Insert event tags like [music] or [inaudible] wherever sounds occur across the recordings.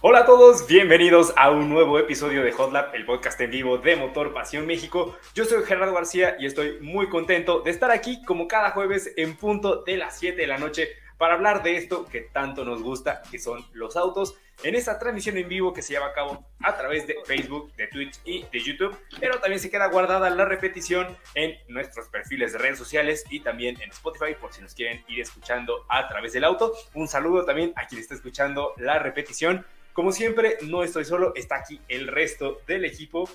Hola a todos, bienvenidos a un nuevo episodio de Hot Lab, el podcast en vivo de Motor Pasión México. Yo soy Gerardo García y estoy muy contento de estar aquí como cada jueves en punto de las 7 de la noche para hablar de esto que tanto nos gusta, que son los autos, en esta transmisión en vivo que se lleva a cabo a través de Facebook, de Twitch y de YouTube, pero también se queda guardada la repetición en nuestros perfiles de redes sociales y también en Spotify por si nos quieren ir escuchando a través del auto. Un saludo también a quien está escuchando la repetición. Como siempre, no estoy solo, está aquí el resto del equipo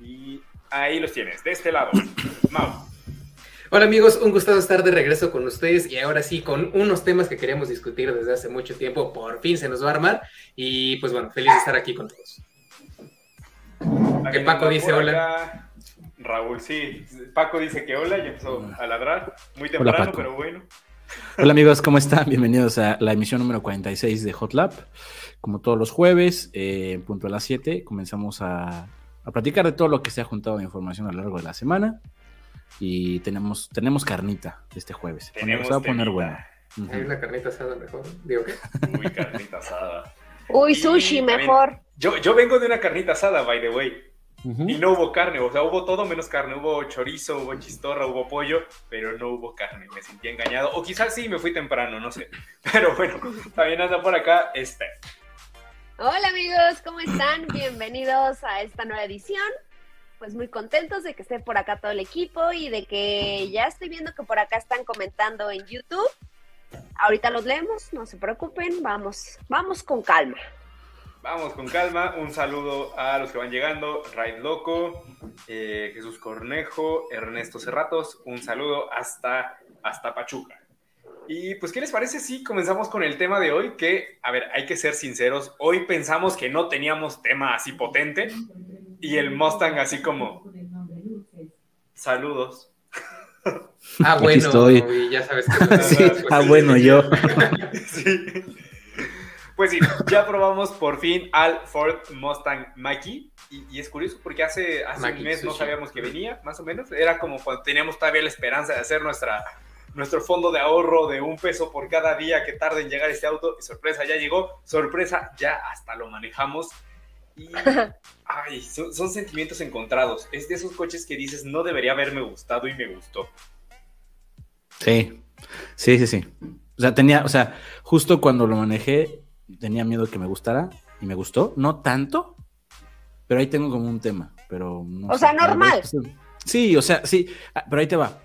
y ahí los tienes, de este lado. Mau. Hola amigos, un gusto estar de regreso con ustedes y ahora sí con unos temas que queríamos discutir desde hace mucho tiempo, por fin se nos va a armar y pues bueno, feliz de estar aquí con todos. Que Paco dice hola. Raúl, sí, Paco dice que hola y empezó a ladrar, muy temprano, pero bueno. Hola amigos, ¿cómo están? Bienvenidos a la emisión número 46 de Hot Lab. Como todos los jueves, eh, en punto a las 7, comenzamos a, a platicar de todo lo que se ha juntado de información a lo largo de la semana. Y tenemos, tenemos carnita este jueves. Tenemos se va a poner bueno. Hay una carnita asada mejor. Digo que. Muy carnita asada. Uy, sushi mejor. Yo, yo vengo de una carnita asada, by the way. Y no hubo carne, o sea, hubo todo menos carne. Hubo chorizo, hubo chistorra, hubo pollo, pero no hubo carne. Me sentí engañado. O quizás sí, me fui temprano, no sé. [laughs] Pero bueno, también anda por acá este. Hola amigos, ¿cómo están? Bienvenidos a esta nueva edición. Pues muy contentos de que esté por acá todo el equipo y de que ya estoy viendo que por acá están comentando en YouTube. Ahorita los leemos, no se preocupen, vamos, vamos con calma. Vamos con calma. Un saludo a los que van llegando. Raid Loco, eh, Jesús Cornejo, Ernesto Cerratos. Un saludo hasta, hasta Pachuca. Y pues, ¿qué les parece si comenzamos con el tema de hoy? Que, a ver, hay que ser sinceros. Hoy pensamos que no teníamos tema así potente. Y el Mustang así como... Saludos. Ah, bueno, estoy. ya sabes que... [laughs] sí. Ah, bueno, yo. [laughs] sí. Pues sí, ya probamos por fin al Ford Mustang Maki. Y, es curioso porque hace, hace un mes no sabíamos que venía, más o menos. Era como cuando teníamos todavía la esperanza de hacer nuestra, nuestro fondo de ahorro de un peso por cada día que tarde en llegar este auto. Y sorpresa, ya llegó. Sorpresa, ya hasta lo manejamos. Y ay, son, son, sentimientos encontrados. Es de esos coches que dices, no debería haberme gustado y me gustó. Sí, sí, sí, sí. O sea, tenía, o sea, justo cuando lo manejé, tenía miedo que me gustara y me gustó, no tanto, pero ahí tengo como un tema, pero no O sea, normal. Sí, o sea, sí, ah, pero ahí te va.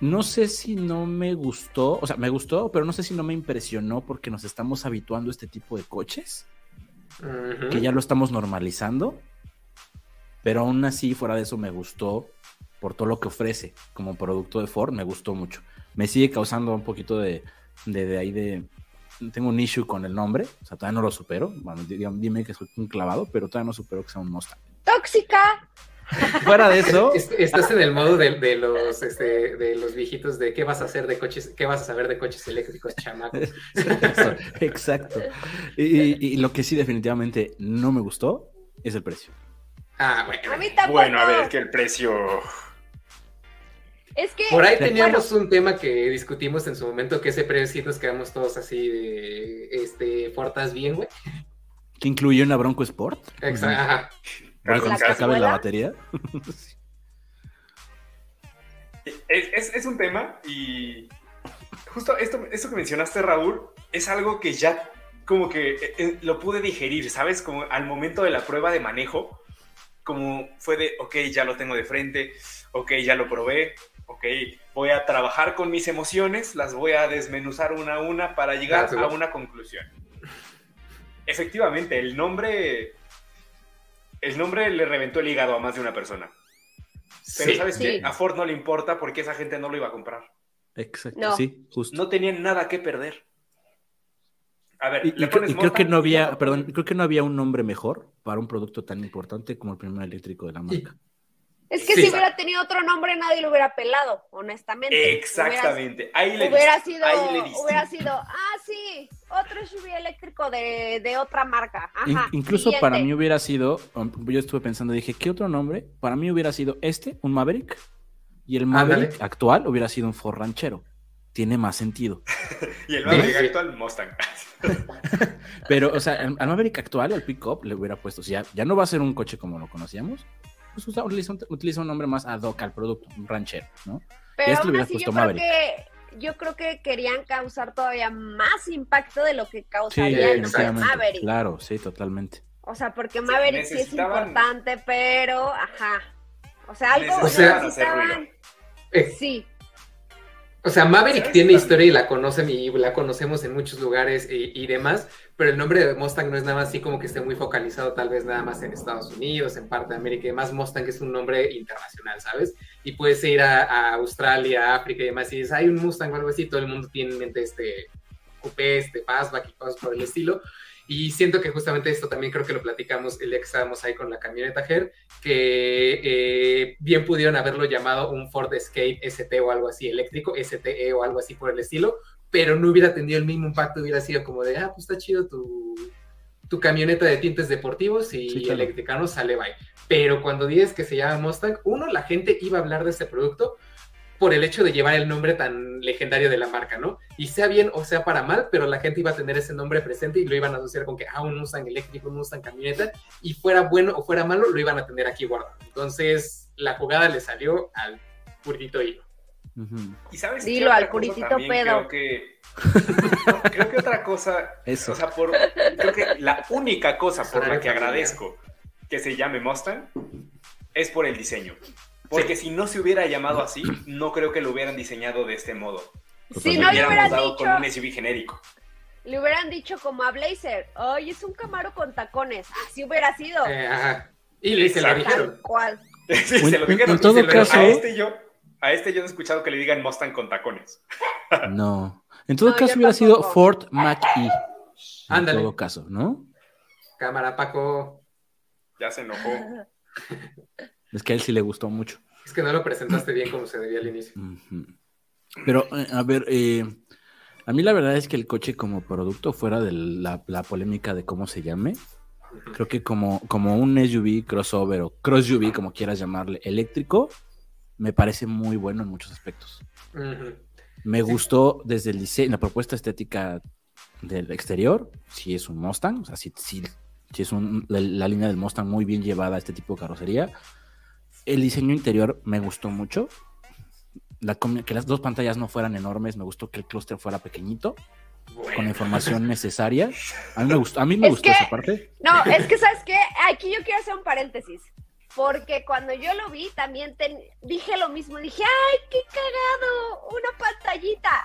No sé si no me gustó, o sea, me gustó, pero no sé si no me impresionó porque nos estamos habituando a este tipo de coches, que ya lo estamos normalizando, pero aún así, fuera de eso, me gustó por todo lo que ofrece como producto de Ford, me gustó mucho. Me sigue causando un poquito de, de, de ahí de, tengo un issue con el nombre, o sea, todavía no lo supero. Bueno, dime que soy un clavado, pero todavía no supero que sea un Mustang. ¡Tóxica! [laughs] Fuera de eso. Estás en el modo de, de los, este, de los viejitos de qué vas a hacer de coches, qué vas a saber de coches eléctricos, chamacos. [laughs] Exacto. Y, y, lo que sí definitivamente no me gustó es el precio. Ah, bueno. A mí tampoco. Bueno, a ver, que el precio es que, Por ahí teníamos un tema que discutimos en su momento, que ese precio nos quedamos todos así de, este, fortas bien, güey. Que incluye una Bronco Sport. Exacto. Para cuando se acabe la batería. [laughs] es, es, un tema y justo esto, esto que mencionaste, Raúl, es algo que ya como que eh, eh, lo pude digerir, ¿sabes? Como al momento de la prueba de manejo, como fue de, ok, ya lo tengo de frente, ok, ya lo probé, ok, voy a trabajar con mis emociones, las voy a desmenuzar una a una para llegar a una conclusión. Efectivamente, el nombre, el nombre le reventó el hígado a más de una persona. Pero ¿sabes qué? A Ford no le importa porque esa gente no lo iba a comprar. Exacto, sí, justo. No tenían nada que perder. A ver, y, creo que no había, perdón, creo que no había un nombre mejor para un producto tan importante como el primer eléctrico de la marca. Es que si hubiera tenido otro nombre, nadie lo hubiera pelado, honestamente. Exactamente. ahí le hubiera sido, hubiera sido, ah, sí, otro SUV eléctrico de, de otra marca. Ajá, incluso para mí hubiera sido, um, yo estuve pensando, dije, ¿qué otro nombre? Para mí hubiera sido este, un Maverick, y el Maverick actual hubiera sido un Ford Ranchero. tiene más sentido. [laughs] y el Maverick actual, Mustang. [laughs] Pero, o sea, al Maverick actual, al pick-up, le hubiera puesto, si ya, ya no va a ser un coche como lo conocíamos, pues utiliza, un, utiliza un nombre más ad hoc al producto, un ranchero, ¿no? Pero aún así, yo creo que yo creo que querían causar todavía más impacto de lo que causaría el Maverick. Claro, sí, totalmente. O sea, porque Maverick sí, es importante, pero, ajá. O sea, algo o sea, eh, sí, o sea, Maverick tiene historia y la conocen y la conocemos en muchos lugares y, demás, pero el nombre de Mustang no es nada más así como que esté muy focalizado tal vez nada más en Estados Unidos, en parte de América y demás. Mustang es un nombre internacional, ¿sabes? Y puedes ir a, Australia, África y demás y dices, hay un Mustang o algo así, todo el mundo tiene en mente este coupé, este fastback y cosas por el estilo. Y siento que justamente esto también creo que lo platicamos el día que estábamos ahí con la camioneta Her, que eh, bien pudieron haberlo llamado un Ford Escape ST o algo así, eléctrico, STE o algo así por el estilo, pero no hubiera tenido el mismo impacto, hubiera sido como de, ah, pues está chido tu, tu camioneta de tintes deportivos y eléctrica, no sale bye. Pero cuando dices que se llama Mustang, uno, la gente iba a hablar de ese producto, por el hecho de llevar el nombre tan legendario de la marca, ¿no? Y sea bien o sea para mal, pero la gente iba a tener ese nombre presente y lo iban a asociar con que, ah, un Mustang eléctrico, un Mustang camioneta, y fuera bueno o fuera malo, lo iban a tener aquí guardado. Entonces, la jugada le salió al puritito hilo. Y sabes Dilo al puritito pedo. Creo que, [laughs] creo que otra cosa, Eso. o sea, por, creo que la única cosa por la que agradezco que se llame Mustang es por el diseño. Porque si no se hubiera llamado así, no creo que lo hubieran diseñado de este modo. Si no le hubieran dicho con un SUV genérico. Le hubieran dicho como a Blazer, ay, es un Camaro con tacones. Así hubiera sido. Eh, ajá. Y se lo dijeron. ¿Cuál? sí, se lo dijeron. En todo caso, a este yo, a este yo he escuchado que le digan Mustang con tacones. [laughs] no. En todo caso hubiera sido Ford Mach-E. En todo caso, ¿no? Cámara, Paco. Ya se enojó. [laughs] Es que a él sí le gustó mucho. Es que no lo presentaste bien como se debía al inicio. Pero, eh, a ver, eh, a mí la verdad es que el coche como producto, fuera de la, polémica de cómo se llame, creo que como, como un SUV, crossover o cross SUV, como quieras llamarle, eléctrico, me parece muy bueno en muchos aspectos. Me gustó desde el diseño, la propuesta estética del exterior, si es un Mustang, o sea, si, si, es la, línea del Mustang muy bien llevada a este tipo de carrocería. El diseño interior me gustó mucho. que las dos pantallas no fueran enormes, me gustó que el clúster fuera pequeñito, con la información necesaria. A mí me gustó, a mí me gustó esa parte. No, es que, ¿sabes qué? Aquí yo quiero hacer un paréntesis. Porque cuando yo lo vi, también dije lo mismo. Dije, ¡ay, qué cagado! Una pantallita.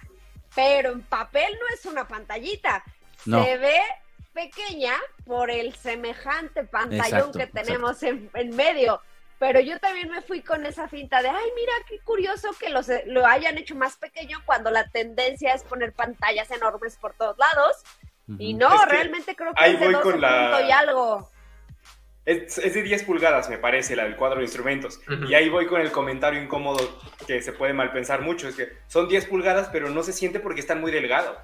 Pero en papel no es una pantallita. Se ve pequeña por el semejante pantallón que tenemos en, en medio. Pero yo también me fui con esa finta de, ay, mira qué curioso que lo hayan hecho más pequeño cuando la tendencia es poner pantallas enormes por todos lados. Y no, realmente creo que es de dos con y algo. Es, de 10 pulgadas, me parece, la del cuadro de instrumentos. Y ahí voy con el comentario incómodo que se puede mal pensar mucho. Es que son 10 pulgadas, pero no se siente porque están muy delgado.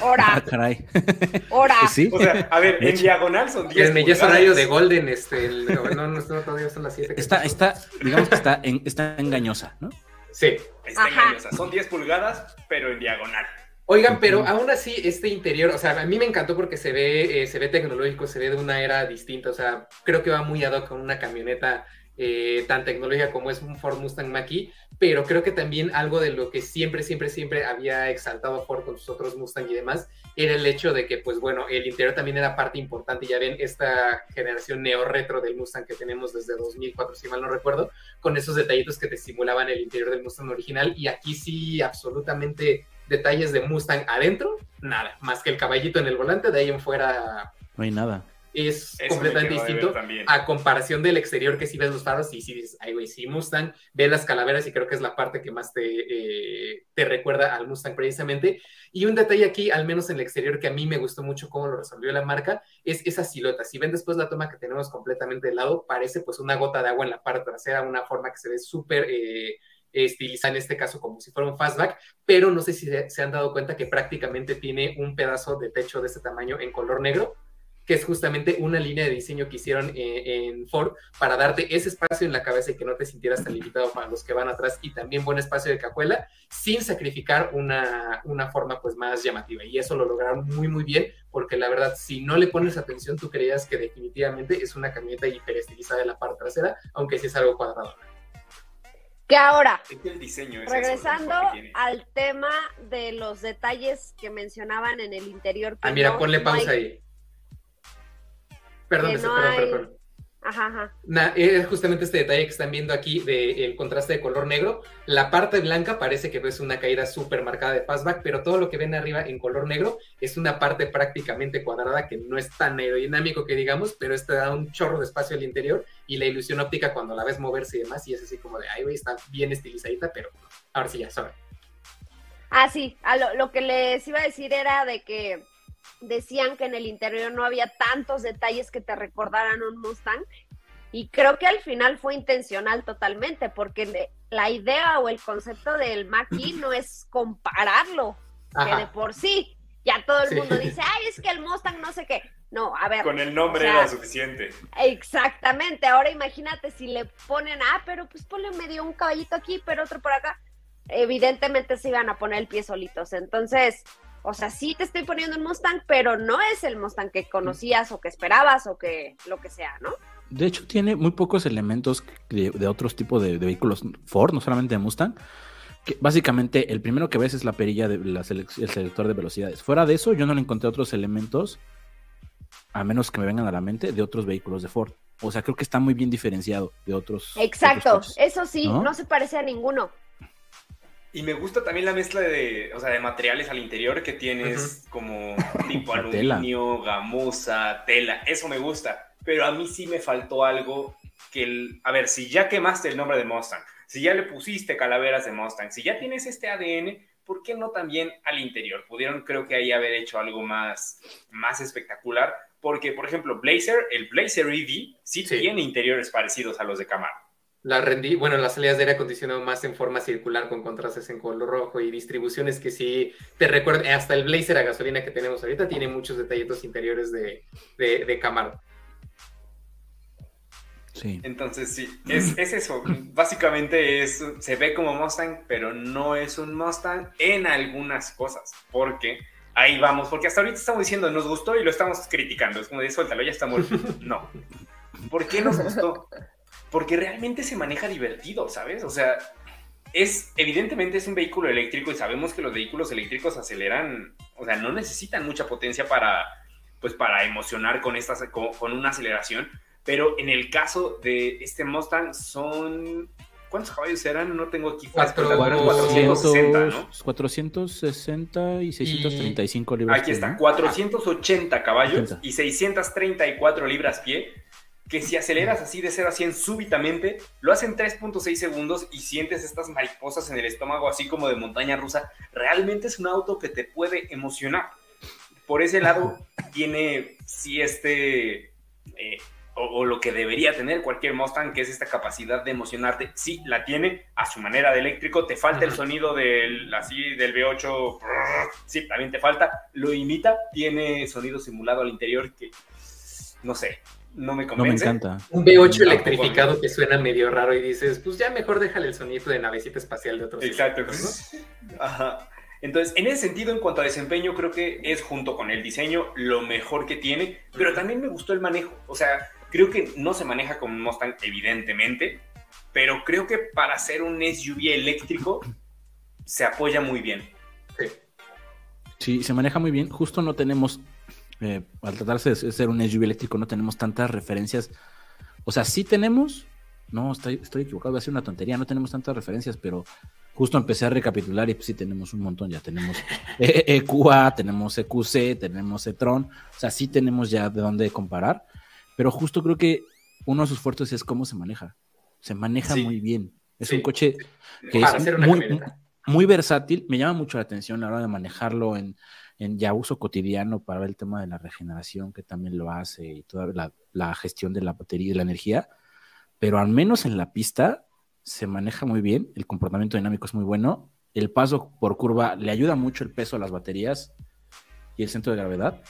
Hora. Ah, caray. [laughs] Hora. ¿Sí? O sea, a ver, en diagonal son 10 El horario de Golden, este, no, no, todavía son las 7. Está, está, digamos que está, está engañosa, ¿no? Sí. Está engañosa. Son 10 pulgadas, pero en diagonal. Oigan, pero aún así, este interior, o sea, a mí me encantó porque se ve, eh, se ve tecnológico, se ve de una era distinta, o sea, creo que va muy ad hoc con una camioneta eh, tan tecnológica como es un Ford Mustang Mach-E, pero creo que también algo de lo que siempre, siempre, siempre había exaltado Ford con sus otros Mustang y demás, era el hecho de que, pues bueno, el interior también era parte importante, ya ven, esta generación neo-retro del Mustang que tenemos desde 2004, si mal no recuerdo, con esos detallitos que te simulaban el interior del Mustang original, y aquí sí, absolutamente detalles de Mustang adentro, nada, más que el caballito en el volante, de ahí en fuera... No hay nada es completamente distinto a comparación del exterior que si ves los faros y si dices, ay güey, si Mustang, ve las calaveras y creo que es la parte que más te, eh, te recuerda al Mustang precisamente. Y un detalle aquí, al menos en el exterior, que a mí me gustó mucho cómo lo resolvió la marca, es esa silueta. Si ven después la toma que tenemos completamente de lado, parece pues una gota de agua en la parte trasera, una forma que se ve súper... Eh, estilizada en este caso como si fuera un fastback, pero no sé si se han dado cuenta que prácticamente tiene un pedazo de techo de este tamaño en color negro que es justamente una línea de diseño que hicieron eh, en Ford para darte ese espacio en la cabeza y que no te sintieras tan limitado para los que van atrás y también buen espacio de cajuela sin sacrificar una, una forma pues más llamativa. Y eso lo lograron muy, muy bien porque la verdad, si no le pones atención, tú creías que definitivamente es una camioneta hiperestilizada de la parte trasera, aunque sí es algo cuadrado. Que ahora, regresando al tema de los detalles que mencionaban en el interior. Ah, mira, ponle pausa ahí. Perdón, perdón, perdón. Ajá, es justamente este detalle que están viendo aquí del contraste de color negro. La parte blanca parece que es una caída súper marcada de fastback, pero todo lo que ven arriba en color negro es una parte prácticamente cuadrada que no es tan aerodinámico que digamos, pero esto da un chorro de espacio al interior y la ilusión óptica cuando la ves moverse y demás, y es así como de, ay, güey, está bien estilizadita, pero ahora sí ya, saben. Ah, sí, lo que les iba a decir era de que decían que en el interior no había tantos detalles que te recordaran un Mustang. Y creo que al final fue intencional totalmente, porque la idea o el concepto del Maki [laughs] no es compararlo, que de por sí ya todo el mundo dice, ay, es que el Mustang no sé qué. No, a ver. Con el nombre era suficiente. Exactamente. Ahora imagínate si le ponen, ah, pero pues ponle medio un caballito aquí, pero otro por acá. Evidentemente se iban a poner el pie solitos. Entonces, o sea, sí te estoy poniendo un Mustang, pero no es el Mustang que conocías o que esperabas o que lo que sea, ¿no? De hecho, tiene muy pocos elementos de, otros tipos de, vehículos Ford, no solamente de Mustang. Que básicamente, el primero que ves es la perilla del el selector de velocidades. Fuera de eso, yo no le encontré otros elementos, a menos que me vengan a la mente, de otros vehículos de Ford. O sea, creo que está muy bien diferenciado de otros. Exacto, eso sí, ¿no? se parece a ninguno. Y me gusta también la mezcla de, o sea, de materiales al interior que tienes como [laughs] tipo aluminio, gamuza, tela. Eso me gusta. Pero a mí sí me faltó algo que, el, a ver, si ya quemaste el nombre de Mustang, si ya le pusiste calaveras de Mustang, si ya tienes este ADN, ¿por qué no también al interior? Pudieron, creo que ahí haber hecho algo más, más espectacular. Porque, por ejemplo, Blazer, el Blazer EV, sí, tiene interiores parecidos a los de Camaro la rendí, bueno, las salidas de aire acondicionado más en forma circular con contrastes en color rojo y distribuciones que sí te recuerdan, hasta el blazer a gasolina que tenemos ahorita tiene muchos detallitos interiores de, de, Camaro. Sí. Entonces sí, es, es, eso. Básicamente es, se ve como Mustang, pero no es un Mustang en algunas cosas, porque ahí vamos, porque hasta ahorita estamos diciendo nos gustó y lo estamos criticando. Es como de suéltalo, ya está muerto. No. ¿Por qué nos gustó? Porque realmente se maneja divertido, ¿sabes? O sea, es evidentemente es un vehículo eléctrico y sabemos que los vehículos eléctricos aceleran, o sea, no necesitan mucha potencia para, pues, para emocionar con, estas, con, una aceleración, pero en el caso de este Mustang son ¿Cuántos caballos eran? No tengo aquí. 460, ¿no? 460 y 635 libras. Aquí está, 480 caballos y 634 libras pie que si aceleras así de 0 a 100 súbitamente, lo hacen 3.6 segundos y sientes estas mariposas en el estómago así como de montaña rusa, realmente es un auto que te puede emocionar. Por ese lado, [laughs] tiene sí este, eh, o, lo que debería tener cualquier Mustang, que es esta capacidad de emocionarte, sí la tiene a su manera de eléctrico, te falta el sonido del, así, del V8, sí, también te falta, lo imita, tiene sonido simulado al interior que, no sé, no me convence. No me encanta. Un V8 electrificado que suena medio raro y dices, pues ya mejor déjale el sonido de navecita espacial de otros. Exacto. [laughs] Ajá. Entonces, en ese sentido, en cuanto a desempeño, creo que es junto con el diseño lo mejor que tiene, pero también me gustó el manejo. O sea, creo que no se maneja como un Mustang, evidentemente, pero creo que para ser un SUV eléctrico se apoya muy bien. Sí. Sí, se maneja muy bien. Justo no tenemos eh, al tratarse de ser un SUV eléctrico, no tenemos tantas referencias. O sea, sí tenemos, no, estoy, estoy equivocado, va a ser una tontería, no tenemos tantas referencias, pero justo empecé a recapitular y pues sí tenemos un montón, ya tenemos [laughs] EQA, tenemos EQC, tenemos e-tron, o sea, sí tenemos ya de dónde comparar, pero justo creo que uno de sus fuertes es cómo se maneja. Se maneja muy bien. Es un coche que es muy, muy versátil, me llama mucho la atención a la hora de manejarlo en en ya uso cotidiano para el tema de la regeneración, que también lo hace, y toda la, gestión de la batería y de la energía, pero al menos en la pista se maneja muy bien, el comportamiento dinámico es muy bueno, el paso por curva le ayuda mucho el peso a las baterías y el centro de gravedad.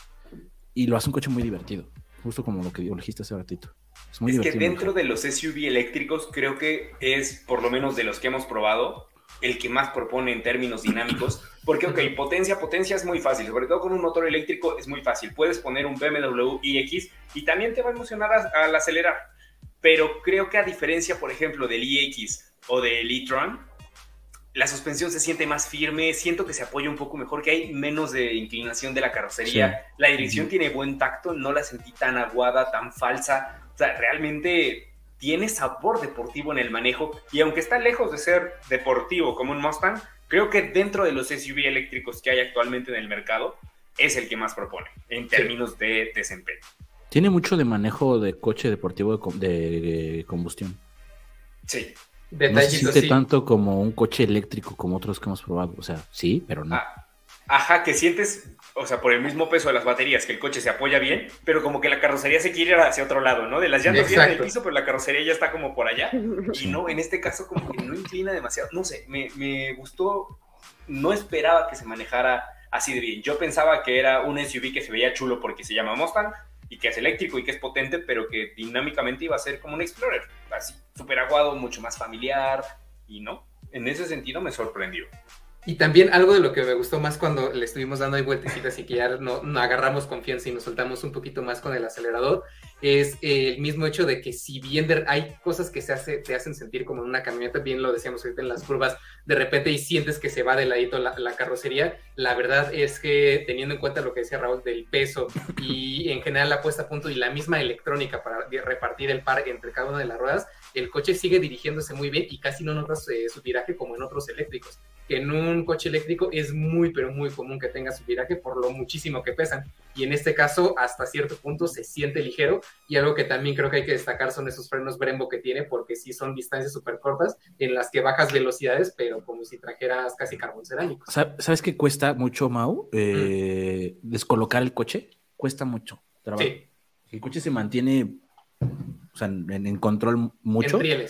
y lo hace un coche muy divertido, justo como lo que dijiste hace ratito. Es, muy es que dentro de los SUV eléctricos creo que es, por lo menos de los que hemos probado, el que más propone en términos dinámicos. Porque, ok, potencia, potencia es muy fácil, sobre todo con un motor eléctrico es muy fácil. Puedes poner un BMW iX y también te va a emocionar al acelerar. Pero creo que a diferencia, por ejemplo, del iX o del e-tron, la suspensión se siente más firme, siento que se apoya un poco mejor, que hay menos de inclinación de la carrocería. La dirección tiene buen tacto, no la sentí tan aguada, tan falsa. O sea, realmente tiene sabor deportivo en el manejo y aunque está lejos de ser deportivo como un Mustang, creo que dentro de los SUV eléctricos que hay actualmente en el mercado es el que más propone en términos de desempeño. Tiene mucho de manejo de coche deportivo de, combustión. Sí. no se siente tanto como un coche eléctrico como otros que hemos probado. O sea, sí, pero no. Ah, ajá, que sientes o sea, por el mismo peso de las baterías, que el coche se apoya bien, pero como que la carrocería se quiere ir hacia otro lado, ¿no? De las llantas viene del piso, pero la carrocería ya está como por allá. [laughs] Y no, en este caso como que no inclina demasiado. No sé, me, me gustó, no esperaba que se manejara así de bien. Yo pensaba que era un SUV que se veía chulo porque se llama Mustang y que es eléctrico y que es potente, pero que dinámicamente iba a ser como un Explorer, así, súper aguado, mucho más familiar, y no, en ese sentido me sorprendió. Y también algo de lo que me gustó más cuando le estuvimos dando ahí vueltecitas y que ya no, agarramos confianza y nos soltamos un poquito más con el acelerador, es el mismo hecho de que si bien hay cosas que se hace, te hacen sentir como en una camioneta, bien lo decíamos ahorita en las curvas, de repente y sientes que se va de ladito la, carrocería, la verdad es que teniendo en cuenta lo que decía Raúl del peso y en general la puesta a punto y la misma electrónica para repartir el par entre cada una de las ruedas, el coche sigue dirigiéndose muy bien y casi no notas eh, su viraje como en otros eléctricos que en un coche eléctrico es muy, pero muy común que tenga su viraje por lo muchísimo que pesan. Y en este caso, hasta cierto punto, se siente ligero. Y algo que también creo que hay que destacar son esos frenos Brembo que tiene, porque sí son distancias súper cortas en las que bajas velocidades, pero como si trajeras casi carbón cerámico. ¿Sabes qué cuesta mucho, Mau? Eh, descolocar el coche. Cuesta mucho trabajo. Sí. El coche se mantiene o sea, en, control mucho. En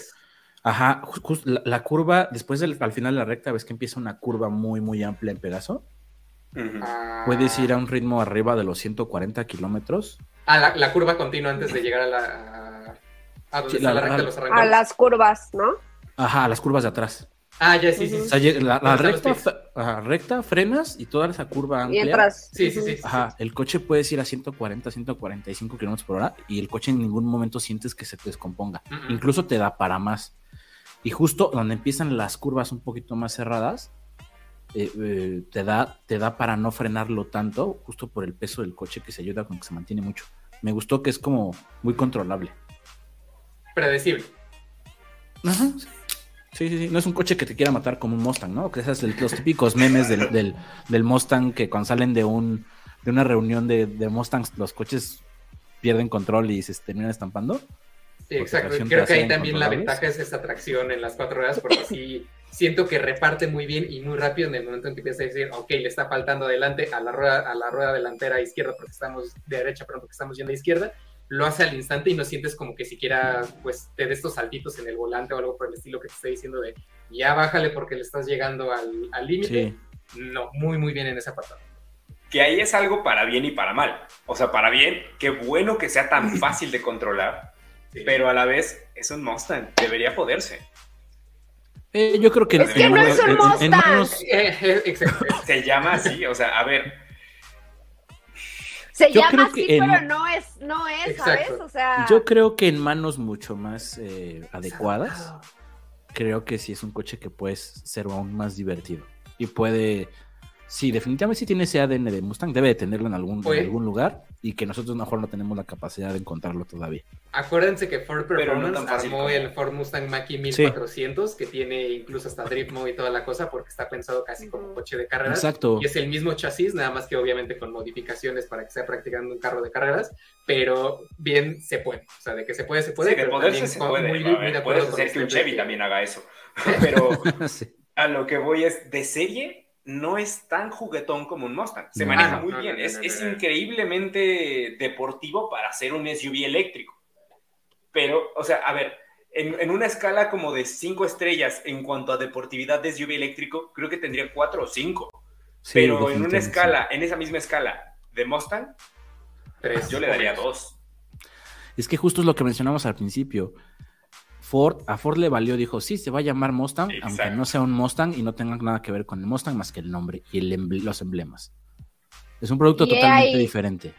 Ajá, la, curva, después del, al final de la recta, ves que empieza una curva muy, muy amplia en Pegaso. Puedes ir a un ritmo arriba de los 140 kilómetros. Ah, la, curva continua antes de llegar a la. A, la, recta de los a las curvas, ¿no? Ajá, a las curvas de atrás. Ah, ya sí, sí. O sea, la, recta, recta, frenas y toda esa curva amplia. Y entras. Sí, sí, sí. Ajá, el coche puedes ir a 140, 145 kilómetros por hora y el coche en ningún momento sientes que se te descomponga. Incluso te da para más. Y justo donde empiezan las curvas un poquito más cerradas, eh, eh, te, da, te da para no frenarlo tanto, justo por el peso del coche que se ayuda con que se mantiene mucho. Me gustó que es como muy controlable. Predecible. Ajá. Sí, sí, sí. No es un coche que te quiera matar como un Mustang, ¿no? Que esos los típicos memes del, del, Mustang que cuando salen de un de una reunión de, de Mustangs, los coches pierden control y se terminan estampando. Sí, exacto. Creo que ahí también la ventaja es esa tracción en las cuatro ruedas, porque sí siento que reparte muy bien y muy rápido en el momento en que empieza a decir, ok, le está faltando adelante a la rueda, a la rueda delantera izquierda porque estamos de derecha, pero porque estamos yendo a izquierda, lo hace al instante y no sientes como que siquiera pues te dé estos saltitos en el volante o algo por el estilo que te estoy diciendo de ya bájale porque le estás llegando al límite. No, muy, muy bien en ese apartado. Que ahí es algo para bien y para mal. O sea, para bien, qué bueno que sea tan [clears throat] fácil de controlar pero a la vez es un Mustang, debería poderse. Eh, yo creo que, es que no es un Mustang. [laughs] se llama así, o sea, a ver. Se llama así, pero no es, no es, ¿sabes? O sea. Yo creo que en manos mucho más eh, adecuadas, creo que sí es un coche que puede ser aún más divertido. Y puede Sí, definitivamente sí tiene ese ADN de Mustang, debe de tenerlo en algún, algún lugar y que nosotros mejor no tenemos la capacidad de encontrarlo todavía. Acuérdense que Ford Performance armó el Ford Mustang Mach-E 1400 que tiene incluso hasta Drift Mode y toda la cosa porque está pensado casi como coche de carreras. Exacto. Y es el mismo chasis, nada más que obviamente con modificaciones para que sea practicando un carro de carreras, pero bien se puede. O sea, de que se puede, se puede. Sí, de poderse se puede. Muy, muy de puedes hacer que un Chevy también haga eso. [laughs] Pero a lo que voy es, de serie no es tan juguetón como un Mustang. Se maneja muy bien. es, increíblemente deportivo para ser un SUV eléctrico. Pero, o sea, a ver, en, una escala como de cinco estrellas en cuanto a deportividad de SUV eléctrico, creo que tendría cuatro o cinco. Pero en una escala, en esa misma escala de Mustang, Tres. Yo le daría dos. Es que justo es lo que mencionamos al principio. Ford, a Ford le valió, dijo, sí, se va a llamar Mustang, aunque no sea un Mustang y no tenga nada que ver con el Mustang más que el nombre y los emblemas. Es un producto totalmente diferente.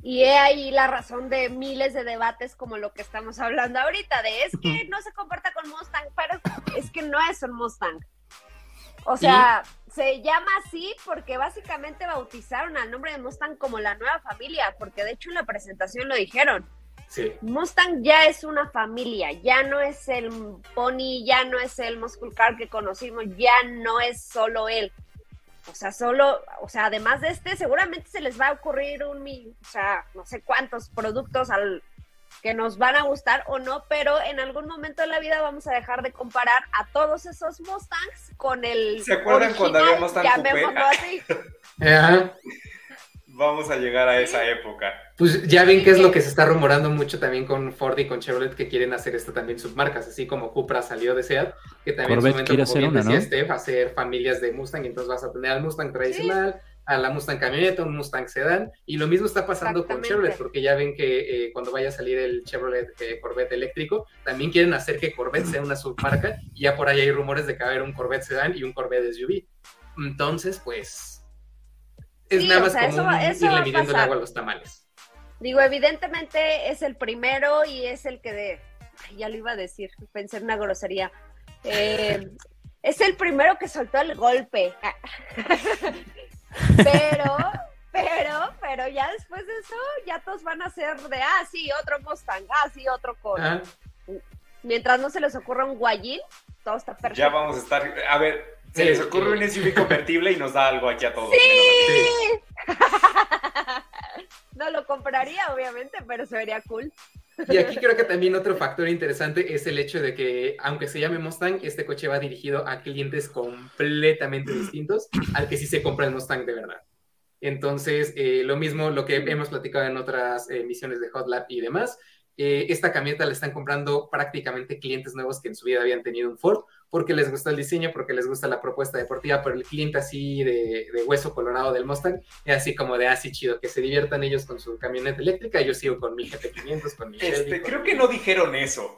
Y he ahí la razón de miles de debates como lo que estamos hablando ahorita, de es que no se comporta con Mustang, pero es que no es un Mustang. O sea, se llama así porque básicamente bautizaron al nombre de Mustang como la nueva familia, porque de hecho en la presentación lo dijeron. Mustang ya es una familia, ya no es el pony, ya no es el muscle car que conocimos, ya no es solo él. O sea, solo, o sea, además de este, seguramente se les va a ocurrir un, o sea, no sé cuántos productos al, que nos van a gustar o no, pero en algún momento de la vida vamos a dejar de comparar a todos esos Mustangs con el. ¿Se acuerdan cuando había Mustang así? [laughs] Vamos a llegar a esa época. Pues ya ven que es lo que se está rumorando mucho también con Ford y con Chevrolet que quieren hacer esto también submarcas, así como Cupra salió de SEAT, que también en quiere hacer una, ¿no? va a hacer familias de Mustang, entonces vas a tener al Mustang tradicional, a la Mustang camioneta, un Mustang sedán, y lo mismo está pasando con Chevrolet, porque ya ven que eh, cuando vaya a salir el Chevrolet eh, Corvette eléctrico, también quieren hacer que Corvette sea una submarca, y ya por ahí hay rumores de que va a haber un Corvette sedán y un Corvette SUV. Entonces, pues es nada más como irle midiendo el agua a los tamales. Digo, evidentemente es el primero y es el que de. ya lo iba a decir, pensé en una grosería. Eh, [laughs] es el primero que soltó el golpe. [laughs] pero, pero, pero ya después de eso, ya todos van a ser de, ah, sí, otro Mustang, ah, sí, otro Cora. Mientras no se les ocurra un guayín, todo está perfecto. Ya vamos a estar, a ver, se les ocurre un SUV convertible y nos da algo aquí a todos. ¡Sí! [laughs] no lo compraría, obviamente, pero se vería cool. Y aquí creo que también otro factor interesante es el hecho de que, aunque se llame Mustang, este coche va dirigido a clientes completamente distintos al que sí se compra el Mustang de verdad. Entonces, eh, lo mismo, lo que hemos platicado en otras emisiones de Hot Lab y demás, eh, esta camioneta la están comprando prácticamente clientes nuevos que en su vida habían tenido un Ford porque les gusta el diseño, porque les gusta la propuesta deportiva, pero el cliente así de, hueso colorado del Mustang es así como de así ah, chido, que se diviertan ellos con su camioneta eléctrica, yo sigo con mi GT500, con mi este, Creo que no dijeron eso.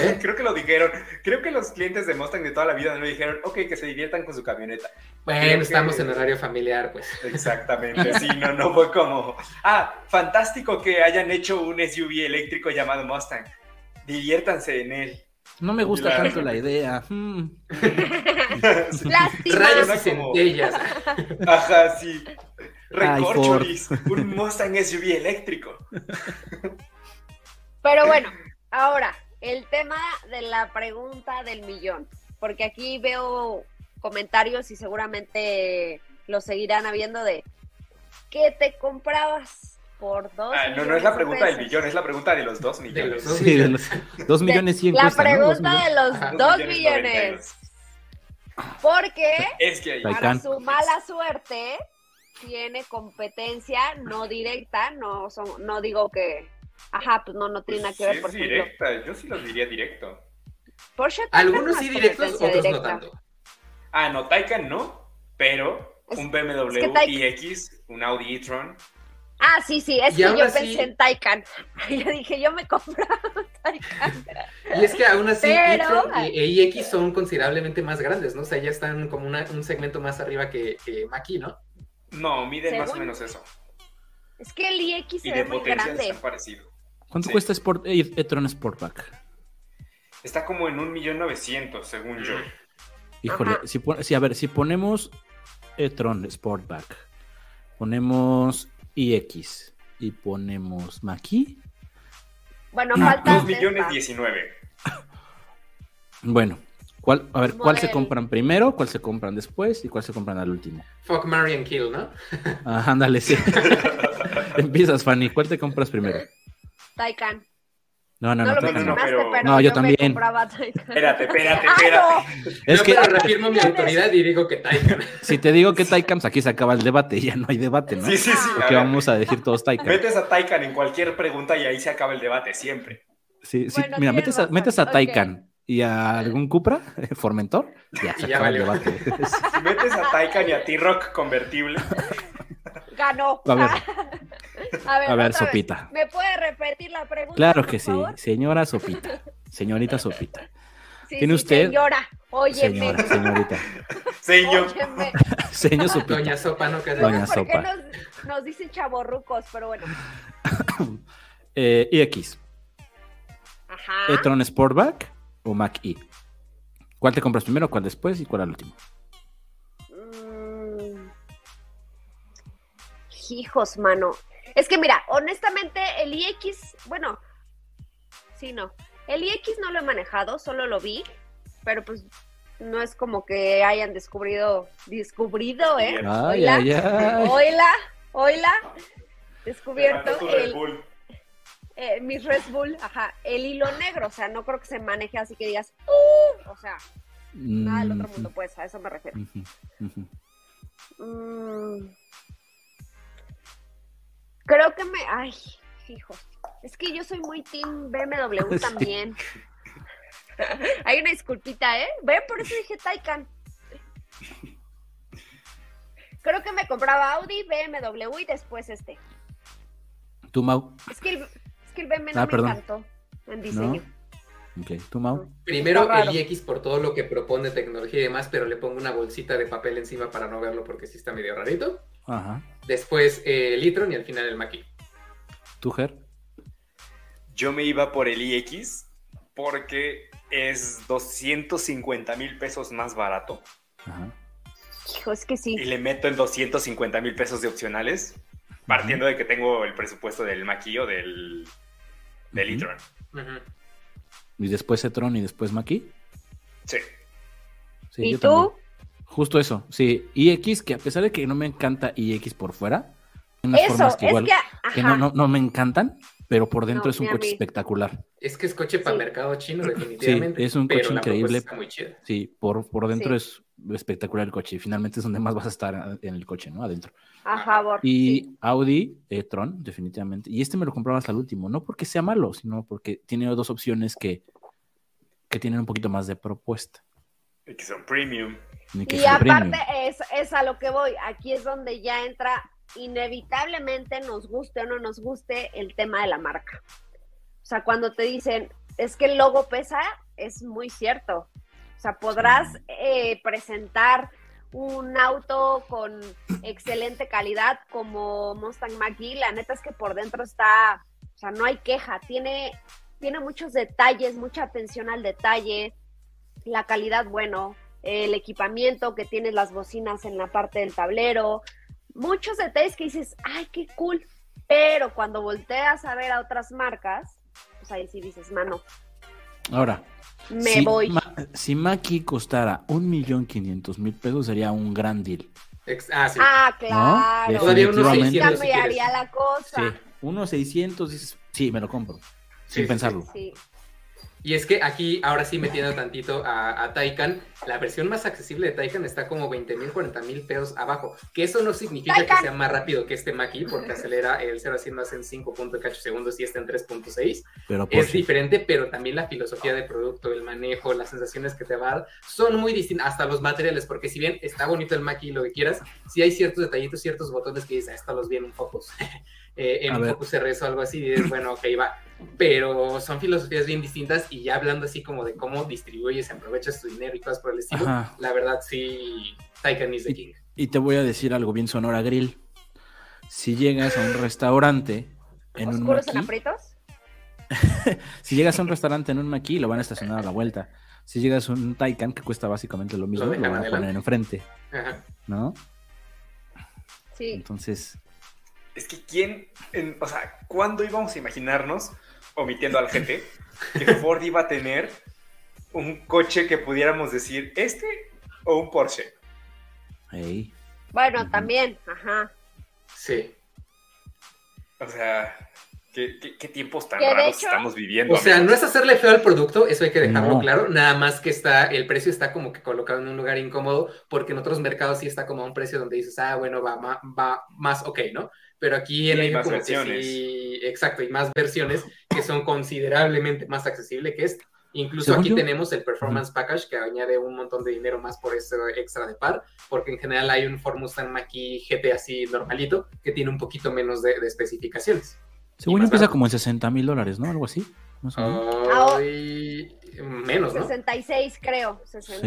¿Eh? [laughs] creo que lo dijeron. Creo que los clientes de Mustang de toda la vida no dijeron, ok, que se diviertan con su camioneta. Bueno, estamos en horario familiar, pues. Exactamente, sí, no, [laughs] no fue como, ah, fantástico que hayan hecho un SUV eléctrico llamado Mustang. Diviértanse en él. No me gusta tanto la idea. Hmm. Rayos y centellas. Ajá, sí. Recorcholis, [laughs] un Mustang SUV eléctrico. Pero bueno, ahora, el tema de la pregunta del millón. Porque aquí veo comentarios y seguramente lo seguirán habiendo de ¿qué te comprabas? Por dos. Ah, no, no es la pregunta del millón, es la pregunta de los dos millones. sí, de los [laughs] dos millones cien La pregunta de los dos millones. Porque es que para su mala suerte tiene competencia no directa, no son, no digo que, ajá, pues no, no tiene nada que ver. Por es directa, yo sí los diría directo. Porsche Algunos sí directos, otros no tanto. Ah, no, Taycan no, pero un BMW iX, un Audi e-tron, Ah, sí, sí, es que yo pensé en Taycan. [laughs] Yo dije, yo me compraba Taycan. Y es que aún así Pero... e iX son considerablemente más grandes, ¿no? O sea, ya están como un segmento más arriba que, que Maki, ¿no? No, miden más o menos eso. Es que el iX se ve muy grande. Parecido. ¿Cuánto cuesta Sport, e-tron Sportback? Está como en un millón novecientos, según yo. Híjole, si, si, a ver, si ponemos e-tron Sportback, ponemos X y ponemos Maki. Bueno, ah, falta. 2 millones 19. [laughs] Bueno, ¿cuál, a ver, ¿cuál se compran primero, cuál se compran después y cuál se compran al último? Fuck, Marry and Kill, ¿no? Ah, ándale, sí. [laughs] [laughs] Empiezas, Fanny. ¿Cuál te compras primero? Taikan. No, no, no, no, no, no, pero... no yo, también. Espérate, espérate, ah, espérate. Es que reafirmo mi autoridad y digo que Taycan. Si te digo que pues aquí se acaba el debate, ya no hay debate, ¿no? Sí, sí, sí. Porque vamos a decir todos Taycan. Metes a Taycan en cualquier pregunta y ahí se acaba el debate, siempre. Sí, sí. Mira, metes a, metes a Taycan y a algún Cupra, Formentor, ya se acaba el debate. [laughs] Si metes a Taycan y a T-Rock convertible. [laughs] Ganó. [laughs] A ver, a ver, a ver otra vez. Sopita. ¿Me puede repetir la pregunta? Claro por que sí, favor? señora Sopita. Señorita Sopita. Sí, ¿Tiene sí, usted- Señora, óyeme. Señora, señorita. Señor. Óyeme. Señor Sopita. Doña Sopa, ¿no? Que hace- Doña Sopa. nos, nos dicen chaborrucos, pero bueno. [coughs] Eh, iX, Ajá. ¿E-tron Sportback o Mac E? ¿Cuál te compras primero, cuál después y cuál al último? Mm. Hijos, mano. Es que mira, honestamente, el IX, bueno, sí, no. El IX no lo he manejado, solo lo vi, pero pues no es como que hayan descubrido, descubrido, ¿eh? Ay, Oila. ay, ay. Oila, oila, descubierto el. Eh, mis Red Bull, ajá, el hilo negro, o sea, no creo que se maneje así que digas, ¡uh! O sea, nada del otro Mm, mundo, pues, a eso me refiero. Mm. Creo que me. Ay, hijos. Es que yo soy muy team BMW [laughs] también. [laughs] Hay una disculpita, ¿eh? Ve, por eso dije Taycan. Creo que me compraba Audi, BMW y después este. ¿Tú, Mau? Es que el, que el BMW Ah, me perdón. encantó en diseño. Ok, ¿tú, Mau? Primero el iX por todo lo que propone tecnología y demás, pero le pongo una bolsita de papel encima para no verlo porque sí está medio rarito. Ajá. Después eh, el e-tron y al final el Maki. ¿Tú, Ger? Yo me iba por el iX porque es 250 mil pesos más barato Ajá. Hijo, es que sí. y le meto en 250 mil pesos de opcionales, partiendo de que tengo el presupuesto del maquillo del, del e-tron. ¿Y después e-tron y después Mac E? Sí. Sí, ¿Y yo tú? también. Justo eso, sí. iX, que a pesar de que no me encanta iX por fuera, hay unas Eso, formas que es igual que. Ajá. que no, no, no me encantan, pero por dentro No, es un coche espectacular. Es que es coche para Sí. mercado chino, definitivamente. es un pero coche increíble. Está muy. Sí, por, por dentro Sí. es espectacular el coche y finalmente es donde más vas a estar en el coche, ¿no? Adentro. A favor. Y sí. Audi e-tron, definitivamente. Y este me lo compraba hasta el último, no porque sea malo, sino porque tiene dos opciones que, que tienen un poquito más de propuesta. Y que son premium. Que Y premium. aparte es, es a lo que voy. Aquí es donde ya entra inevitablemente, nos guste o no nos guste, el tema de la marca. O sea, cuando te dicen, es que el logo pesa, es muy cierto. O sea, podrás eh, presentar un auto con excelente calidad como Mustang Mach-E. La neta es que por dentro está, o sea, no hay queja. Tiene, tiene muchos detalles, mucha atención al detalle, la calidad, bueno, el equipamiento que tienes las bocinas en la parte del tablero, muchos detalles que dices, ay, qué cool. Pero cuando volteas a ver a otras marcas, pues ahí sí dices, mano, Ahora, me si, voy. Ma- si Maki costara un millón quinientos mil pesos, sería un gran deal. Ex- ah, sí. Ah, claro. Todavía unos Ahí 600 si cambiaría quieres. la cosa. Sí, unos 600, dices, sí, me lo compro. Sin Sí, sí, pensarlo. Sí. Y es que aquí, ahora sí metiendo tantito a, a Taycan, la versión más accesible de Taycan está como 20 mil, 40 mil pesos abajo. Que eso no significa Taycan. que sea más rápido que este Maki, porque acelera el 0 a 100 más en 5.8 segundos y este en 3.6. Pero por Es diferente, pero también la filosofía de producto, el manejo, las sensaciones que te va a dar son muy distintas, hasta los materiales, porque si bien está bonito el Maki y lo que quieras, si hay ciertos detallitos, ciertos botones que dices, "Ah, esto los vi en un Focus, [laughs] eh, en un. Focus RS o algo así, y dices, bueno, ok, va. Pero son filosofías bien distintas y ya hablando así como de cómo distribuyes, aprovechas tu dinero y cosas por el estilo, Ajá. la verdad sí, Taycan is the king. Y te voy a decir algo bien Sonora Grill. Si llegas a un restaurante en un ¿Oscuros en aprietos? [laughs] si llegas a un restaurante en un Maki, lo van a estacionar a la vuelta. Si llegas a un Taycan, que cuesta básicamente lo mismo, lo, van a poner enfrente, Ajá. ¿no? Sí. Entonces, Es que quién, en- o sea, ¿cuándo íbamos a imaginarnos, omitiendo al GT, que [laughs] Ford iba a tener un coche que pudiéramos decir, este o un Porsche? hey, Bueno, también, ajá. Sí. O sea, ¿qué, qué- qué tiempos tan raros hecho- estamos viviendo? O sea, no es hacerle feo al producto, eso hay que dejarlo No. claro, nada más que está, el precio está como que colocado en un lugar incómodo, porque en otros mercados sí está como a un precio donde dices, ah, bueno, va, ma- va más ok, ¿no? Pero aquí en Y hay más como versiones. que sí, exacto, hay más versiones que son considerablemente más accesibles que este. Incluso aquí tenemos el Performance Package que añade un montón de dinero más por ese extra de par, porque en general hay un Ford Mustang Mach-E GT así normalito que tiene un poquito menos de, especificaciones. Según empieza como en 60 mil dólares, ¿no? Algo así. menos, ¿no? 66 creo. 60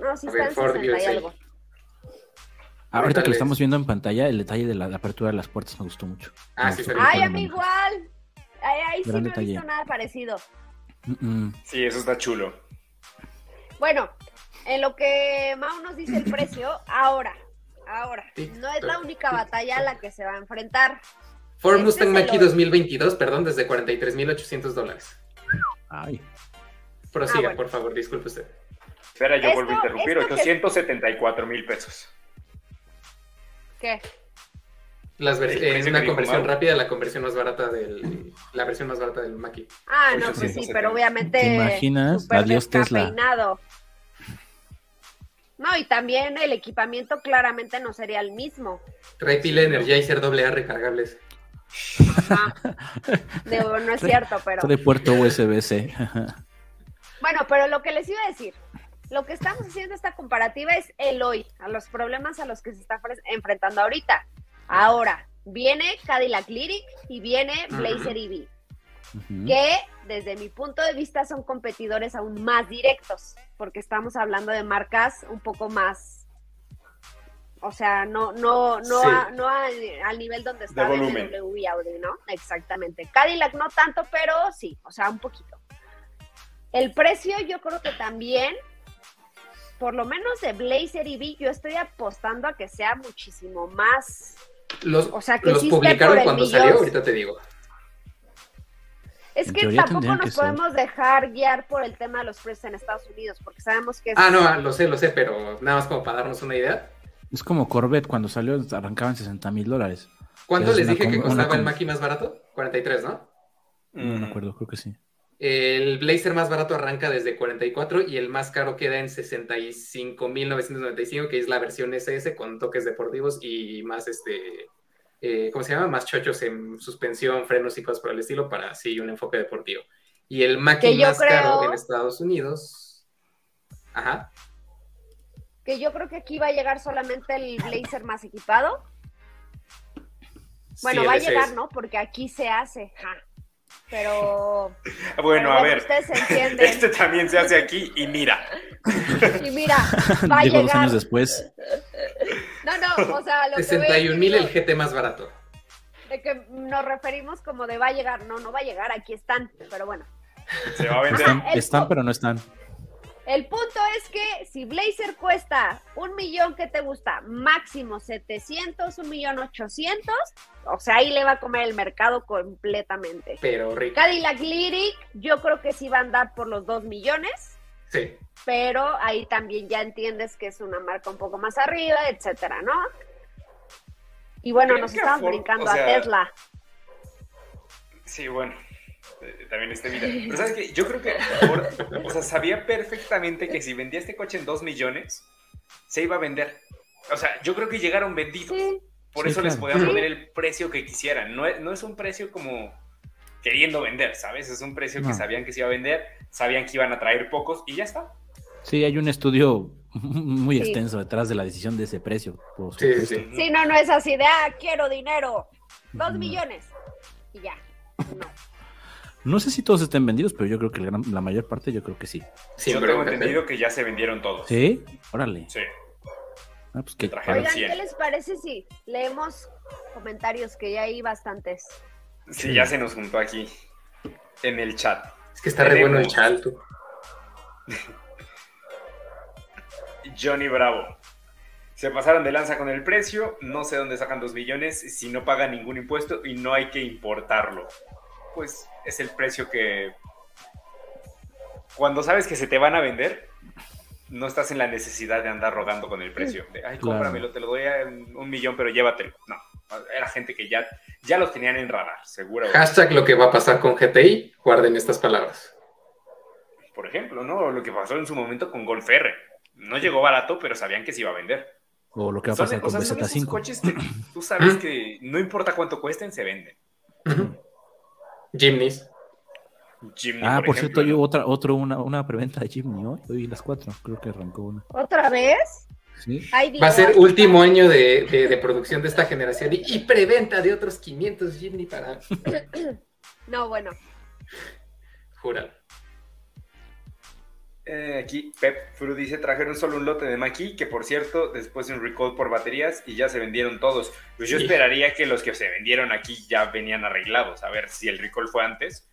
No, sí está en 60 y algo. Ahorita que lo estamos viendo en pantalla, el detalle de la, apertura de las puertas me gustó mucho. Ah, sí, Ay, a mí igual. Ahí, sí no he visto nada parecido. Sí, eso está chulo. Bueno, en lo que Mau nos dice el precio, ahora, ahora, no es la única batalla a la que se va a enfrentar. Ford este Mustang Mach-E 2022, perdón, desde 43.800 dólares. Ay. Prosiga, ah, por favor, disculpe usted. Espera, yo vuelvo a interrumpir, 874 mil pesos. ¿Qué? Las en una conversión rápida, la conversión más barata del, la versión más barata del Maki. Ah, no, pues sí, pero obviamente. ¿Te imaginas? Adiós Tesla. No, y también el equipamiento claramente no sería el mismo. Trae pila Energizer doble A recargables. no es cierto, pero. Trae puerto USB-C. bueno, pero lo que les iba a decir, lo que estamos haciendo esta comparativa es el hoy, a los problemas a los que se está enfrentando ahorita. Ahora, viene Cadillac Lyric y viene Blazer EV, que desde mi punto de vista son competidores aún más directos, porque estamos hablando de marcas un poco más, o sea, no, no, no, no al nivel donde está BMW y Audi, ¿no? Exactamente. Cadillac no tanto, pero sí, o sea, un poquito. El precio yo creo que también por lo menos de Blazer EV, yo estoy apostando a que sea muchísimo más los, o sea, que los publicaron cuando salió, ahorita te digo. Es que tampoco nos podemos dejar guiar por el tema de los precios en Estados Unidos, porque sabemos que... Ah, no, lo sé, lo sé, pero nada más como para darnos una idea. Es como Corvette, cuando salió arrancaban 60 mil dólares. ¿Cuánto les dije que costaba el Mackie más barato? 43, ¿no? No me acuerdo, creo que sí. El Blazer más barato arranca desde 44 y el más caro queda en 65.995, que es la versión SS con toques deportivos y más, este, eh, ¿cómo se llama? Más chochos en suspensión, frenos y cosas por el estilo para así un enfoque deportivo. Y el Mac más caro en Estados Unidos. Ajá. Que yo creo que aquí va a llegar solamente el Blazer más equipado. Bueno, va a llegar, ¿no? Porque aquí se hace. Ja pero... [laughs] Bueno, a ver, [laughs] este también se hace aquí y mira. Y mira, [laughs] va a llegar... dos años después. No, no, o sea, lo 61 mil el GT más barato. De que nos referimos como de va a llegar, no, no va a llegar, aquí están, pero bueno. Se va a vender. están pero no están. El punto es que si Blazer cuesta un millón, ¿qué te gusta? Máximo 700, un millón 800, o sea, ahí le va a comer el mercado completamente. Pero rico. Cadillac Lyric, yo creo que sí va a andar por los 2 millones. Sí. Pero ahí también ya entiendes que es una marca un poco más arriba, etcétera, ¿no? Y bueno, nos estamos brincando a Tesla. Sí, bueno, también este video. [laughs] Pero sabes que yo creo que, o sea, sabía perfectamente que si vendía este coche en 2 millones, se iba a vender. O sea, yo creo que llegaron vendidos. Por eso les podían poner el precio que quisieran. No es, no es un precio como queriendo vender, ¿sabes? Es un precio que sabían que se iba a vender, sabían que iban a traer pocos y ya está. Sí, hay un estudio [laughs] muy extenso detrás de la decisión de ese precio. sí, sí. sí, no, no es así de, ah, quiero dinero, dos millones y ya. No. No sé si todos estén vendidos, pero yo creo que la, mayor parte, yo creo que sí. Sí, yo tengo entendido que ya se vendieron todos. ¿Sí? Órale. Sí. Ah, pues que Oigan, ¿qué les parece si leemos comentarios que ya hay bastantes? Sí, ya se nos juntó aquí en el chat. Es que está re bueno el chat, tú. Johnny Bravo. Se pasaron de lanza con el precio, no sé dónde sacan dos millones si no pagan ningún impuesto y no hay que importarlo pues es el precio que cuando sabes que se te van a vender, no estás en la necesidad de andar rodando con el precio. De, ay, cómpramelo, te lo doy a un millón, pero llévatelo. No, era gente que ya, ya los tenían en radar, seguro. Hashtag lo que va a pasar con GTI, guarden estas palabras. Por ejemplo, ¿no? Lo que pasó en su momento con Golf R. No llegó barato, pero sabían que se iba a vender. O lo que va a pasar con BZ5. coches que tú sabes que no importa cuánto cuesten, se venden. Jimneys. ah, por, cierto, yo otra, otro, una, una preventa de Jimny hoy, hoy las cuatro, creo que arrancó una. ¿Otra vez? Sí. Va a ser último año de, de, producción de esta generación y, preventa de otros 500 Jimny para... [coughs] no, bueno. Júralo. Eh, aquí Pep Fru dice, trajeron solo un lote de Maki, que por cierto, después de un recall por baterías y ya se vendieron todos. Pues yo esperaría que los que se vendieron aquí ya venían arreglados, a ver si el recall fue antes.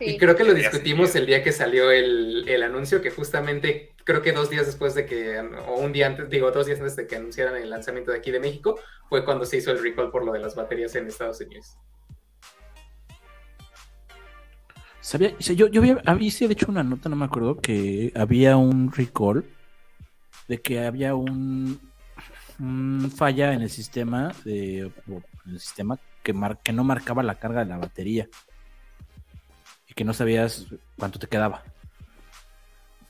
Y creo que lo discutimos el día que salió el, el, anuncio, que justamente creo que dos días después de que, o un día antes, digo, dos días antes de que anunciaran el lanzamiento de aquí de México, fue cuando se hizo el recall por lo de las baterías en Estados Unidos. Sabía, yo, había, había hecho una nota, no me acuerdo, que había un recall de que había un, falla en el sistema de el sistema que, que no marcaba la carga de la batería y que no sabías cuánto te quedaba.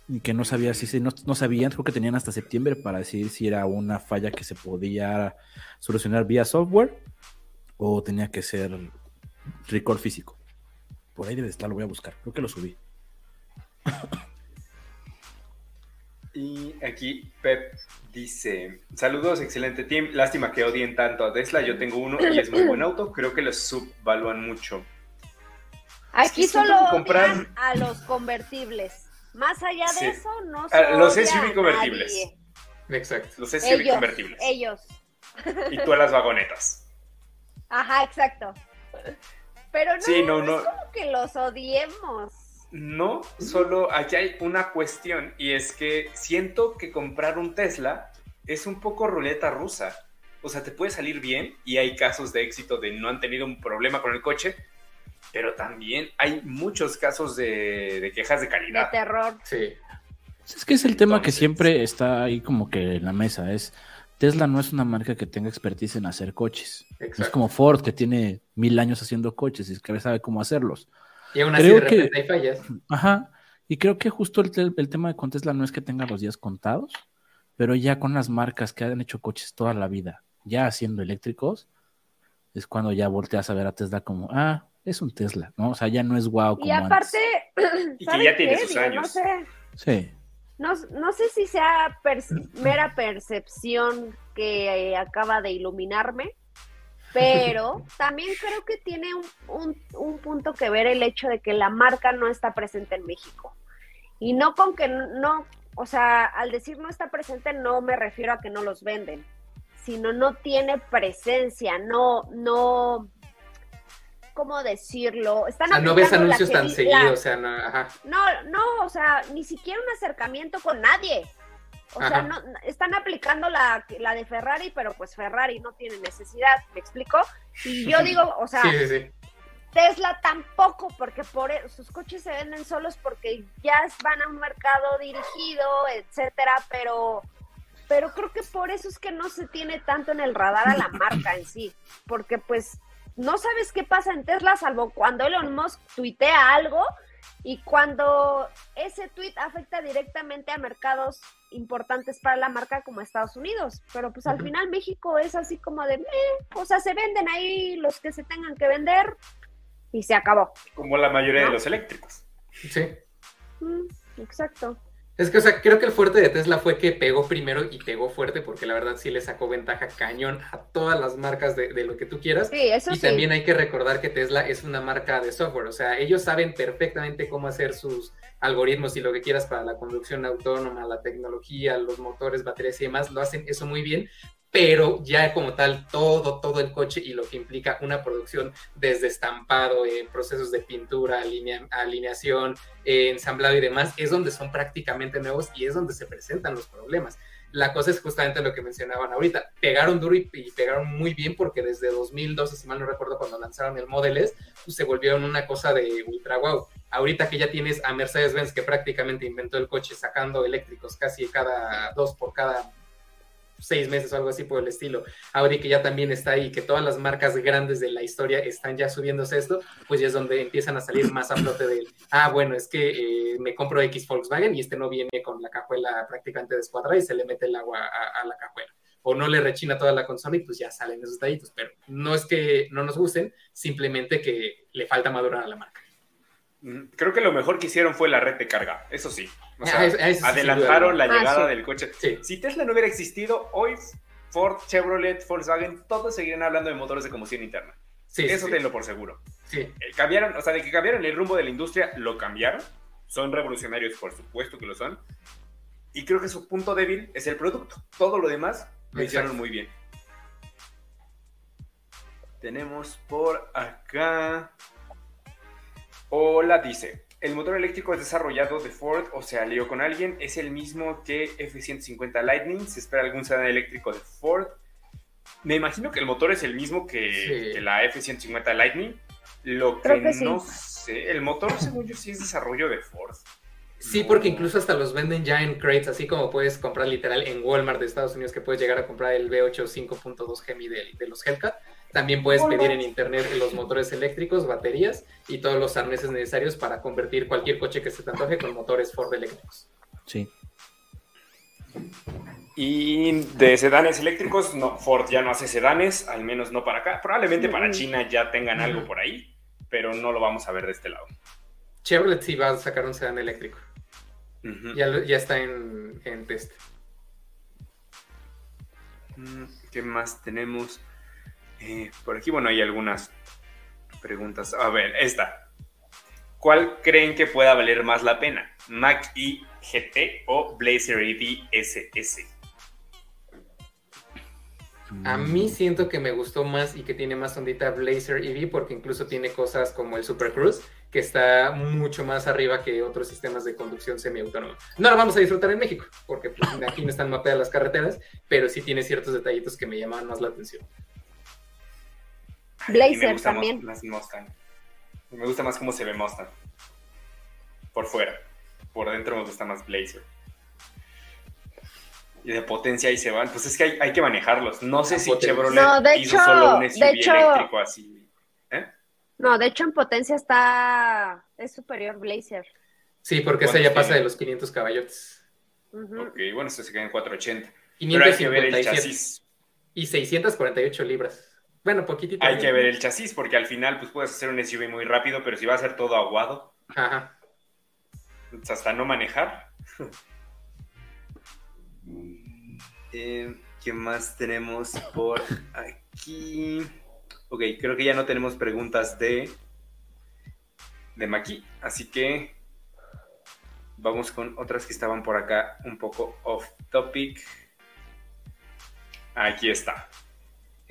Y que no sabías si no, no sabían, creo que tenían hasta septiembre para decidir si era una falla que se podía solucionar vía software o tenía que ser recall físico. Por ahí debe estar, lo voy a buscar. Creo que lo subí. Y aquí Pep dice: Saludos, excelente team. Lástima que odien tanto a Tesla. Yo tengo uno y es muy buen auto. Creo que los subvalúan mucho. Aquí solo compran a los convertibles. Más allá de eso, no son. Los SUV convertibles. Exacto. Los SUV convertibles. Ellos. Y tú a las vagonetas. Ajá, exacto. Pero no, no, es como que los odiemos. No, solo aquí hay una cuestión y es que siento que comprar un Tesla es un poco ruleta rusa. O sea, te puede salir bien y hay casos de éxito de no han tenido un problema con el coche, pero también hay muchos casos de, quejas de calidad. De terror. Sí. Es que es el tema que siempre está ahí como que en la mesa, es Tesla no es una marca que tenga expertise en hacer coches. Es como Ford, que tiene mil años haciendo coches y que sabe cómo hacerlos. Y aún así de repente hay fallas. Ajá. Y creo que justo el, el, tema de Tesla no es que tenga los días contados, pero ya con las marcas que han hecho coches toda la vida, ya haciendo eléctricos, es cuando ya volteas a ver a Tesla como, ah, es un Tesla, ¿no? O sea, ya no es guau como Y aparte, [clears throat] y que ya tiene sus años. No sé. Sí. No, no sé si sea mera percepción que acaba de iluminarme, pero [laughs] también creo que tiene un, un, punto que ver el hecho de que la marca no está presente en México. Y no con que no, o sea, al decir no está presente no me refiero a que no los venden, sino no tiene presencia, no, no, ¿cómo decirlo? Están no ves anuncios tan seguidos, o sea, no, ajá. No, no, o sea, ni siquiera un acercamiento con nadie. O sea, no, están aplicando la, la, de Ferrari, pero pues Ferrari no tiene necesidad, ¿me explico? Y yo [laughs] digo, o sea, Tesla tampoco, porque por e, sus coches se venden solos porque ya van a un mercado dirigido, etcétera, pero pero creo que por eso es que no se tiene tanto en el radar a la marca en sí, porque pues no sabes qué pasa en Tesla salvo cuando Elon Musk tuitea algo y cuando ese tweet afecta directamente a mercados importantes para la marca como Estados Unidos. Pero pues al final México es así como de, o sea, se venden ahí los que se tengan que vender y se acabó. Como la mayoría de los eléctricos. Sí. Mm, exacto. Es que, o sea, creo que el fuerte de Tesla fue que pegó primero y pegó fuerte, porque la verdad sí le sacó ventaja cañón a todas las marcas de, lo que tú quieras. Sí, eso y también hay que recordar que Tesla es una marca de software, o sea, ellos saben perfectamente cómo hacer sus algoritmos y lo que quieras para la conducción autónoma, la tecnología, los motores, baterías y demás, lo hacen eso muy bien, pero ya como tal todo, todo el coche y lo que implica una producción desde estampado, eh, procesos de pintura, alineación, eh, ensamblado y demás, es donde son prácticamente nuevos y es donde se presentan los problemas. La cosa es justamente lo que mencionaban ahorita, pegaron duro y, pegaron muy bien porque desde 2012, si mal no recuerdo, cuando lanzaron el Model S, pues se volvieron una cosa de ultra wow. Ahorita que ya tienes a Mercedes-Benz que prácticamente inventó el coche sacando eléctricos casi cada dos por cada seis meses o algo así por el estilo. Audi que ya también está ahí, que todas las marcas grandes de la historia están ya subiéndose esto, pues ya es donde empiezan a salir más a flote de, ah, bueno, es que eh, me compro X Volkswagen y este no viene con la cajuela prácticamente descuadrada y se le mete el agua a, la cajuela. O no le rechina toda la consola y pues ya salen esos detallitos. Pero no es que no nos gusten, simplemente que le falta madurar a la marca. Creo que lo mejor que hicieron fue la red de carga, eso sí. Ah, adelantaron la ah, llegada del coche. Si Tesla no hubiera existido, hoy Ford, Chevrolet, Volkswagen, todos seguirían hablando de motores de combustión interna. Sí, eso tenlo por seguro. Sí. Eh, cambiaron, o sea, de que cambiaron el rumbo de la industria, lo cambiaron. Son revolucionarios, por supuesto que lo son. Y creo que su punto débil es el producto. Todo lo demás lo hicieron muy bien. Tenemos por acá. Hola, dice. El motor eléctrico es desarrollado de Ford o se alió con alguien. Es el mismo que F-150 Lightning. Se espera algún sedán eléctrico de Ford. Me imagino que el motor es el mismo que, la F-150 Lightning. Lo que, no sé, el motor, según yo, sí es desarrollo de Ford. Sí, porque incluso hasta los venden ya en crates, así como puedes comprar literal en Walmart de Estados Unidos, que puedes llegar a comprar el V8 5.2 Gemi de, de los Hellcat. También puedes pedir en internet los motores eléctricos, baterías y todos los arneses necesarios para convertir cualquier coche que se te antoje con motores Ford eléctricos. Sí. Y de sedanes eléctricos, no, Ford ya no hace sedanes, al menos no para acá. Probablemente para China ya tengan algo por ahí, pero no lo vamos a ver de este lado. Chevrolet sí va a sacar un sedán eléctrico. ya, ya, está en, en test. Mm, ¿Qué más tenemos? Eh, por aquí, bueno, hay algunas preguntas. A ver, esta. ¿Cuál creen que pueda valer más la pena? ¿Mac E GT o Blazer EV SS? A mí siento que me gustó más y que tiene más ondita Blazer EV porque incluso tiene cosas como el Super Cruise que está mucho más arriba que otros sistemas de conducción semiautónoma. No lo vamos a disfrutar en México porque pues, aquí no están mapeadas las carreteras, pero sí tiene ciertos detallitos que me llaman más la atención. Blazer también. Me gusta más cómo se ve Mustang. Por fuera. Por dentro me gusta más Blazer. Y de potencia ahí se van. Pues es que hay, que manejarlos. No sé si Chevrolet hizo solo un SUV eléctrico así. ¿Eh? No, de hecho en potencia está. Es superior Blazer. Sí, porque esa ya pasa de los 500 caballotes. Ok, bueno, esto se queda en 480. 557. Y 648 libras. Bueno, poquitito. Hay que ver el chasis, porque al final pues puedes hacer un SUV muy rápido, pero si va a ser todo aguado, Ajá. Pues, hasta no manejar. [laughs] eh, ¿Qué más tenemos por aquí? Ok, creo que ya no tenemos preguntas de, de Maki, así que vamos con otras que estaban por acá un poco off topic. Aquí está.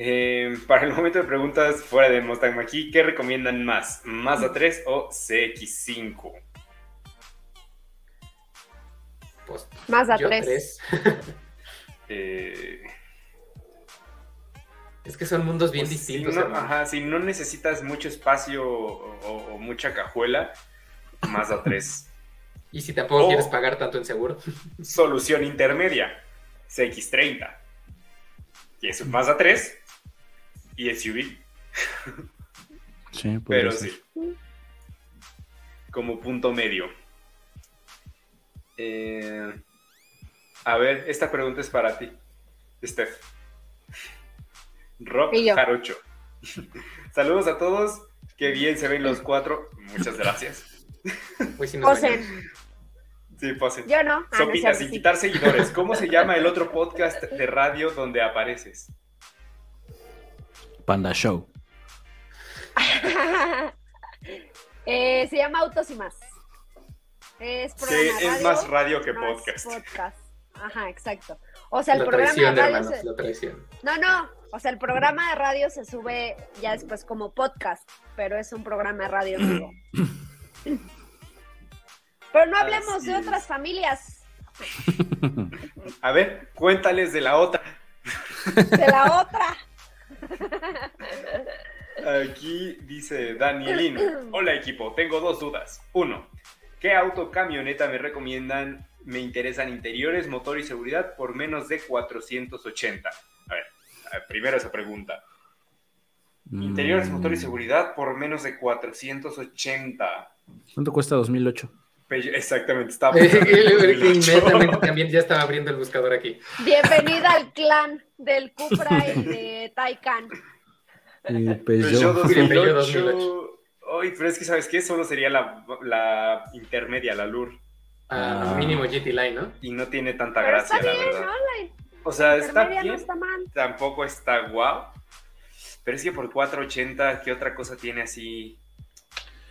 Eh, para el momento de preguntas fuera de Mustang Mach-E, ¿qué recomiendan más? ¿Mazda 3 o CX5? Pues, Mazda 3. [laughs] Eh, es que son mundos bien pues, distintos. Si no, ajá, si no necesitas mucho espacio o, mucha cajuela, Mazda 3. [laughs] y si tampoco quieres pagar tanto en seguro. solución intermedia, CX30. Y es un Mazda 3 y SUV. Sí, pero sí. Como punto medio. Eh, a ver, esta pregunta es para ti, Steph. Rock Jarocho. [laughs] Saludos a todos. Qué bien se ven los cuatro. Muchas gracias. Pues posen. Sí, posen. Yo no. Ah, sin quitar seguidores. ¿Cómo se llama el otro podcast de radio donde apareces? Panda Show? [laughs] Eh, se llama Autos y más. Es, sí, es más radio que podcast. Ajá, exacto. O sea, el programa de radio. No, no. O sea, el programa de radio se sube ya después como podcast, pero es un programa de radio vivo. [coughs] pero no hablemos de otras familias. A ver, cuéntales de la otra. De la otra. Aquí dice Danielín. Hola equipo, tengo dos dudas. Uno, ¿qué auto camioneta me recomiendan? Me interesan interiores, motor y seguridad por menos de 480. A ver, primero esa pregunta. Interiores, motor y mm. seguridad por menos de 480. ¿Cuánto cuesta 2008? Exactamente, estaba. [laughs] también ya estaba abriendo el buscador aquí. Bienvenida al clan del [laughs] Cupra y de Taycan. [laughs] Peugeot, 2008. Ay, pero es que, ¿sabes qué? Solo sería la, intermedia, la LUR. Ah, mínimo GT Line, ¿no? Y no tiene tanta gracia, la verdad. O sea, está bien. No está mal. Tampoco está guau. Pero es que por 480, ¿qué otra cosa tiene así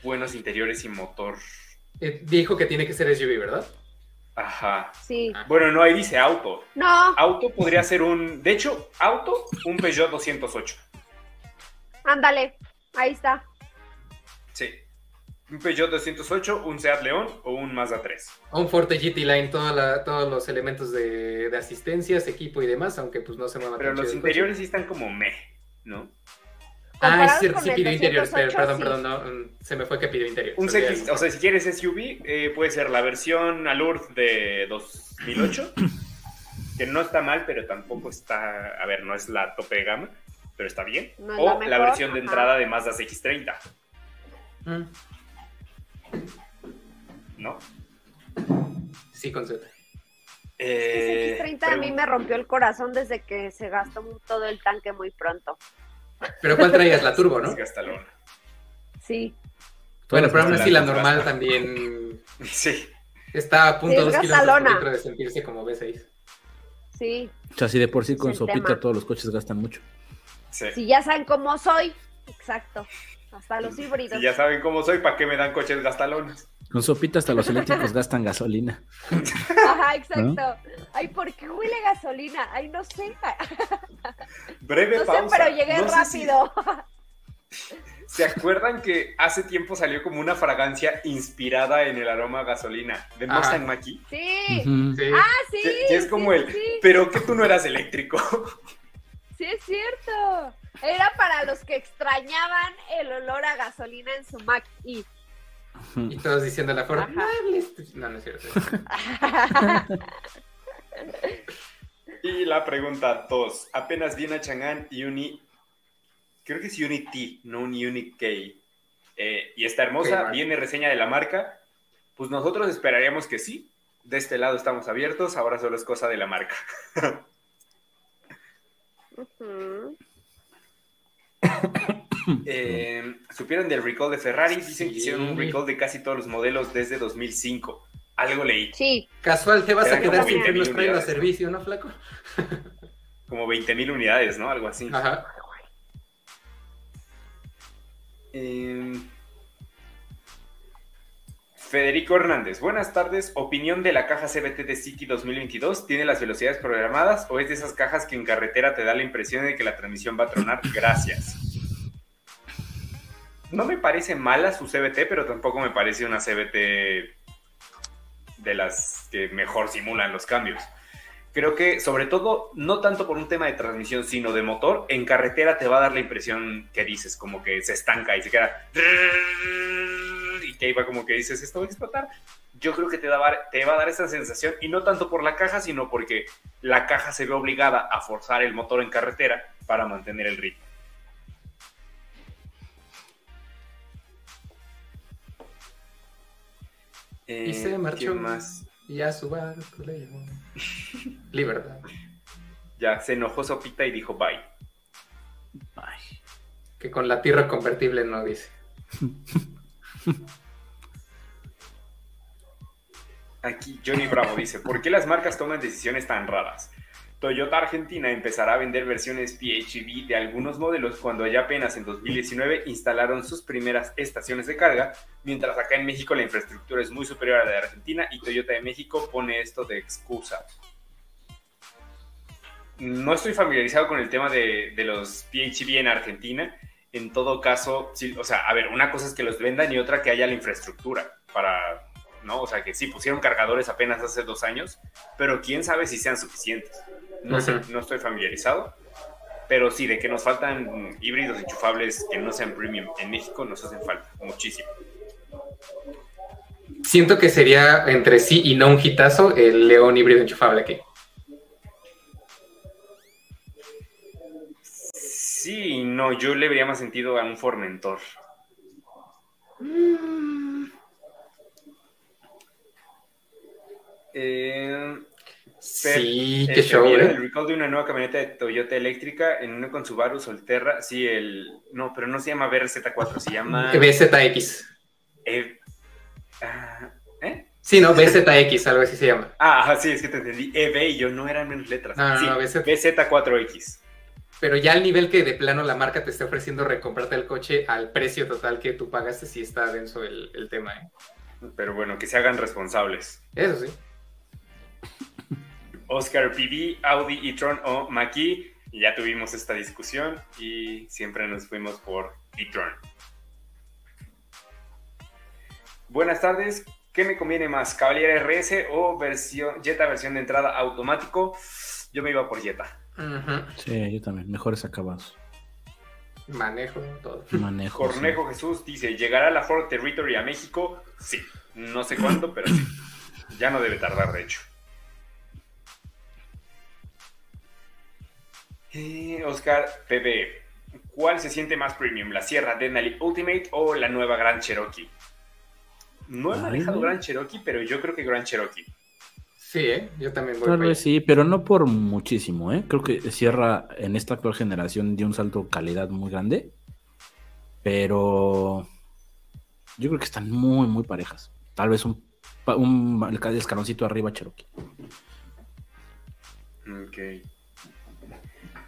buenos interiores y motor? Eh, dijo que tiene que ser SUV, ¿verdad? Ajá. Sí. Bueno, no, ahí dice auto. No. Auto podría ser un. De hecho, auto, un Peugeot 208. Ándale, ahí está. Sí. Un Peugeot 208, un Seat León o un Mazda 3. un Forte GT Line, todos los elementos de, asistencias, equipo y demás, aunque pues no se mueva Pero los interiores sí están como meh, ¿no? Ah, es cierto, sí pidió interiores, perdón, perdón, no, mm, se me fue que pidió interiores. Un o sea, si quieres SUV, eh, puede ser la versión Allure de 2008, [coughs] que no está mal, pero tampoco está, a ver, no es la tope de gama, pero está bien. o la, versión de entrada de Mazda X30. Mm. ¿No? Sí, con Z. Eh, X30 a mí me rompió el corazón desde que se gastó todo el tanque muy pronto. Pero ¿cuál traías? La turbo, ¿no? Gastalona. Sí. Bueno, pero aún así la normal también. [laughs] Sí. Está a punto de 2 kilómetros de sentirse como B6. Sí. O sea, si de por sí con sopita todos los coches gastan mucho. Sí. Si ya saben cómo soy. Exacto. Hasta los híbridos. Si ya saben cómo soy, ¿para qué me dan coches gastalones? Con sopita hasta los eléctricos gastan gasolina. Ajá, exacto. Ay, ¿por qué huele gasolina? Ay, no sé. Breve no pausa. Sé, pero llegué rápido. [laughs] ¿Se acuerdan que hace tiempo salió como una fragancia inspirada en el aroma a gasolina de Mustang Maki? Sí. Ah, sí. es como el, pero que tú no eras eléctrico. Sí, es cierto. Era para los que extrañaban el olor a gasolina en su Mac y todos diciendo la forma. No, no es cierto. [laughs] y la pregunta dos. Apenas viene a Chang'an Uni. Creo que es Unity, no un Unity eh, y está hermosa. viene reseña de la marca. Pues nosotros esperaríamos que sí. De este lado estamos abiertos. Ahora solo es cosa de la marca. [laughs] [coughs] Eh, supieron del recall de Ferrari, dicen que hicieron un recall de casi todos los modelos desde 2005. Algo leí. Sí. Casual, te vas a quedar sin que nos traigan servicio, ¿no, flaco? como 20 mil unidades, ¿no? Algo así. Ajá. Em, Federico Hernández, buenas tardes. Opinión de la caja CBT de City 2022. ¿Tiene las velocidades programadas o es de esas cajas que en carretera te da la impresión de que la transmisión va a tronar? Gracias no me parece mala su CBT, pero tampoco me parece una CBT de las que mejor simulan los cambios. Creo que, sobre todo, no tanto por un tema de transmisión, sino de motor, en carretera te va a dar la impresión que dices, como que se estanca y se queda. Y que iba como que dices, esto va a explotar. Yo creo que te, te va a dar esa sensación, y no tanto por la caja, sino porque la caja se ve obligada a forzar el motor en carretera para mantener el ritmo. Y se eh, marchó más. Y a su barco [laughs] Libertad. Ya se enojó Sopita y dijo bye. Bye. Que con la tierra convertible no dice. Aquí Johnny Bravo dice, ¿por qué las marcas toman decisiones tan raras? Toyota Argentina empezará a vender versiones PHEV de algunos modelos cuando ya apenas en 2019 instalaron sus primeras estaciones de carga, mientras acá en México la infraestructura es muy superior a la de Argentina y Toyota de México pone esto de excusa. No estoy familiarizado con el tema de, los PHEV en Argentina. En todo caso, o sea, a ver, una cosa es que los vendan y otra que haya la infraestructura para, ¿no? O sea, que sí, pusieron cargadores apenas hace dos años, pero quién sabe si sean suficientes. No sé, no estoy familiarizado, pero sí, de que nos faltan híbridos enchufables que no sean premium en México, nos hacen falta muchísimo. Siento que sería entre sí y no un hitazo el León híbrido enchufable aquí. Sí, no, yo le vería más sentido a un Formentor. Mm. Eh, Sí, qué show, ¿eh? El recall de una nueva camioneta de Toyota eléctrica en uno con Subaru Solterra. Sí, el. No, pero no se llama BRZ4, se llama. [laughs] BZX. Eh, ah, ¿Eh? Sí, no, BZX, algo así se llama. Ah, sí, es que te entendí. EB y yo no eran menos letras. No, no, sí, BZ4X. Pero ya al nivel que de plano la marca te está ofreciendo recomprarte el coche al precio total que tú pagaste, sí está denso el, el tema, ¿eh? Pero bueno, que se hagan responsables. Eso sí. Oscar PB, Audi e-tron o Maki. Y ya tuvimos esta discusión y siempre nos fuimos por e-tron. Buenas tardes. ¿Qué me conviene más? ¿Cavalier RS o versión, Jetta versión de entrada automático? Yo me iba por Jetta. Sí, yo también. Mejores acabados. Manejo, todo. Manejo. Cornejo Jesús dice: ¿Llegará la Ford Territory a México? Sí. No sé cuándo, pero sí. Ya no debe tardar, de hecho. Eh, Oscar PB, ¿cuál se siente más premium? ¿La Sierra Denali Ultimate o la nueva Grand Cherokee? No he manejado Grand Cherokee, pero yo creo que Grand Cherokee. Sí, ¿eh? yo también voy Tal vez sí, pero no por muchísimo. ¿eh? Creo que Sierra en esta actual generación dio un salto calidad muy grande. Pero yo creo que están muy, muy parejas. Tal vez un, un escaloncito arriba Cherokee. Ok.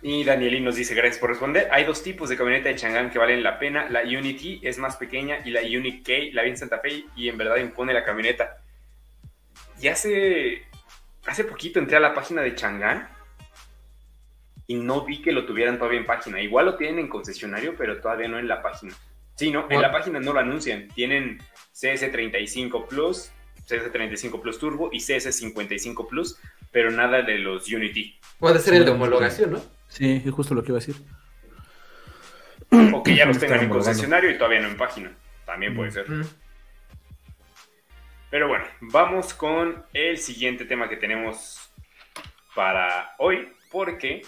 Y Danielín nos dice, gracias por responder. Hay dos tipos de camioneta de Chang'an que valen la pena. La Unity es más pequeña y la Unique K la vi en Santa Fe y en verdad impone la camioneta. Y hace hace poquito entré a la página de Chang'an y no vi que lo tuvieran todavía en página. Igual lo tienen en concesionario, pero todavía no en la página. Sí, no, en la página no lo anuncian. Tienen CS35 Plus, CS35 Plus Turbo y CS55 Plus, pero nada de los Unity. Puede ser el de homologación, ¿no? Sí, es justo lo que iba a decir. O que ya los tengan en concesionario y todavía no en página. También puede ser. Pero bueno, vamos con el siguiente tema que tenemos para hoy, porque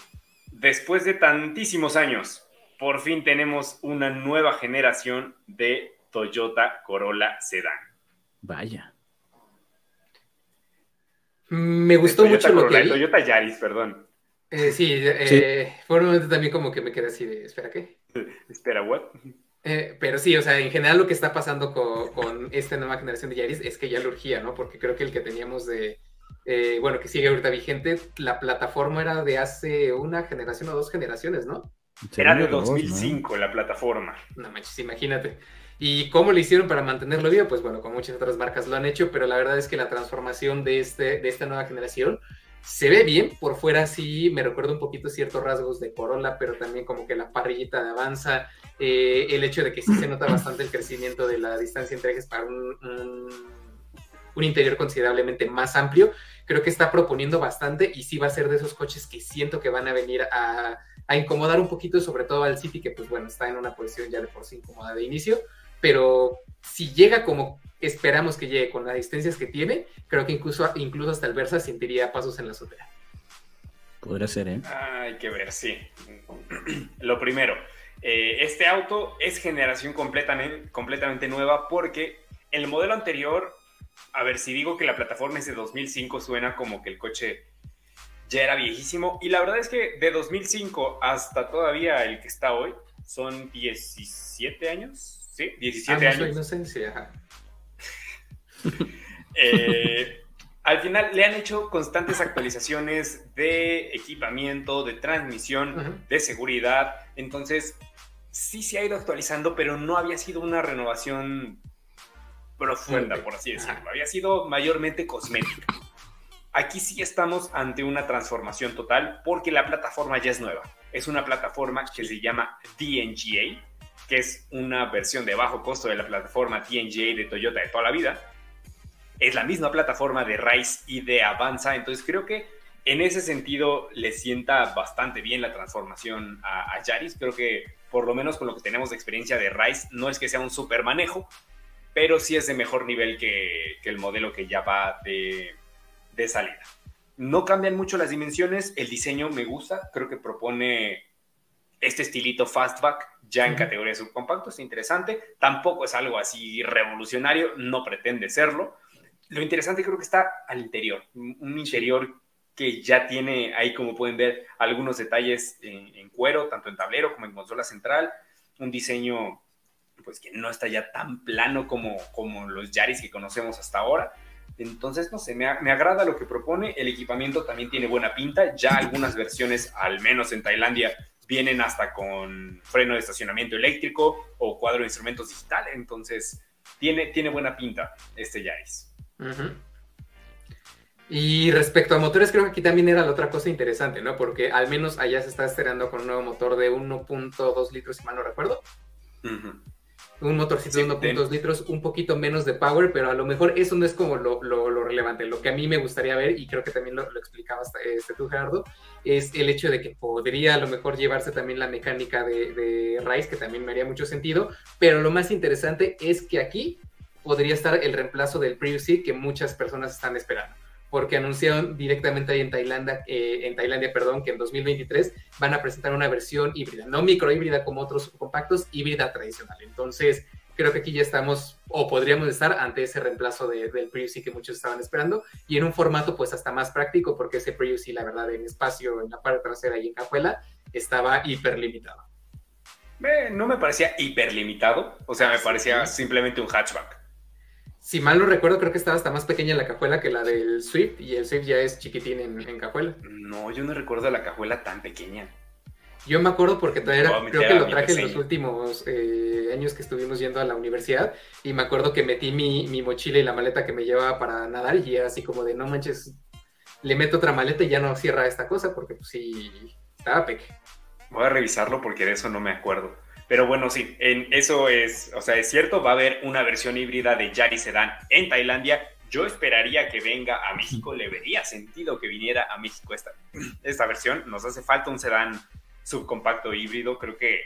después de tantísimos años, por fin tenemos una nueva generación de Toyota Corolla Sedan. Vaya. Me gustó mucho lo que Toyota Yaris, perdón. Eh, sí, eh, por un momento también como que me quedé así de, espera, ¿qué? [laughs] espera, ¿what? Eh, pero sí, o sea, en general lo que está pasando con, esta nueva generación de Yaris es que ya lo urgía, ¿no? Porque creo que el que teníamos de, eh, bueno, que sigue ahorita vigente, la plataforma era de hace una generación o dos generaciones, ¿no? Era de 2005 la plataforma. No manches, imagínate. ¿Y cómo le hicieron para mantenerlo vivo? Pues bueno, con muchas otras marcas lo han hecho, pero la verdad es que la transformación de, este, de esta nueva generación se ve bien, por fuera sí me recuerda un poquito ciertos rasgos de Corolla, pero también como que la parrillita de avanza, eh, el hecho de que sí se nota bastante el crecimiento de la distancia entre ejes para un, un, interior considerablemente más amplio, creo que está proponiendo bastante y sí va a ser de esos coches que siento que van a venir a, a incomodar un poquito, sobre todo al City, que pues bueno, está en una posición ya de por sí incómoda de inicio, pero si llega como esperamos que llegue con las distancias que tiene, creo que incluso, incluso hasta el Versa sentiría pasos en la azotea. Podría ser, ¿eh? Hay que ver, sí. [clears throat] Lo primero, eh, este auto es generación completamente, completamente nueva porque el modelo anterior, a ver, si digo que la plataforma es de 2005, suena como que el coche ya era viejísimo. Y la verdad es que de 2005 hasta todavía el que está hoy son 17 años. Sí, 17 años. inocencia. [laughs] Eh, al final le han hecho constantes actualizaciones de equipamiento, de transmisión, de seguridad. Entonces, sí se ha ido actualizando, pero no había sido una renovación profunda, por así decirlo. Había sido mayormente cosmética. Aquí sí estamos ante una transformación total porque la plataforma ya es nueva. Es una plataforma que se llama DNGA, que es una versión de bajo costo de la plataforma DNGA de Toyota de toda la vida es la misma plataforma de Rise y de Avanza, entonces creo que en ese sentido le sienta bastante bien la transformación a, Yaris. Creo que por lo menos con lo que tenemos de experiencia de Rise, no es que sea un super manejo, pero sí es de mejor nivel que, el modelo que ya va de, de, salida. No cambian mucho las dimensiones, el diseño me gusta, creo que propone este estilito fastback ya en categoría subcompacto, es interesante, tampoco es algo así revolucionario, no pretende serlo, lo interesante creo que está al interior, un interior que ya tiene ahí, como pueden ver, algunos detalles en, cuero, tanto en tablero como en consola central, un diseño pues que no está ya tan plano como, como los Yaris que conocemos hasta ahora. Entonces, no sé, me, me, agrada lo que propone. El equipamiento también tiene buena pinta. Ya algunas versiones, al menos en Tailandia, vienen hasta con freno de estacionamiento eléctrico o cuadro de instrumentos digital. Entonces, tiene, tiene buena pinta este Yaris. Y respecto a motores, creo que aquí también era la otra cosa interesante, ¿no? Porque al menos allá se está estrenando con un nuevo motor de 1.2 litros, si mal no recuerdo. Un motorcito de 1.2 litros, un poquito menos de power, pero a lo mejor eso no es como lo, relevante. Lo que a mí me gustaría ver, y creo que también lo, lo explicabas este, tú, Gerardo, es el hecho de que podría a lo mejor llevarse también la mecánica de, de Rise, que también me haría mucho sentido. Pero lo más interesante es que aquí podría estar el reemplazo del Prius que muchas personas están esperando porque anunciaron directamente ahí en Tailandia, eh, en Tailandia, perdón, que en 2023 van a presentar una versión híbrida, no microhíbrida como otros compactos, híbrida tradicional. Entonces, creo que aquí ya estamos, o podríamos estar ante ese reemplazo del Prius que muchos estaban esperando, y en un formato pues hasta más práctico, porque ese Prius la verdad, en espacio, en la parte trasera y en cajuela, estaba hiperlimitado. no me parecía hiperlimitado, o sea, me parecía simplemente un hatchback si mal no recuerdo, creo que estaba hasta más pequeña la cajuela que la del Swift y el Swift ya es chiquitín en, cajuela. No, yo no recuerdo la cajuela tan pequeña. Yo me acuerdo porque todavía creo que lo traje en los últimos eh, años que estuvimos yendo a la universidad y me acuerdo que metí mi, mi, mochila y la maleta que me llevaba para nadar y era así como de no manches, le meto otra maleta y ya no cierra esta cosa porque pues sí, estaba pequeña. Voy a revisarlo porque de eso no me acuerdo. Pero bueno, sí, en eso es, o sea, es cierto, va a haber una versión híbrida de Yari Sedan en Tailandia. Yo esperaría que venga a México, le vería sentido que viniera a México esta, esta versión. Nos hace falta un sedán subcompacto híbrido, creo que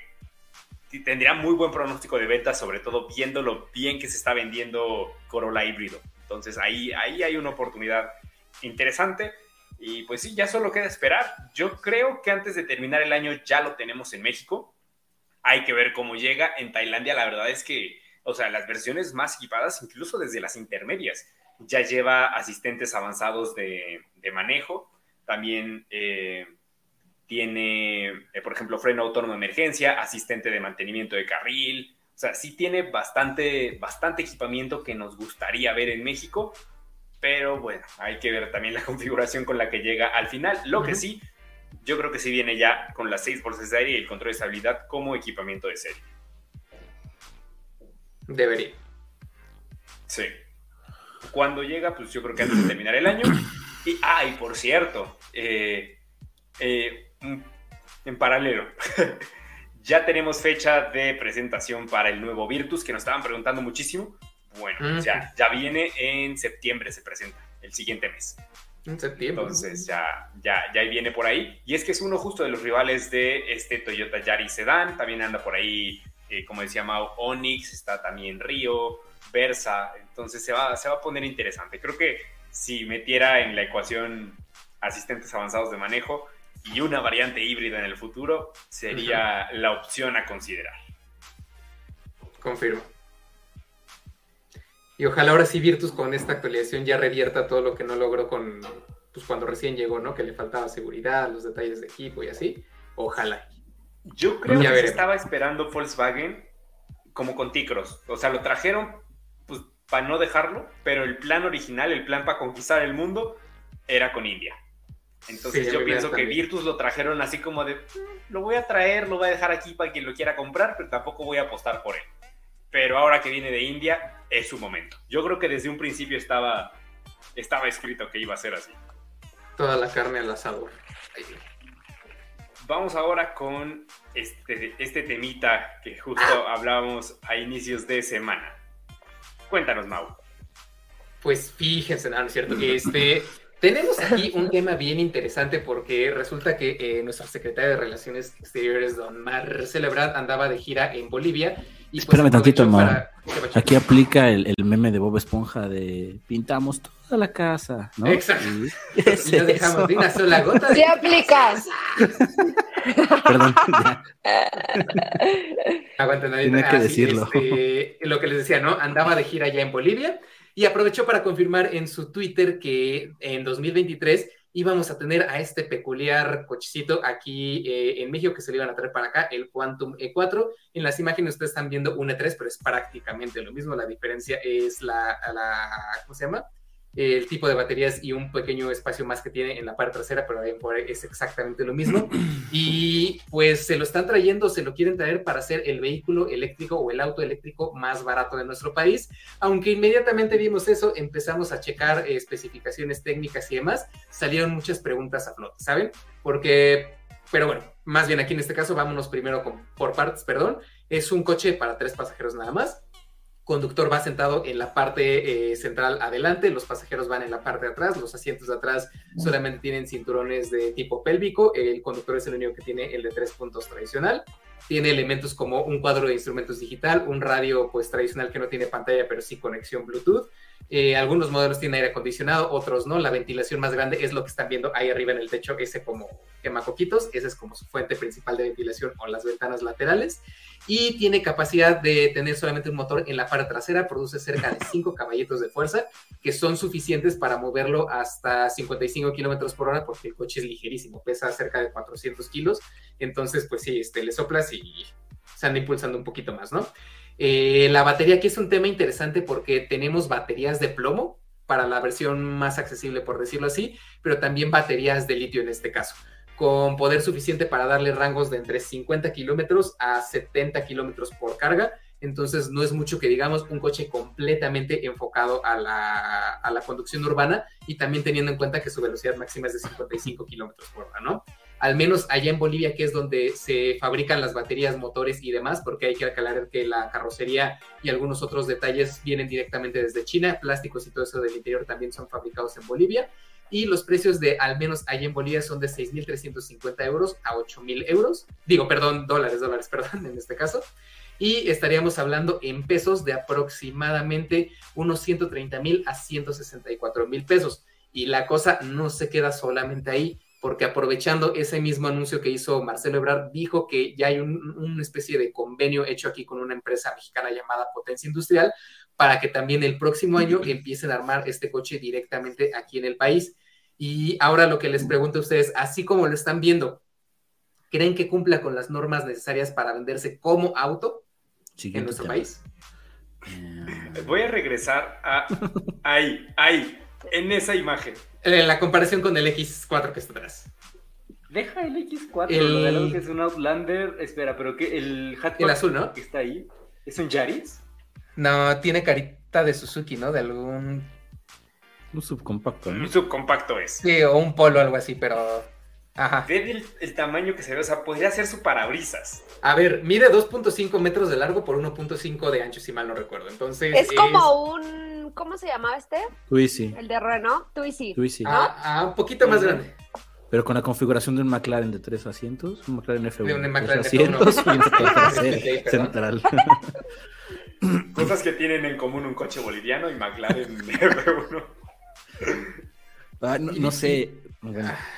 tendría muy buen pronóstico de ventas, sobre todo viendo lo bien que se está vendiendo Corolla híbrido. Entonces ahí, ahí hay una oportunidad interesante. Y pues sí, ya solo queda esperar. Yo creo que antes de terminar el año ya lo tenemos en México hay que ver cómo llega. En Tailandia la verdad es que, o sea, las versiones más equipadas, incluso desde las intermedias, ya lleva asistentes avanzados de, manejo. También eh, tiene, eh, por ejemplo, freno autónomo de emergencia, asistente de mantenimiento de carril. O sea, sí tiene bastante, bastante equipamiento que nos gustaría ver en México, pero bueno, hay que ver también la [laughs] configuración con la que llega al final. Lo que sí, yo creo que sí viene ya con las seis bolsas de aire y el control de estabilidad como equipamiento de serie. Debería. Sí. Cuando llega, pues yo creo que antes de terminar el año. Y, ah, y por cierto, eh, eh, en paralelo, [laughs] ya tenemos fecha de presentación para el nuevo Virtus, que nos estaban preguntando muchísimo. Bueno, ya, ya viene en septiembre, se presenta, el siguiente mes. En septiembre. Entonces ya, ya, ya viene por ahí. Y es que es uno justo de los rivales de este Toyota Yaris Sedan. También anda por ahí, eh, como decía Mau, Onix, está también Río, Versa. Entonces se va, se va a poner interesante. Creo que si metiera en la ecuación asistentes avanzados de manejo y una variante híbrida en el futuro, sería la opción a considerar. Confirmo. Y ojalá ahora sí Virtus con esta actualización ya revierta todo lo que no logró con pues cuando recién llegó, ¿no? Que le faltaba seguridad, los detalles de equipo y así. Ojalá. Yo creo que estaba esperando Volkswagen como con Ticros. O sea, lo trajeron pues para no dejarlo, pero el plan original, el plan para conquistar el mundo, era con India. Entonces yo pienso que Virtus lo trajeron así como de, mm, lo voy a traer, lo voy a dejar aquí para quien lo quiera comprar, pero tampoco voy a apostar por él pero ahora que viene de India es su momento. Yo creo que desde un principio estaba, estaba escrito que iba a ser así. Toda la carne al asador. Vamos ahora con este, este temita que justo hablábamos a inicios de semana. Cuéntanos, Mau. Pues fíjense, no, es cierto. [laughs] Este, tenemos aquí un tema bien interesante porque resulta que eh, nuestra secretaria de Relaciones Exteriores, don Marcelo Ebrard, andaba de gira en Bolivia pues, Espérame tantito, Aquí aplica el, meme de Bob Esponja de pintamos toda la casa, ¿no? Exacto. Y, [laughs] no dejamos de una sola gota. ¿Qué aplicas? [laughs] Perdón. [laughs] Aguanta, nadie Tiene que decirlo. Este, lo que les decía, ¿no? Andaba de gira ya en Bolivia y aprovechó para confirmar en su Twitter que en 2023 y vamos a tener a este peculiar cochecito aquí eh, en México que se le iban a traer para acá, el Quantum E4. En las imágenes ustedes están viendo un E3, pero es prácticamente lo mismo. La diferencia es la ¿cómo se llama? El tipo de baterías y un pequeño espacio más que tiene en la parte trasera, pero es exactamente lo mismo. [clears throat] Y pues se lo están trayendo, se lo quieren traer para hacer el vehículo eléctrico o el auto eléctrico más barato de nuestro país. Aunque inmediatamente vimos eso, empezamos a checar especificaciones técnicas y demás, salieron muchas preguntas a flote, ¿saben? Porque, pero bueno, más bien aquí en este caso, vámonos primero con, por partes, perdón. Es un coche para tres pasajeros nada más conductor va sentado en la parte eh, central adelante, los pasajeros van en la parte de atrás, los asientos de atrás solamente tienen cinturones de tipo pélvico, el conductor es el único que tiene el de tres puntos tradicional, tiene elementos como un cuadro de instrumentos digital, un radio pues tradicional que no tiene pantalla pero sí conexión Bluetooth, eh, algunos modelos tienen aire acondicionado, otros no. La ventilación más grande es lo que están viendo ahí arriba en el techo, ese como quema coquitos. Esa es como su fuente principal de ventilación o las ventanas laterales. Y tiene capacidad de tener solamente un motor en la parte trasera. Produce cerca de 5 caballitos de fuerza, que son suficientes para moverlo hasta 55 kilómetros por hora, porque el coche es ligerísimo, pesa cerca de 400 kilos. Entonces, pues sí, este, le soplas y se anda impulsando un poquito más, ¿no? Eh, la batería aquí es un tema interesante porque tenemos baterías de plomo para la versión más accesible, por decirlo así, pero también baterías de litio en este caso, con poder suficiente para darle rangos de entre 50 kilómetros a 70 kilómetros por carga. Entonces no es mucho que digamos un coche completamente enfocado a la, a la conducción urbana y también teniendo en cuenta que su velocidad máxima es de 55 kilómetros por hora, ¿no? al menos allá en Bolivia, que es donde se fabrican las baterías, motores y demás, porque hay que aclarar que la carrocería y algunos otros detalles vienen directamente desde China, plásticos y todo eso del interior también son fabricados en Bolivia. Y los precios de, al menos allá en Bolivia, son de 6.350 euros a 8.000 euros. Digo, perdón, dólares, dólares, [laughs] perdón, en este caso. Y estaríamos hablando en pesos de aproximadamente unos 130 mil a 164 mil pesos. Y la cosa no se queda solamente ahí porque aprovechando ese mismo anuncio que hizo Marcelo Ebrard, dijo que ya hay una especie de convenio hecho aquí con una empresa mexicana llamada Potencia Industrial para que también el próximo año empiecen a armar este coche directamente aquí en el país. Y ahora lo que les pregunto a ustedes, así como lo están viendo, ¿creen que cumpla con las normas necesarias para venderse como auto en nuestro país? Voy a regresar a ahí, ahí, en esa imagen. En la comparación con el X4 que está atrás. Deja el X4, el... lo que es un Outlander. Espera, pero que el hatchback el azul, ¿no? que está ahí, ¿es un Yaris? No, tiene carita de Suzuki, ¿no? De algún. Un subcompacto, ¿no? Un subcompacto es. Sí, o un polo, algo así, pero. Ajá. Ve el, tamaño que se ve, o sea, podría ser su parabrisas. A ver, mide 2.5 metros de largo por 1.5 de ancho, si mal no recuerdo. Entonces. Es, como un ¿cómo se llamaba este? Twizy. El de Renault, Twizy. Twizy. Ah, ah, un poquito más grande. Pero con la configuración de un McLaren de tres asientos, un McLaren F1. De un McLaren asientos [laughs] y [laughs] central. [clears throat] Cosas que tienen en común un coche boliviano y McLaren [laughs] F1. Ah, no, sé.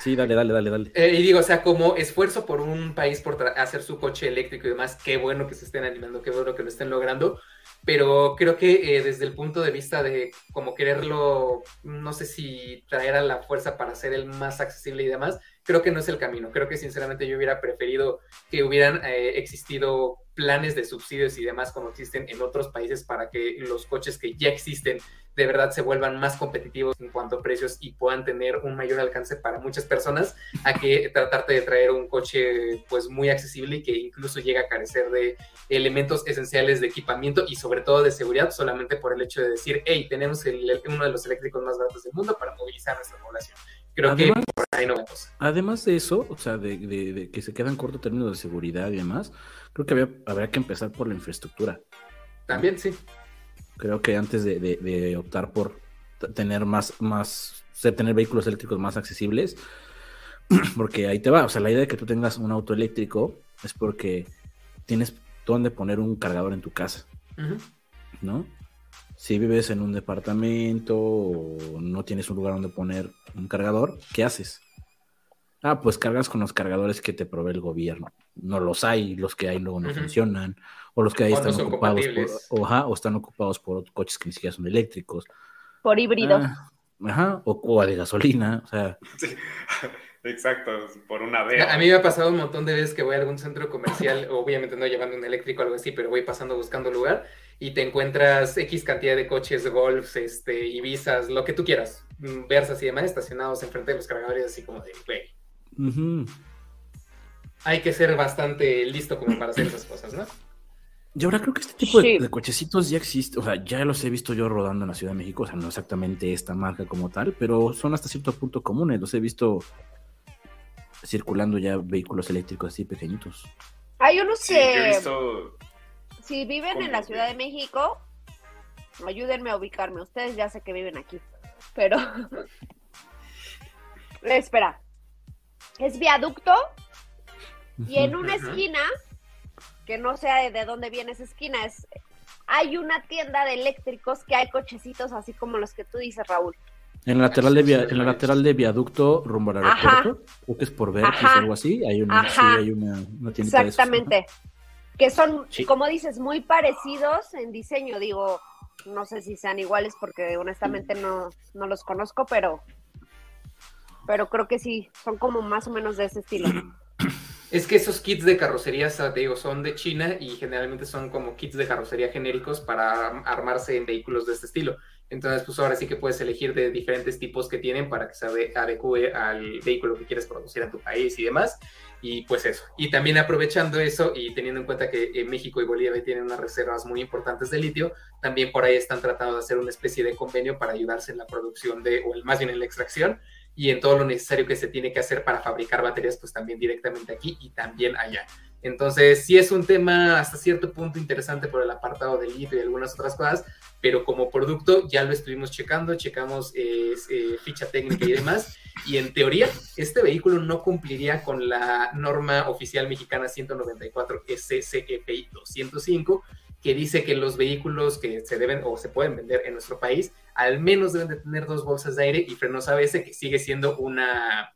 sí, dale, dale, dale, dale. Eh, y digo, o sea, como esfuerzo por un país por hacer su coche eléctrico y demás, qué bueno que se estén animando, qué bueno que lo estén logrando pero creo que eh, desde el punto de vista de como quererlo, no sé si traer a la fuerza para ser el más accesible y demás, creo que no es el camino. Creo que sinceramente yo hubiera preferido que hubieran eh, existido planes de subsidios y demás como existen en otros países para que los coches que ya existen de verdad se vuelvan más competitivos en cuanto a precios y puedan tener un mayor alcance para muchas personas a que tratarte de traer un coche pues muy accesible y que incluso llega a carecer de elementos esenciales de equipamiento y sobre todo de seguridad solamente por el hecho de decir, hey, tenemos uno de los eléctricos más baratos del mundo para movilizar nuestra población. Creo que por ahí no vamos. Además de eso, o sea, de, que se quedan corto términos de seguridad y demás, creo que había, habría que empezar por la infraestructura. También, sí. Creo que antes de, optar por tener más, más, tener vehículos eléctricos más accesibles, [clears throat] porque ahí te va, o sea, la idea de que tú tengas un auto eléctrico es porque tienes donde poner un cargador en tu casa, ¿no? Si vives en un departamento o no tienes un lugar donde poner un cargador, ¿qué haces? Ah, pues cargas con los cargadores que te provee el gobierno. No los hay, los que hay luego no funcionan, o los que hay están ocupados por, o, están ocupados por coches que ni siquiera son eléctricos. Por híbrido. Ah, Ajá, o, de gasolina, o sea. [laughs] Exacto, por una vez. A mí me ha pasado un montón de veces que voy a algún centro comercial, obviamente no llevando un eléctrico o algo así, pero voy pasando buscando lugar y te encuentras X cantidad de coches, golfs, este, Ibizas, lo que tú quieras, mm, Versas y demás estacionados enfrente de los cargadores, así como de, güey. Hay que ser bastante listo como para hacer esas cosas, ¿no? Y ahora creo que este tipo de, cochecitos ya existe, o sea, ya los he visto yo rodando en la Ciudad de México, o sea, no exactamente esta marca como tal, pero son hasta cierto punto comunes, los he visto circulando ya vehículos eléctricos así pequeñitos. Hay unos que, si viven en la Ciudad de México, ayúdenme a ubicarme, ustedes ya sé que viven aquí, pero, [laughs] espera, es viaducto y en una esquina que no sé de dónde viene esa esquina, es hay una tienda de eléctricos que hay cochecitos así como los que tú dices, Raúl. En la lateral de, en la lateral de viaducto rumbo al aeropuerto, creo que es por ver o algo así, hay una, sí, hay una, tienda Exactamente. Que son, como dices, muy parecidos en diseño, digo, no sé si sean iguales porque honestamente no, no los conozco, pero pero creo que sí, son como más o menos de ese estilo. [clears throat] Es que esos kits de carrocería, te digo, son de China y generalmente son como kits de carrocería genéricos para armarse en vehículos de este estilo. Entonces, pues ahora sí que puedes elegir de diferentes tipos que tienen para que se adecue al vehículo que quieres producir en tu país y demás. Y pues eso. Y también aprovechando eso y teniendo en cuenta que eh, México y Bolivia tienen unas reservas muy importantes de litio, también por ahí están tratando de hacer una especie de convenio para ayudarse en la producción de, o más bien en la extracción y en todo lo necesario que se tiene que hacer para fabricar baterías, pues también directamente aquí y también allá. Entonces, sí es un tema hasta cierto punto interesante por el apartado del litio y algunas otras cosas, pero como producto ya lo estuvimos checando, checamos eh, ficha técnica y demás, y en teoría este vehículo no cumpliría con la norma oficial mexicana 194 SCFI 205, que dice que los vehículos que se deben o se pueden vender en nuestro país al menos deben de tener dos bolsas de aire y frenos ABS, que sigue siendo una,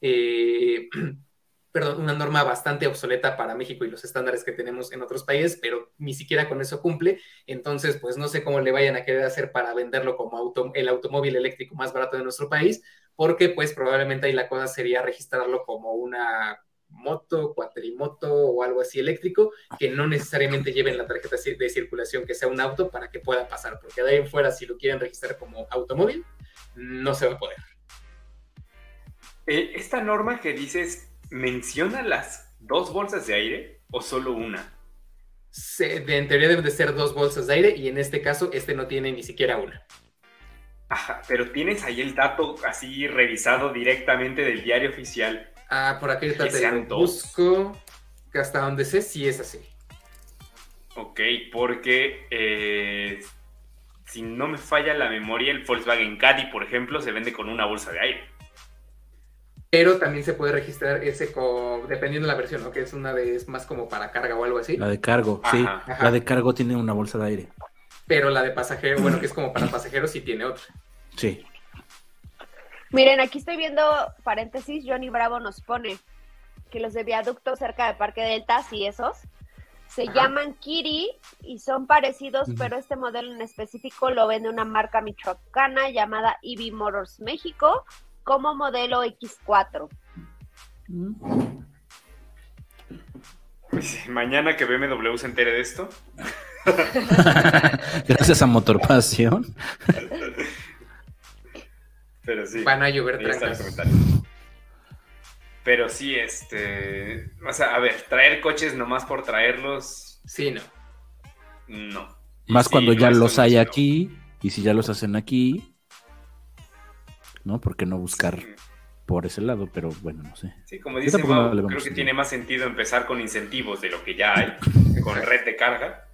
eh, [clears throat] perdón, una norma bastante obsoleta para México y los estándares que tenemos en otros países, pero ni siquiera con eso cumple. Entonces, pues no sé cómo le vayan a querer hacer para venderlo como el automóvil eléctrico más barato de nuestro país, porque pues probablemente ahí la cosa sería registrarlo como una moto, cuatrimoto o algo así eléctrico, que no necesariamente lleven la tarjeta de circulación que sea un auto para que pueda pasar, porque de ahí en fuera si lo quieren registrar como automóvil, no se va a poder. Eh, esta norma que dices, ¿menciona las dos bolsas de aire o solo una? en teoría deben de ser dos bolsas de aire y en este caso este no tiene ni siquiera una. Ajá, pero tienes ahí el dato así revisado directamente del diario oficial Ah, por aquí está te busco que hasta donde sé sí es así. Ok, porque eh, si no me falla la memoria, el Volkswagen Caddy, por ejemplo, se vende con una bolsa de aire. Pero también se puede registrar ese dependiendo de la versión, ¿no? Que es una de es más como para carga o algo así. La de cargo, sí. La de cargo tiene una bolsa de aire. Pero la de pasajero, bueno, que es como para pasajeros, sí tiene otra. Sí. Miren, aquí estoy viendo paréntesis, Johnny Bravo nos pone que los de viaducto cerca de Parque Deltas y esos se llaman Kiri y son parecidos, pero este modelo en específico lo vende una marca michoacana llamada EV Motors México como modelo X4. Pues, mañana que BMW se entere de esto. [laughs] Gracias a Motorpasión. Pero sí. Van a llover Pero sí, este. O sea, a ver, traer coches nomás por traerlos. Sí, no. No. Más cuando ya los hay aquí. Y si ya los hacen aquí. ¿No? ¿Por qué no buscar por ese lado? Pero bueno, no sé. Sí, como dice creo que tiene más sentido empezar con incentivos de lo que ya hay. [laughs] con red de carga.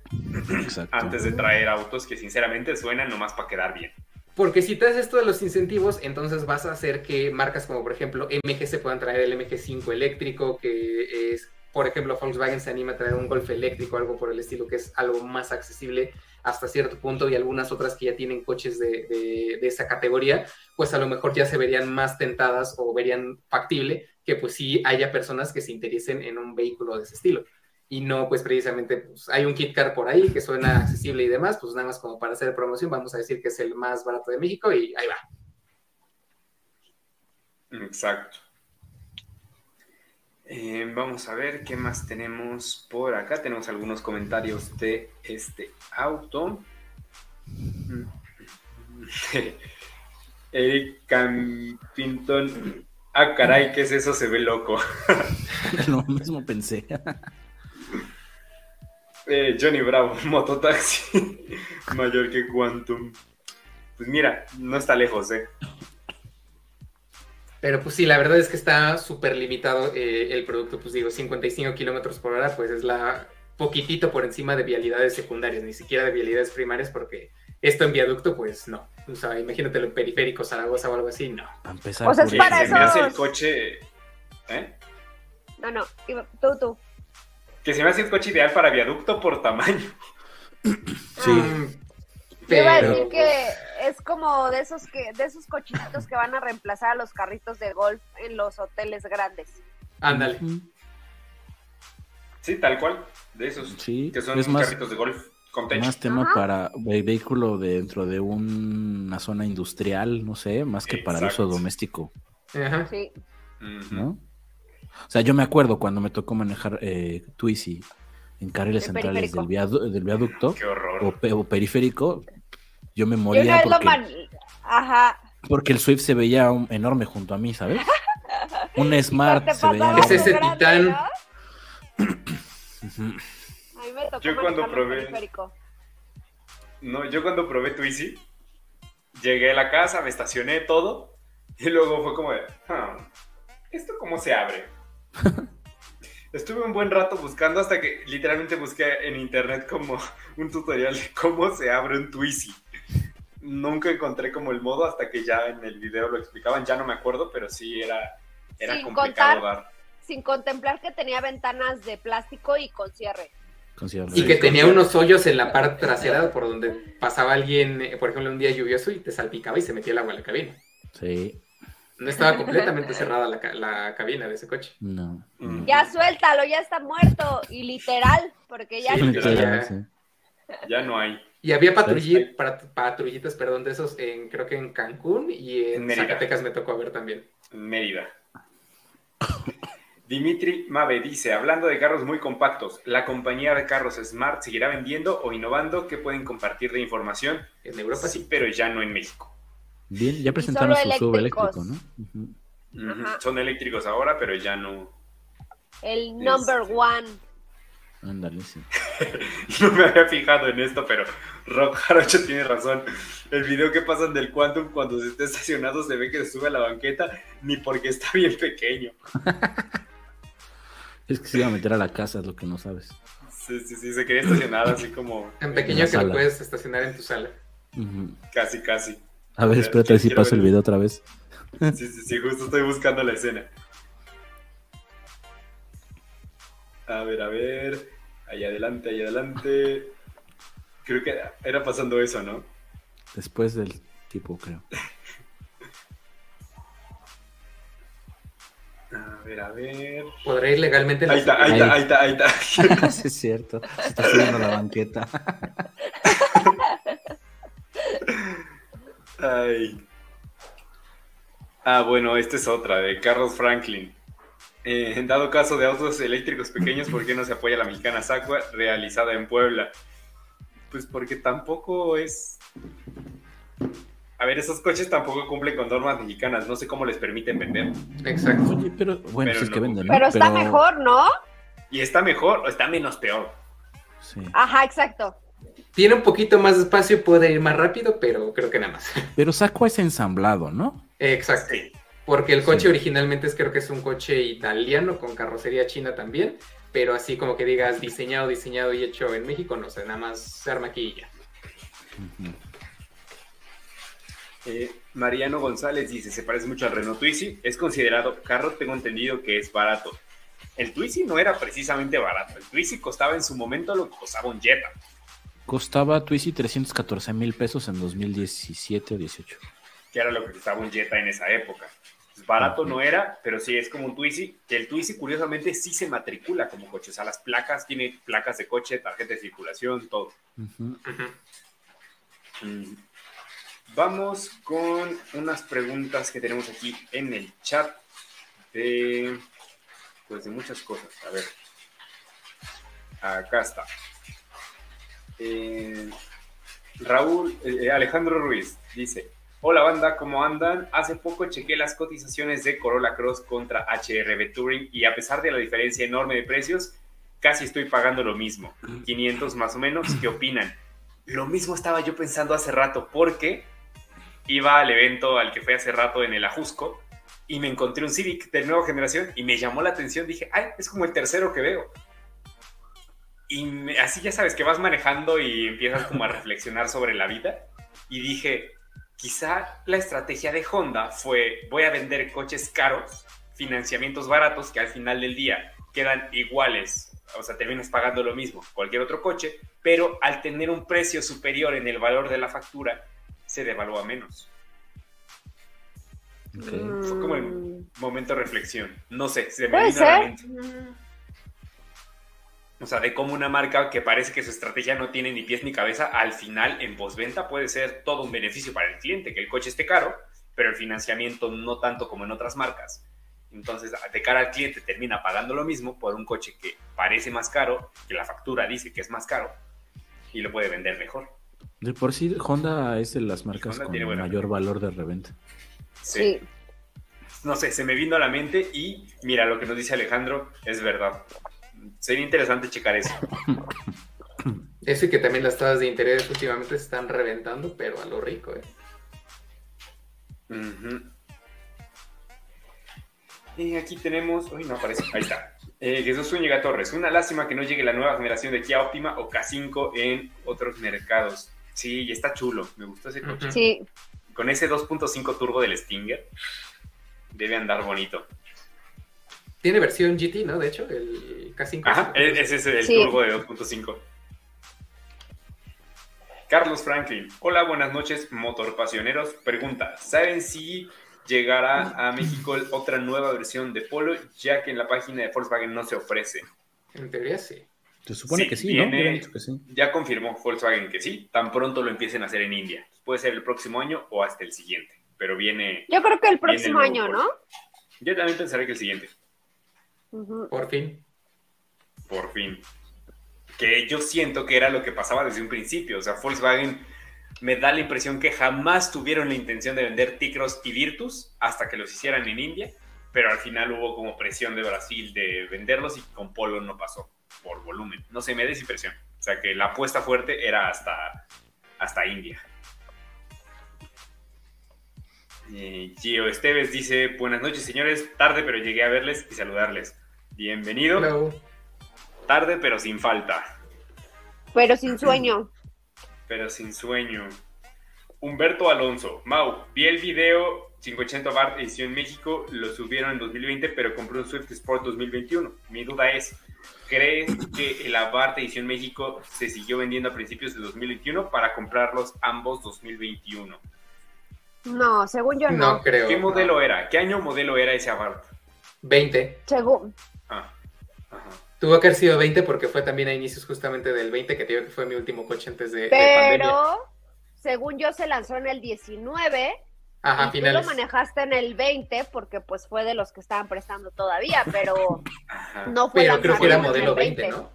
Antes de traer autos que sinceramente suenan nomás para quedar bien. Porque si te haces esto de los incentivos, entonces vas a hacer que marcas como por ejemplo MG se puedan traer el MG5 eléctrico, que es, por ejemplo, Volkswagen se anima a traer un Golf eléctrico, algo por el estilo, que es algo más accesible hasta cierto punto, y algunas otras que ya tienen coches de, de esa categoría, pues a lo mejor ya se verían más tentadas o verían factible que pues sí haya personas que se interesen en un vehículo de ese estilo y no pues precisamente pues, hay un kit car por ahí que suena accesible y demás, pues nada más como para hacer promoción, vamos a decir que es el más barato de México y ahí va. Exacto. Eh, vamos a ver qué más tenemos por acá. Tenemos algunos comentarios de este auto. [laughs] Eric Campington. Ah, caray, ¿qué es eso? Se ve loco. [laughs] Lo mismo pensé. Eh, Johnny Bravo, [laughs] mototaxi. Mayor que Quantum. Pues mira, no está lejos, ¿eh? Pero pues sí, la verdad es que está súper limitado eh, el producto, pues digo, 55 kilómetros por hora, pues es la poquitito por encima de vialidades secundarias, ni siquiera de vialidades primarias, porque esto en viaducto, pues no. O sea, imagínatelo en periférico, Zaragoza o algo así, no. Para empezar, O sea, es Sí, para se me hace el coche. ¿eh? No, no, tú, tú. Que se me hace el coche ideal para viaducto por tamaño. [coughs] Sí. Mm, Yo iba a pero, decir que es como de esos que, de esos cochinitos que van a reemplazar a los carritos de golf en los hoteles grandes. Ándale. Sí, tal cual. De esos. Sí, Que son es más, carritos de golf con techo. más tema Ajá. para el vehículo dentro de una zona industrial, no sé, más que para uso doméstico, Ajá. Sí. ¿no? O sea, yo me acuerdo cuando me tocó manejar eh, Twizy en carriles El centrales del, viadu- del viaducto Qué horror. o, pe- o periférico, yo me Yo moría lo porque. Ajá. porque el Swift se veía un- enorme junto a mí, ¿sabes? [laughs] Un Smart se veía pasaba Es ese titán. Yo cuando probé- periférico. No, yo cuando probé Twizy, llegué a la casa, me estacioné todo, y luego fue como de, "Ah, ¿esto cómo se abre? [laughs] Estuve un buen rato buscando hasta que literalmente busqué en internet como un tutorial de cómo se abre un Twizy. Nunca encontré como el modo hasta que ya en el video lo explicaban, ya no me acuerdo, pero sí era, era Sin complicado contar- dar. Sin contemplar que tenía ventanas de plástico y con cierre. Y que Sí, tenía unos hoyos en la parte trasera por donde pasaba alguien, eh, por ejemplo, un día lluvioso y te salpicaba y se metía el agua en la cabina. Sí, No estaba completamente cerrada la, la cabina de ese coche. no. Mm. Ya suéltalo, ya está muerto. Y literal, porque ya Sí, no- literal. ya- Sí. Ya no hay. Y había patrullitas, perdón, de esos en, creo que en Cancún y en Mérida. Zacatecas me tocó ver también. Mérida. Dimitri Mave dice, hablando de carros muy compactos, ¿la compañía de carros Smart seguirá vendiendo o innovando? ¿Qué pueden compartir de información? En Europa Sí, sí. pero ya no en México. Bien, ya presentaron su sub eléctrico, ¿no? Son eléctricos ahora, pero ya no. el number Este. one. Ándale, sí. [laughs] No me había fijado en esto, pero Rock Jarocho tiene razón. El video que pasan del Quantum cuando se está estacionado se ve que se sube a la banqueta, ni porque está bien pequeño. [laughs] Es que se iba a meter a la casa, es lo que no sabes. Sí, sí, sí, se quería estacionar así como Tan En pequeño que lo puedes estacionar en tu sala. Casi, casi. A ver, espérate a ver si paso el video otra vez. Sí, sí, sí, justo estoy buscando la escena. A ver, a ver. Ahí adelante, ahí adelante. Creo que era pasando eso, ¿no? Después del tipo, creo. A ver, a ver. Podré ir legalmente Ahí está, ahí está, ahí está, ahí está. [laughs] sí, es cierto. Se está subiendo la banqueta. [laughs] Ay. Ah, bueno, esta es otra, de Carlos Franklin. Eh, en dado caso de autos eléctricos pequeños, ¿por qué no se apoya la mexicana Sacua realizada en Puebla? Pues porque tampoco es... A ver, esos coches tampoco cumplen con normas mexicanas, no sé cómo les permiten vender. Exacto. Oye, pero bueno, Pero si es que no. venden, ¿no? Pero está mejor, ¿no? ¿Y está mejor o está menos peor? Sí. Ajá, exacto. Tiene un poquito más de espacio y puede ir más rápido, pero creo que nada más. [laughs] Pero Saco es ensamblado, ¿no? Exacto. Sí. Porque el coche Sí. originalmente es creo que es un coche italiano con carrocería china también, pero así como que digas diseñado, diseñado y hecho en México, no sé, nada más se arma aquí y ya. Ujú. Eh, Mariano González dice, se parece mucho al Renault Twizy, es considerado carro, tengo entendido que es barato. El Twizy no era precisamente barato, el Twizy costaba en su momento lo que costaba un Jetta. Costaba Twizy 314 mil pesos en 2017 o 18. que era lo que costaba un Jetta en esa época. Pues barato no era, pero sí es como un Twizy, que el Twizy curiosamente sí se matricula como coche, o sea, las placas, tiene placas de coche, tarjeta de circulación, todo. Mm. Vamos con unas preguntas que tenemos aquí en el chat de, pues de muchas cosas. A ver. Acá está. Eh, Raúl, eh, Alejandro Ruiz dice, hola banda, ¿cómo andan? Hace poco chequé las cotizaciones de Corolla Cross contra HRB Touring y a pesar de la diferencia enorme de precios, casi estoy pagando lo mismo, 500 más o menos. ¿Qué opinan? Lo mismo estaba yo pensando hace rato porque iba al evento al que fui hace rato en el Ajusco y me encontré un Civic de nueva generación y me llamó la atención. Dije, ay, es como el tercero que veo. Y así ya sabes que vas manejando y empiezas como a [laughs] reflexionar sobre la vida. Y dije, quizá la estrategia de Honda fue, voy a vender coches caros, financiamientos baratos que al final del día quedan iguales, o sea, terminas pagando lo mismo, cualquier otro coche, pero al tener un precio superior en el valor de la factura, se devalúa menos. Fue como el mm. momento de reflexión. No sé, se me vino a la mente. O sea, de cómo una marca que parece que su estrategia no tiene ni pies ni cabeza, al final en postventa puede ser todo un beneficio para el cliente, que el coche esté caro, pero el financiamiento no tanto como en otras marcas. Entonces, de cara al cliente termina pagando lo mismo por un coche que parece más caro, que la factura dice que es más caro, y lo puede vender mejor. De por sí, Honda es de las marcas con mayor valor de reventa. sí. No sé, se me vino a la mente y mira, lo que nos dice Alejandro es verdad sería interesante checar eso. [laughs] Eso y que también las tasas de interés últimamente se están reventando, pero a lo rico, ¿eh? Y aquí tenemos. Uy, no aparece. Ahí está. Eh, Jesús Zúñiga Torres. Una lástima que no llegue la nueva generación de Kia Optima o K5 en otros mercados. Sí, está chulo. Me gustó ese coche. Sí. Con ese 2.5 turbo del Stinger. Debe andar bonito. Tiene versión GT, ¿no? De hecho, el K5. Ajá, e-, ese es el turbo de 2.5. Carlos Franklin. Hola, buenas noches, motorpasioneros. Pregunta, ¿saben si llegará a México otra nueva versión de Polo, ya que en la página de Volkswagen no se ofrece? En teoría sí. Se supone que sí, ¿no? Que sí. Ya confirmó Volkswagen que sí, tan pronto lo empiecen a hacer en India. Puede ser el próximo año o hasta el siguiente, pero viene... Yo creo que el próximo año, ¿no? Yo también pensaré que el siguiente. Por fin. Por fin. Que yo siento que era lo que pasaba desde un principio. O sea, Volkswagen me da la impresión que jamás tuvieron la intención de vender Ticros y Virtus hasta que los hicieran en India, pero al final hubo como presión de Brasil de venderlos y con Polo no pasó por volumen. No sé, me da esa impresión. O sea, que la apuesta fuerte era hasta, hasta India. Gio Esteves dice, buenas noches señores, tarde pero llegué a verles y saludarles. Bienvenido. Tarde pero sin falta. Pero sin sueño. Pero sin sueño. Humberto Alonso, Mau, vi el video 580 Bart edición México, lo subieron en 2020, pero compré un Swift Sport 2021. Mi duda es, ¿crees que el Abarth edición México se siguió vendiendo a principios de 2021 para comprarlos ambos 2021? No, según yo no. No creo. ¿Qué modelo era? ¿Qué año modelo era ese Abarth? 20. Según. Ah, Tuvo que haber sido 20 porque fue también a inicios justamente del 20, que te digo que fue mi último coche antes de, Pero, según yo, se lanzó en el 19. Ajá, y tú lo manejaste en el 20 porque pues fue de los que estaban prestando todavía, [laughs] pero no fue Pero creo que era modelo 20, ¿no?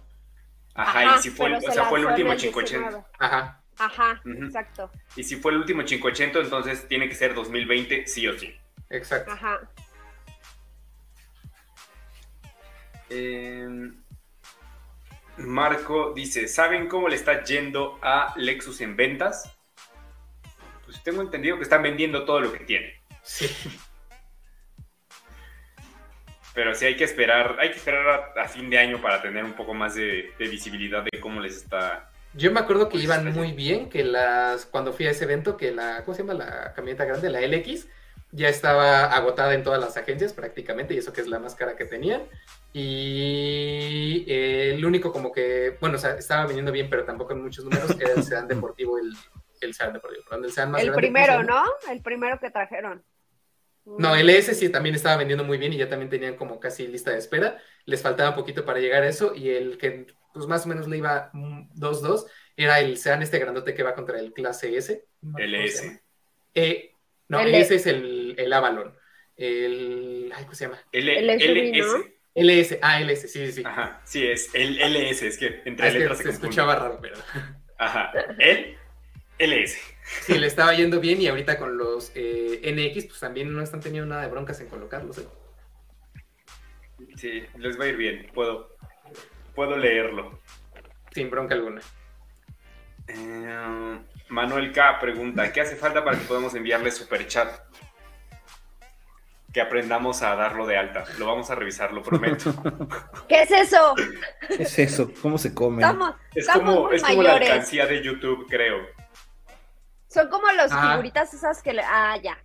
Ajá, y si fue, o sea, fue el último 580. Ajá. Ajá, exacto. Y si fue el último 580, entonces tiene que ser 2020 sí o sí. Exacto. Ajá. Em, Marco dice, ¿saben cómo le está yendo a Lexus en ventas? Pues tengo entendido que están vendiendo todo lo que tienen. Sí. Pero sí hay que esperar, hay que esperar a, fin de año para tener un poco más de, visibilidad de cómo les está. Yo me acuerdo que iban muy bien, que las, cuando fui a ese evento, que la, ¿cómo se llama? La camioneta grande, la LX, ya estaba agotada en todas las agencias prácticamente, y eso que es la más cara que tenían. Y eh, el único como que, bueno, o sea, estaba viniendo bien, pero tampoco en muchos números, era el sedán [laughs] deportivo, el, el sedán deportivo, perdón, el sedán más El primero, ¿no? El primero que trajeron. No, el S sí también estaba vendiendo muy bien y ya también tenían como casi lista de espera. Les faltaba un poquito para llegar a eso y el que pues más o menos le iba 2-2 era el sedán este grandote que va contra el clase S. el S. Eh, no, ese es el, el Avalon. El. ¿Cómo se llama? El, LS. LS, ah, LS, sí, sí. Ajá, sí, es el LS, es que entre ah, letras se, escuchaba raro, pero. Ajá, el LS. Sí, le estaba yendo bien y ahorita con los eh, NX, pues también no están teniendo nada de broncas en colocarlos. ¿eh? Sí, les va a ir bien, puedo, puedo leerlo. Sin bronca alguna. Eh, Manuel K pregunta, ¿qué hace falta para que podamos enviarle super chat? Que aprendamos a darlo de alta. Lo vamos a revisar, lo prometo. [laughs] ¿Qué es eso? ¿Qué es eso? ¿Cómo se come? es como, es como la alcancía de YouTube, creo. Son como los figuritas esas que le... Ah, ya.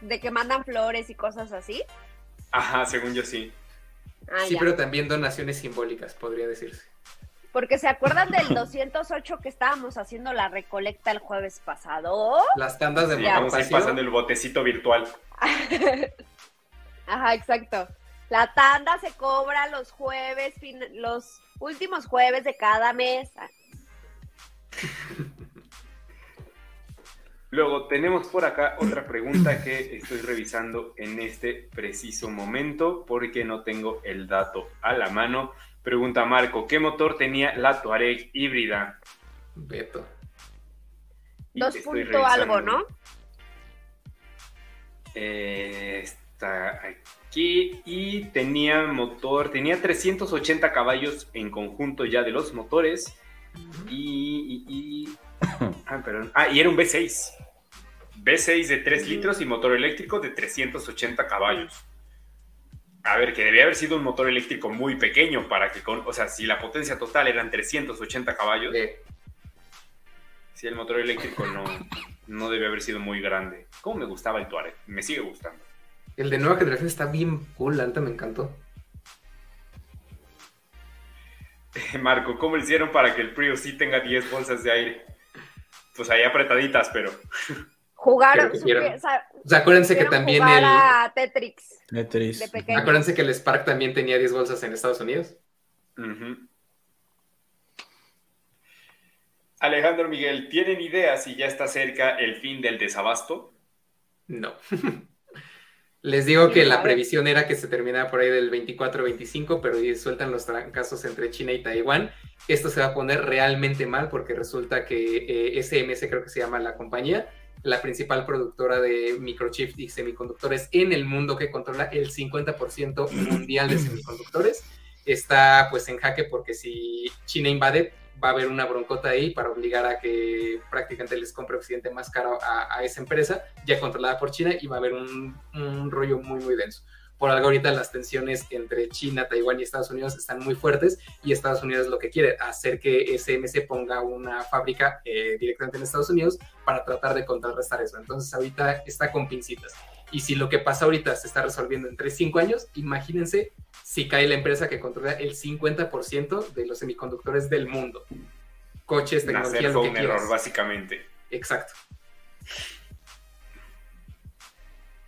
De que mandan flores y cosas así. Ajá, según yo sí. Ah, sí, pero también donaciones simbólicas, podría decirse. Porque se acuerdan del 208 que estábamos haciendo la recolecta el jueves pasado. Las tandas de Vamos a ir pasando el botecito virtual. [laughs] Ajá, exacto. La tanda se cobra los jueves, los últimos jueves de cada mes. [laughs] Luego tenemos por acá otra pregunta que estoy revisando en este preciso momento porque no tengo el dato a la mano. Pregunta Marco, ¿qué motor tenía la Tuareg híbrida? Beto. Dos punto algo, ¿no? Eh, está aquí y tenía motor, tenía 380 caballos en conjunto ya de los motores y [coughs] Ah, perdón. Ah, y era un V6. V6 de 3 litros y motor eléctrico de 380 caballos. A ver, que debía haber sido un motor eléctrico muy pequeño para que con, o sea, si la potencia total eran 380 caballos, si el motor eléctrico no, no debe haber sido muy grande. ¿Cómo me gustaba el Tuareg? Me sigue gustando. El de nueva generación está bien cool, alta, me encantó. [laughs] Marco, ¿cómo hicieron para que el Prius sí tenga 10 bolsas de aire? pues ahí apretaditas, pero. [laughs] O sea, acuérdense que también el. Tetrix. Tetris. Acuérdense que el Spark también tenía 10 bolsas en Estados Unidos. Alejandro Miguel, ¿tienen idea si ya está cerca el fin del desabasto? No. [laughs] Les digo que la previsión era que se terminara por ahí del 24-25, pero sueltan los trancazos entre China y Taiwán. Esto se va a poner realmente mal porque resulta que eh, SMS, creo que se llama la compañía, la principal productora de microchips y semiconductores en el mundo que controla el 50% mundial de semiconductores, está pues en jaque porque si China invade, va a haber una broncota ahí para obligar a que prácticamente les compre Occidente más caro a, esa empresa, ya controlada por China, y va a haber un, rollo muy, muy denso. Por algo ahorita las tensiones entre China, Taiwán y Estados Unidos están muy fuertes y Estados Unidos lo que quiere hacer que SMC ponga una fábrica eh, directamente en Estados Unidos para tratar de contrarrestar eso. Entonces ahorita está con pincitas. Y si lo que pasa ahorita se está resolviendo en 3-5 años, imagínense si cae la empresa que controla el 50% de los semiconductores del mundo. Coches, tecnología, fue un error, básicamente. Exacto.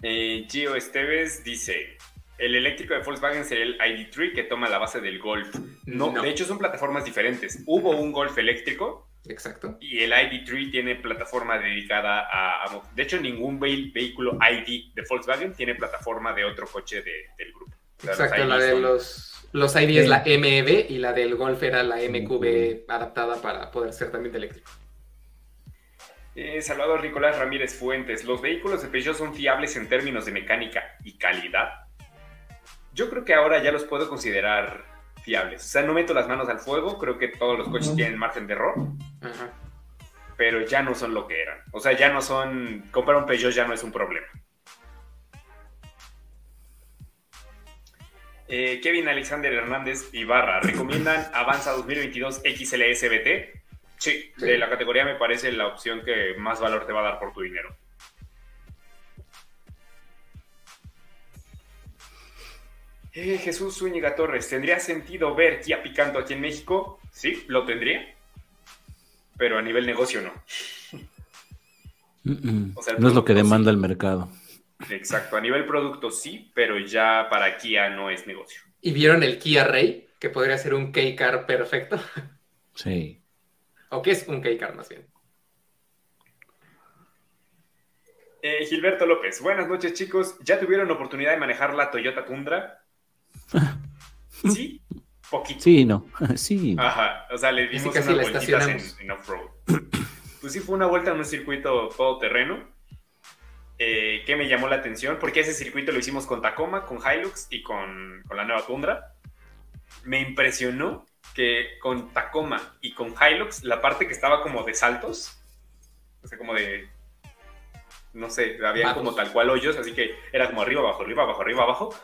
Eh, Gio Esteves dice, el eléctrico de Volkswagen sería el ID3 que toma la base del Golf. No, de hecho son plataformas diferentes. Hubo un Golf eléctrico Exacto. Y el ID3 tiene plataforma dedicada a, De hecho, ningún vehículo ID de Volkswagen tiene plataforma de otro coche del grupo. Exacto, la de los, los ID es la MEB y la del Golf era la MQB adaptada para poder ser también eléctrico. Eh, Salvador Nicolás Ramírez Fuentes, ¿los vehículos de Peugeot son fiables en términos de mecánica y calidad? Yo creo que ahora ya los puedo considerar fiables. O sea, no meto las manos al fuego, creo que todos los coches tienen margen de error. Pero ya no son lo que eran. O sea, ya no son. Comprar un Peugeot ya no es un problema. Eh, Kevin Alexander Hernández Ibarra, ¿recomiendan Avanza 2022 XLSBT? Sí, sí, de la categoría me parece la opción que más valor te va a dar por tu dinero. Eh, Jesús Zúñiga Torres, ¿tendría sentido ver Kia Picanto aquí en México? Sí, lo tendría. Pero a nivel negocio no. no es lo que demanda el mercado. Exacto, a nivel producto sí, pero ya para Kia no es negocio. ¿Y vieron el Kia Ray? Que podría ser un K-Car perfecto. Sí. [laughs] ¿O qué es un K-Car más bien? Eh, Gilberto López, buenas noches chicos. ¿Ya tuvieron oportunidad de manejar la Toyota Tundra? [laughs] ¿Sí? Poquito. Sí, no. [laughs] Sí. Ajá, o sea, le dimos unas vueltitas en, en off-road. [clears throat] Pues sí, fue una vuelta en un circuito todoterreno. Eh, que me llamó la atención, porque ese circuito lo hicimos con Tacoma, con Hilux y con, con la nueva Tundra. Me impresionó que con Tacoma y con Hilux, la parte que estaba como de saltos, o sea, como de no sé, había como tal cual hoyos, así que era como arriba, abajo, arriba, abajo, arriba, abajo.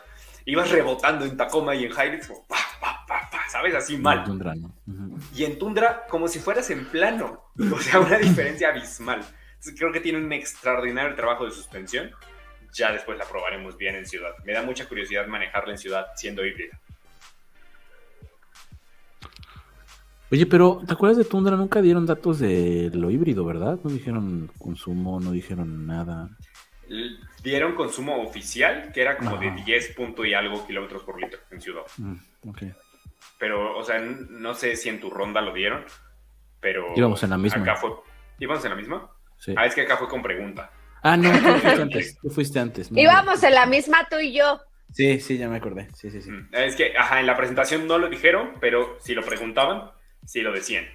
Ibas rebotando en Tacoma y en Hilux, como pa, pa, pa, pa, ¿sabes? Así mal. Tundra, ¿no? Y en Tundra, como si fueras en plano. O sea, una diferencia abismal. creo que tiene un extraordinario trabajo de suspensión. Ya después la probaremos bien en ciudad. Me da mucha curiosidad manejarla en ciudad siendo híbrida. Oye, pero ¿te acuerdas de Tundra? Nunca dieron datos de lo híbrido, ¿verdad? No dijeron consumo, no dijeron nada. Dieron consumo oficial, que era como de 10 punto y algo kilómetros por litro en ciudad. Mm, pero, o sea, no sé si en tu ronda lo dieron, pero... Íbamos en la misma. Acá fue... ¿Íbamos en la misma? Sí. Ah, es que acá fue con pregunta. Ah, no, tú fuiste [laughs] antes. Tú fuiste antes. Íbamos en la misma tú y yo. Sí, sí, ya me acordé. Sí, sí, sí. Mm, es que, ajá, en la presentación no lo dijeron, pero si lo preguntaban, Sí, lo decían.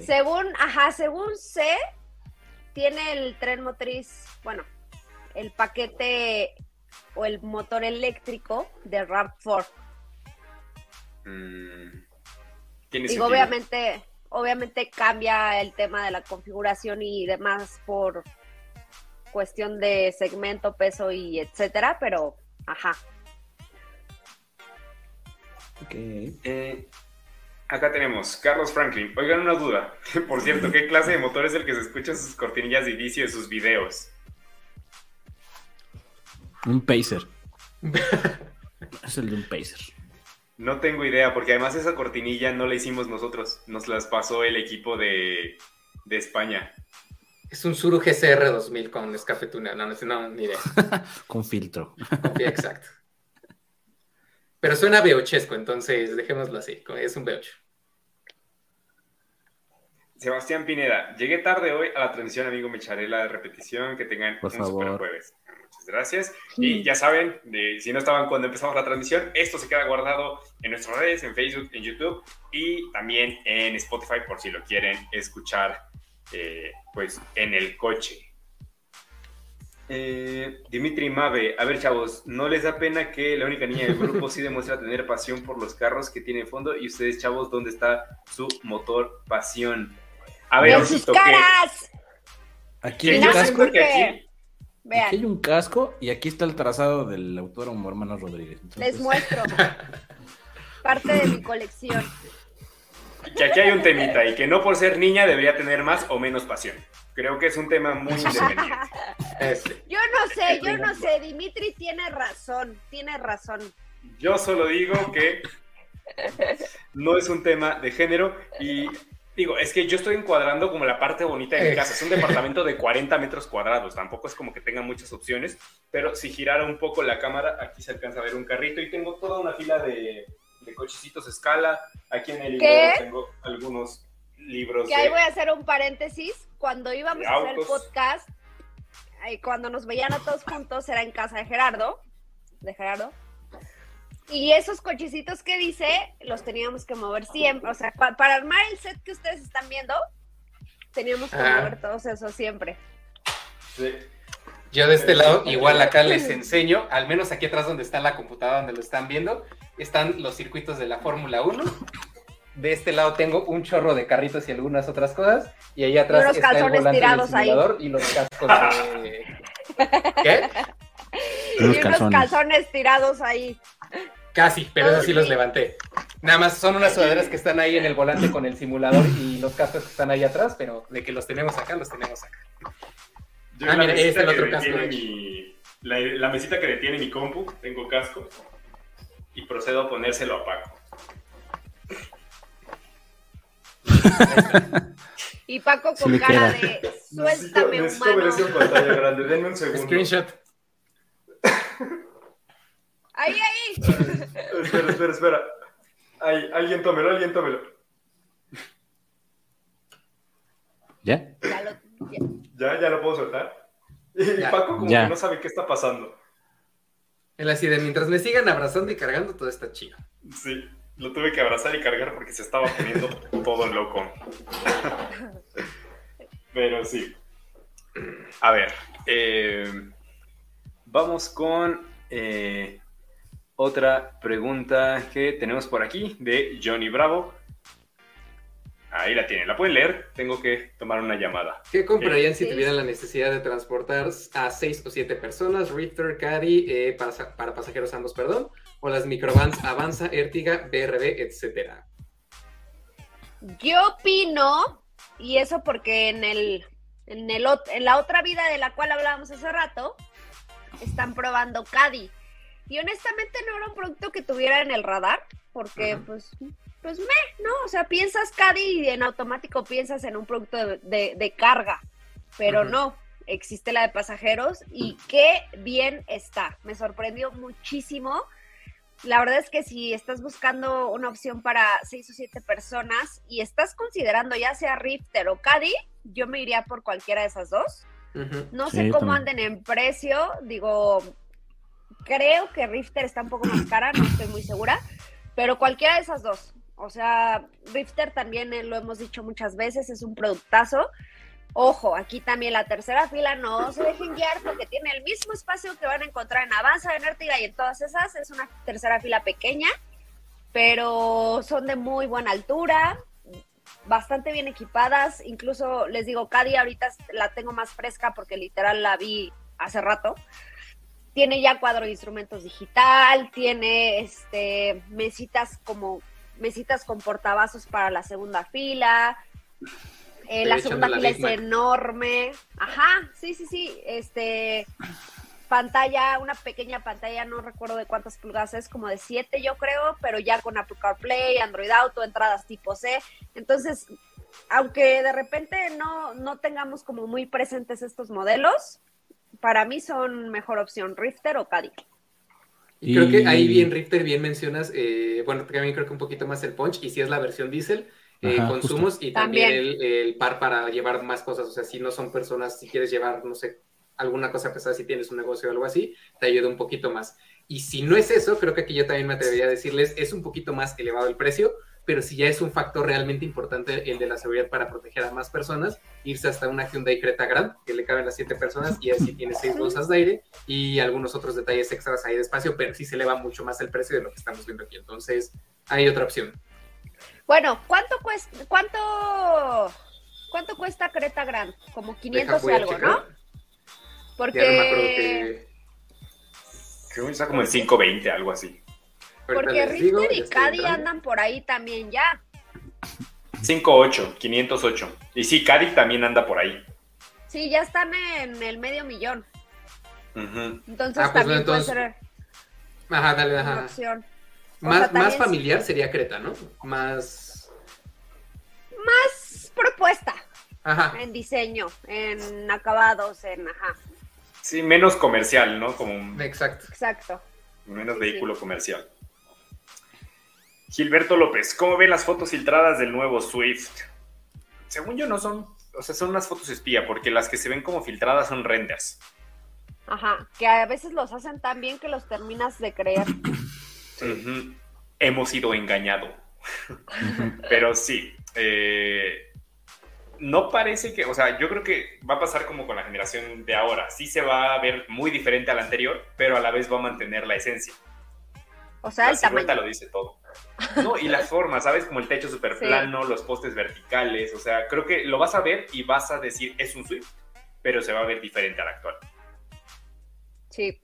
Según, ajá, según sé, tiene el tren motriz, bueno, el paquete o el motor eléctrico de RAV4. Mm, y obviamente, obviamente cambia el tema de la configuración y demás por cuestión de segmento, peso y etcétera, pero ajá. Ok. Eh, Acá tenemos Carlos Franklin. Oigan una duda. [laughs] Por cierto, ¿qué clase de motor es el que se escucha en sus cortinillas de inicio de sus videos? Un Pacer. [laughs] es el de un Pacer. No tengo idea, porque además esa cortinilla no la hicimos nosotros. Nos las pasó el equipo de, España. Es un Suru GCR 2000 con escape tunel. No, no, ni idea. [laughs] con filtro. exacto. Pero suena B8esco, entonces dejémoslo así. Es un B8. Sebastián Pineda, llegué tarde hoy a la transmisión, amigo, me echaré la repetición, que tengan un super jueves. Muchas gracias. Y ya saben, si no estaban cuando empezamos la transmisión, esto se queda guardado en nuestras redes, en Facebook, en YouTube y también en Spotify por si lo quieren escuchar eh, pues en el coche. Eh, Dimitri Mave, a ver chavos, ¿no les da pena que la única niña del grupo sí demuestra tener pasión por los carros que tiene fondo? Y ustedes chavos, ¿dónde está su motor pasión? A ver, ¡En sus caras! Aquí hay, un casco, aquí, aquí hay un casco y aquí está el trazado del autódromo hermano Rodríguez. Les muestro. [laughs] Parte de mi colección. Que aquí hay un temita y que no por ser niña debería tener más o menos pasión. Creo que es un tema muy [laughs] independiente. Este. Yo no sé, yo no sé. Dimitri tiene razón, tiene razón. Yo solo digo que no es un tema de género y Digo, es que yo estoy encuadrando como la parte bonita de mi casa. Es un departamento de 40 metros cuadrados. Tampoco es como que tenga muchas opciones. Pero si girara un poco la cámara, aquí se alcanza a ver un carrito. Y tengo toda una fila de, de cochecitos escala. Aquí en el libro tengo algunos libros. Que ahí voy a hacer un paréntesis. Cuando íbamos a hacer el podcast, cuando nos veían a todos juntos, era en casa de Gerardo. De Gerardo. Y esos cochecitos que dice, los teníamos que mover siempre. O sea, para armar el set que ustedes están viendo, teníamos que mover todos esos siempre. Sí. Yo de este lado, igual acá les enseño, al menos aquí atrás donde está la computadora donde lo están viendo, están los circuitos de la Fórmula 1. De este lado tengo un chorro de carritos y algunas otras cosas. Y ahí atrás está el volante del simulador y los cascos de... [laughs] ¿Qué? Y unos calzones tirados ahí. Casi, pero eso sí los levanté. Nada más son unas sudaderas que están ahí en el volante con el simulador y los cascos que están ahí atrás, pero de que los tenemos acá, los tenemos acá. ah, mira, este es el otro casco. la, mesita que detiene mi compu, tengo casco y procedo a ponérselo a Paco. y Paco con cara de suéltame necesito, humano. Necesito ver eso pantalla grande, denme un segundo. Screenshot. Ahí, ahí. espera, espera, espera. Ahí, alguien tómelo, alguien tómelo. ¿Ya? Ya, ¿Ya? ¿Ya lo puedo soltar? Y Paco como que no sabe qué está pasando. En la de mientras me sigan abrazando y cargando, todo está chido. Sí, lo tuve que abrazar y cargar porque se estaba poniendo todo loco. Pero sí. A ver, eh, vamos con eh, otra pregunta que tenemos por aquí de Johnny Bravo. Ahí la tienen, la pueden leer, tengo que tomar una llamada. ¿Qué comprarían si tuvieran la necesidad de transportar a seis o siete personas, Richter, Caddy, eh, para, para, pasajeros ambos, perdón, o las microvans Avanza, Ertiga, BRB, etcétera? Yo opino, y eso porque en el, en el en la otra vida de la cual hablábamos hace rato, están probando Caddy. Y honestamente no era un producto que tuviera en el radar, porque pues pues me, ¿no? O sea, piensas Caddy y en automático piensas en un producto de, carga, pero no, existe la de pasajeros y qué bien está. Me sorprendió muchísimo. La verdad es que si estás buscando una opción para seis o siete personas y estás considerando ya sea Rifter o Caddy, yo me iría por cualquiera de esas dos. No sé cómo anden en precio, digo, creo que Rifter está un poco más cara, no estoy muy segura, pero cualquiera de esas dos. O sea, Rifter también eh, lo hemos dicho muchas veces, es un productazo. Ojo, aquí también la tercera fila no se dejen guiar porque tiene el mismo espacio que van a encontrar en Avanza, en Ertiga y en todas esas. Es una tercera fila pequeña, pero son de muy buena altura, bastante bien equipadas. Incluso les digo, Cadi ahorita la tengo más fresca porque literal la vi hace rato. Tiene ya cuadro de instrumentos digital, tiene este mesitas como mesitas con portavasos para la segunda fila. Eh, la segunda fila es enorme. Ajá, sí, sí, sí. Este pantalla, una pequeña pantalla, no recuerdo de cuántas pulgadas es, como de 7 yo creo, pero ya con Apple CarPlay, Android Auto, entradas tipo C. Entonces, aunque de repente no, no tengamos como muy presentes estos modelos, para mí son mejor opción Rifter o Cadillac. Y... Creo que ahí bien, Richter, bien mencionas, eh, bueno, también creo que un poquito más el punch, y si es la versión diésel, eh, consumos y también, El, par para llevar más cosas, o sea, si no son personas, si quieres llevar, no sé, alguna cosa pesada, si tienes un negocio o algo así, te ayuda un poquito más. Y si no es eso, creo que aquí yo también me atrevería a decirles, es un poquito más elevado el precio, pero si ya es un factor realmente importante el de la seguridad para proteger a más personas, irse hasta una Hyundai Creta Grand, que le caben las siete personas y así tiene seis bolsas de aire y algunos otros detalles extras ahí de espacio, pero sí se eleva mucho más el precio de lo que estamos viendo aquí. Entonces, hay otra opción. Bueno, ¿cuánto cuesta, cuánto, cuánto cuesta Creta Grand? Como 500 y algo, ¿no? Porque... que... Creo que está como en 520, algo así. Porque Richter y Caddy andan por ahí también ya. 5.8, 508. Y sí, Caddy también anda por ahí. Sí, ya están en el medio millón. Entonces ah, pues también puede ser. Ajá, dale, ajá. Opción. Más, más familiar sería Creta, ¿no? Más. Más propuesta. Ajá. En diseño, en acabados, en. Ajá. Sí, menos comercial, ¿no? Como Exacto. Exacto. Menos vehículo comercial. Gilberto López, ¿cómo ven las fotos filtradas del nuevo Swift? Según yo no son, o sea, son unas fotos espía, porque las que se ven como filtradas son renders. Ajá, que a veces los hacen tan bien que los terminas de creer. Hemos sido engañados. Pero sí, eh, no parece que, o sea, yo creo que va a pasar como con la generación de ahora. Sí se va a ver muy diferente a la anterior, pero a la vez va a mantener la esencia. O sea, el tamaño. lo dice todo. No, y la forma, ¿sabes? Como el techo súper plano, los postes verticales. O sea, creo que lo vas a ver y vas a decir, es un Swift, pero se va a ver diferente al actual. Sí.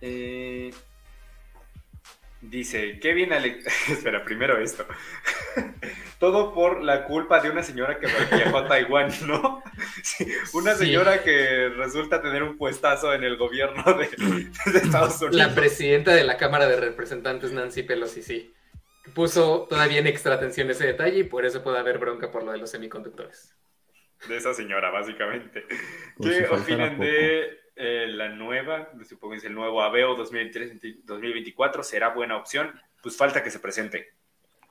Eh, Dice, qué bien Alex. [laughs] Espera, primero esto. [laughs] Todo por la culpa de una señora que viajó a Taiwán, ¿no? [laughs] una señora que resulta tener un puestazo en el gobierno de, Estados Unidos. La presidenta de la Cámara de Representantes, Nancy Pelosi, sí. Puso todavía en extra atención ese detalle y por eso puede haber bronca por lo de los semiconductores. De esa señora, básicamente. Pues ¿Qué opinan de eh, la nueva, supongo que es el nuevo Aveo 2023-2024, será buena opción, pues falta que se presente.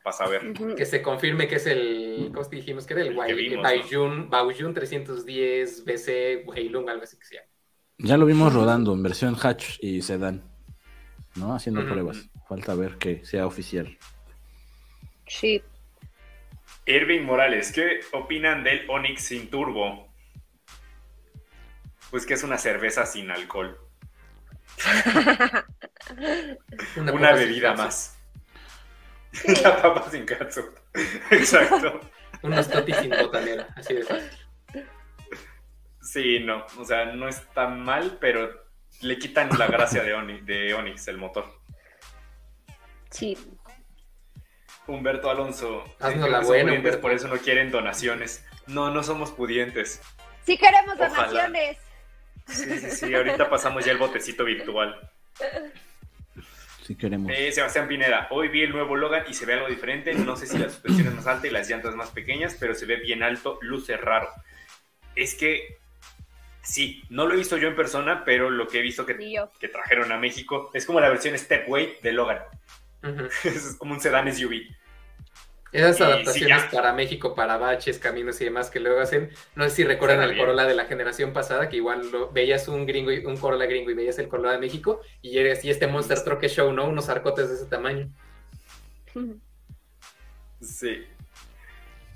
Para saber. Que se confirme que es el, ¿cómo dijimos que era? El, el Baojun, 310 BC Weilung, algo así que se llama. Ya lo vimos rodando en versión hatch y sedán, ¿no? Haciendo pruebas. Falta ver que sea oficial. Sí. Irving Morales, ¿qué opinan del Onix sin turbo? Pues que es una cerveza sin alcohol. [laughs] una, bebida más. [laughs] La papa sin catsup. Exacto. [laughs] Unos totis sin botanera, así de fácil. Sí, no, o sea, no está mal, pero le quitan la gracia de, de Onix, el motor. Sí. Humberto Alonso. Haznos la buena, Humberto. Por eso no quieren donaciones. No, no somos pudientes. Sí queremos donaciones. Sí, sí, sí. Ahorita pasamos ya el botecito virtual. [laughs] Si queremos. Eh, Sebastián Pineda, hoy vi el nuevo Logan y se ve algo diferente. No sé si la suspensión es más alta y las llantas más pequeñas, pero se ve bien alto, luce raro. Es que sí, no lo he visto yo en persona, pero lo que he visto que, que trajeron a México es como la versión Stepway de Logan. [laughs] es como un sedán SUV. Esas adaptaciones para México, para baches, caminos y demás que luego hacen, no sé si recuerdan al Corolla de la generación pasada, que igual veías un gringo y, un Corolla gringo y veías el Corolla de México y eres y este Monster Truck Show, ¿no? Unos arcotes de ese tamaño. Sí.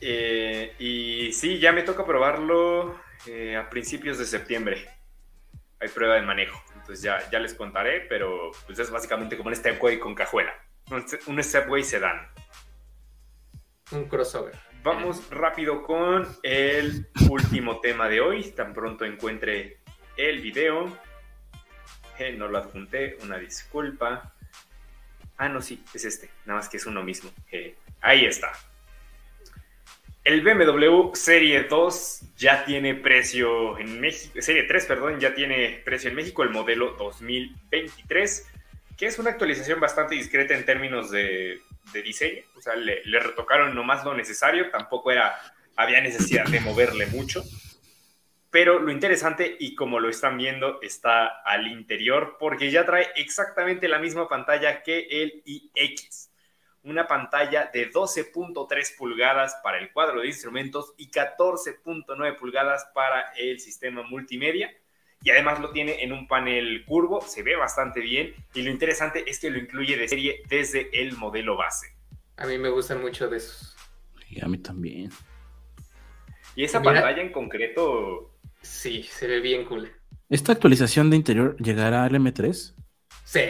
Eh, y sí, ya me toca probarlo eh, a principios de septiembre. Hay prueba de manejo, entonces ya, ya les contaré, pero pues es básicamente como un Stepway con cajuela, un Stepway sedán un crossover. Vamos rápido con el último tema de hoy. Tan pronto encuentre el video. Eh, no lo adjunté, una disculpa. Ah, no, sí, es este. Nada más que es uno mismo. Eh, ahí está. El BMW Serie 2 ya tiene precio en México, Serie 3, perdón, ya tiene precio en México, el modelo 2023, que es una actualización bastante discreta en términos de de diseño, o sea, le, retocaron nomás lo necesario, tampoco era, había necesidad de moverle mucho, pero lo interesante y como lo están viendo está al interior porque ya trae exactamente la misma pantalla que el iX, una pantalla de 12.3 pulgadas para el cuadro de instrumentos y 14.9 pulgadas para el sistema multimedia y además lo tiene en un panel curvo, se ve bastante bien y lo interesante es que lo incluye de serie desde el modelo base. A mí me gustan mucho de esos. Y a mí también. Y esa pantalla en concreto... Sí, se ve bien cool. ¿Esta actualización de interior llegará al M3? Sí.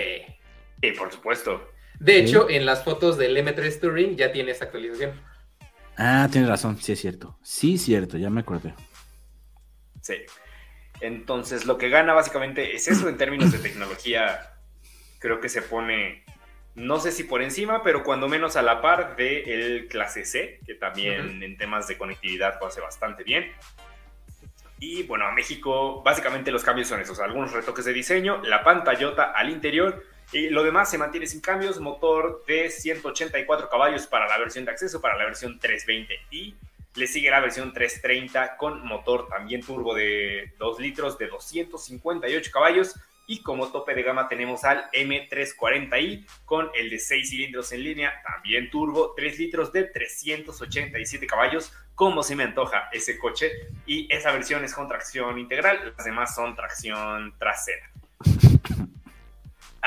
Sí, por supuesto. De hecho, en las fotos del M3 Touring ya tiene esa actualización. Ah, tienes razón, sí es cierto. Sí, cierto, ya me acordé. Sí. Entonces, lo que gana básicamente es eso en términos de tecnología. Creo que se pone, no sé si por encima, pero cuando menos a la par del clase C, que también en temas de conectividad lo hace bastante bien. Y bueno, a México básicamente los cambios son esos, algunos retoques de diseño, la pantallota al interior y lo demás se mantiene sin cambios, motor de 184 caballos para la versión de acceso, para la versión 320 y le sigue la versión 330 con motor también turbo de 2 litros de 258 caballos. Y como tope de gama tenemos al M340i con el de 6 cilindros en línea, también turbo, 3 litros de 387 caballos, como se me antoja ese coche. Y esa versión es con tracción integral, las demás son tracción trasera. [laughs]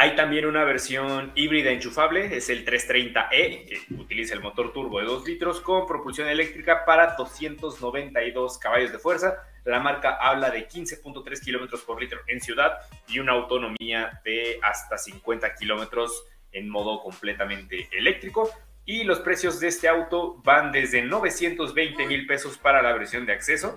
Hay también una versión híbrida enchufable, es el 330e, que utiliza el motor turbo de 2 litros con propulsión eléctrica para 292 caballos de fuerza. La marca habla de 15.3 kilómetros por litro en ciudad y una autonomía de hasta 50 kilómetros en modo completamente eléctrico. Y los precios de este auto van desde 920 mil pesos para la versión de acceso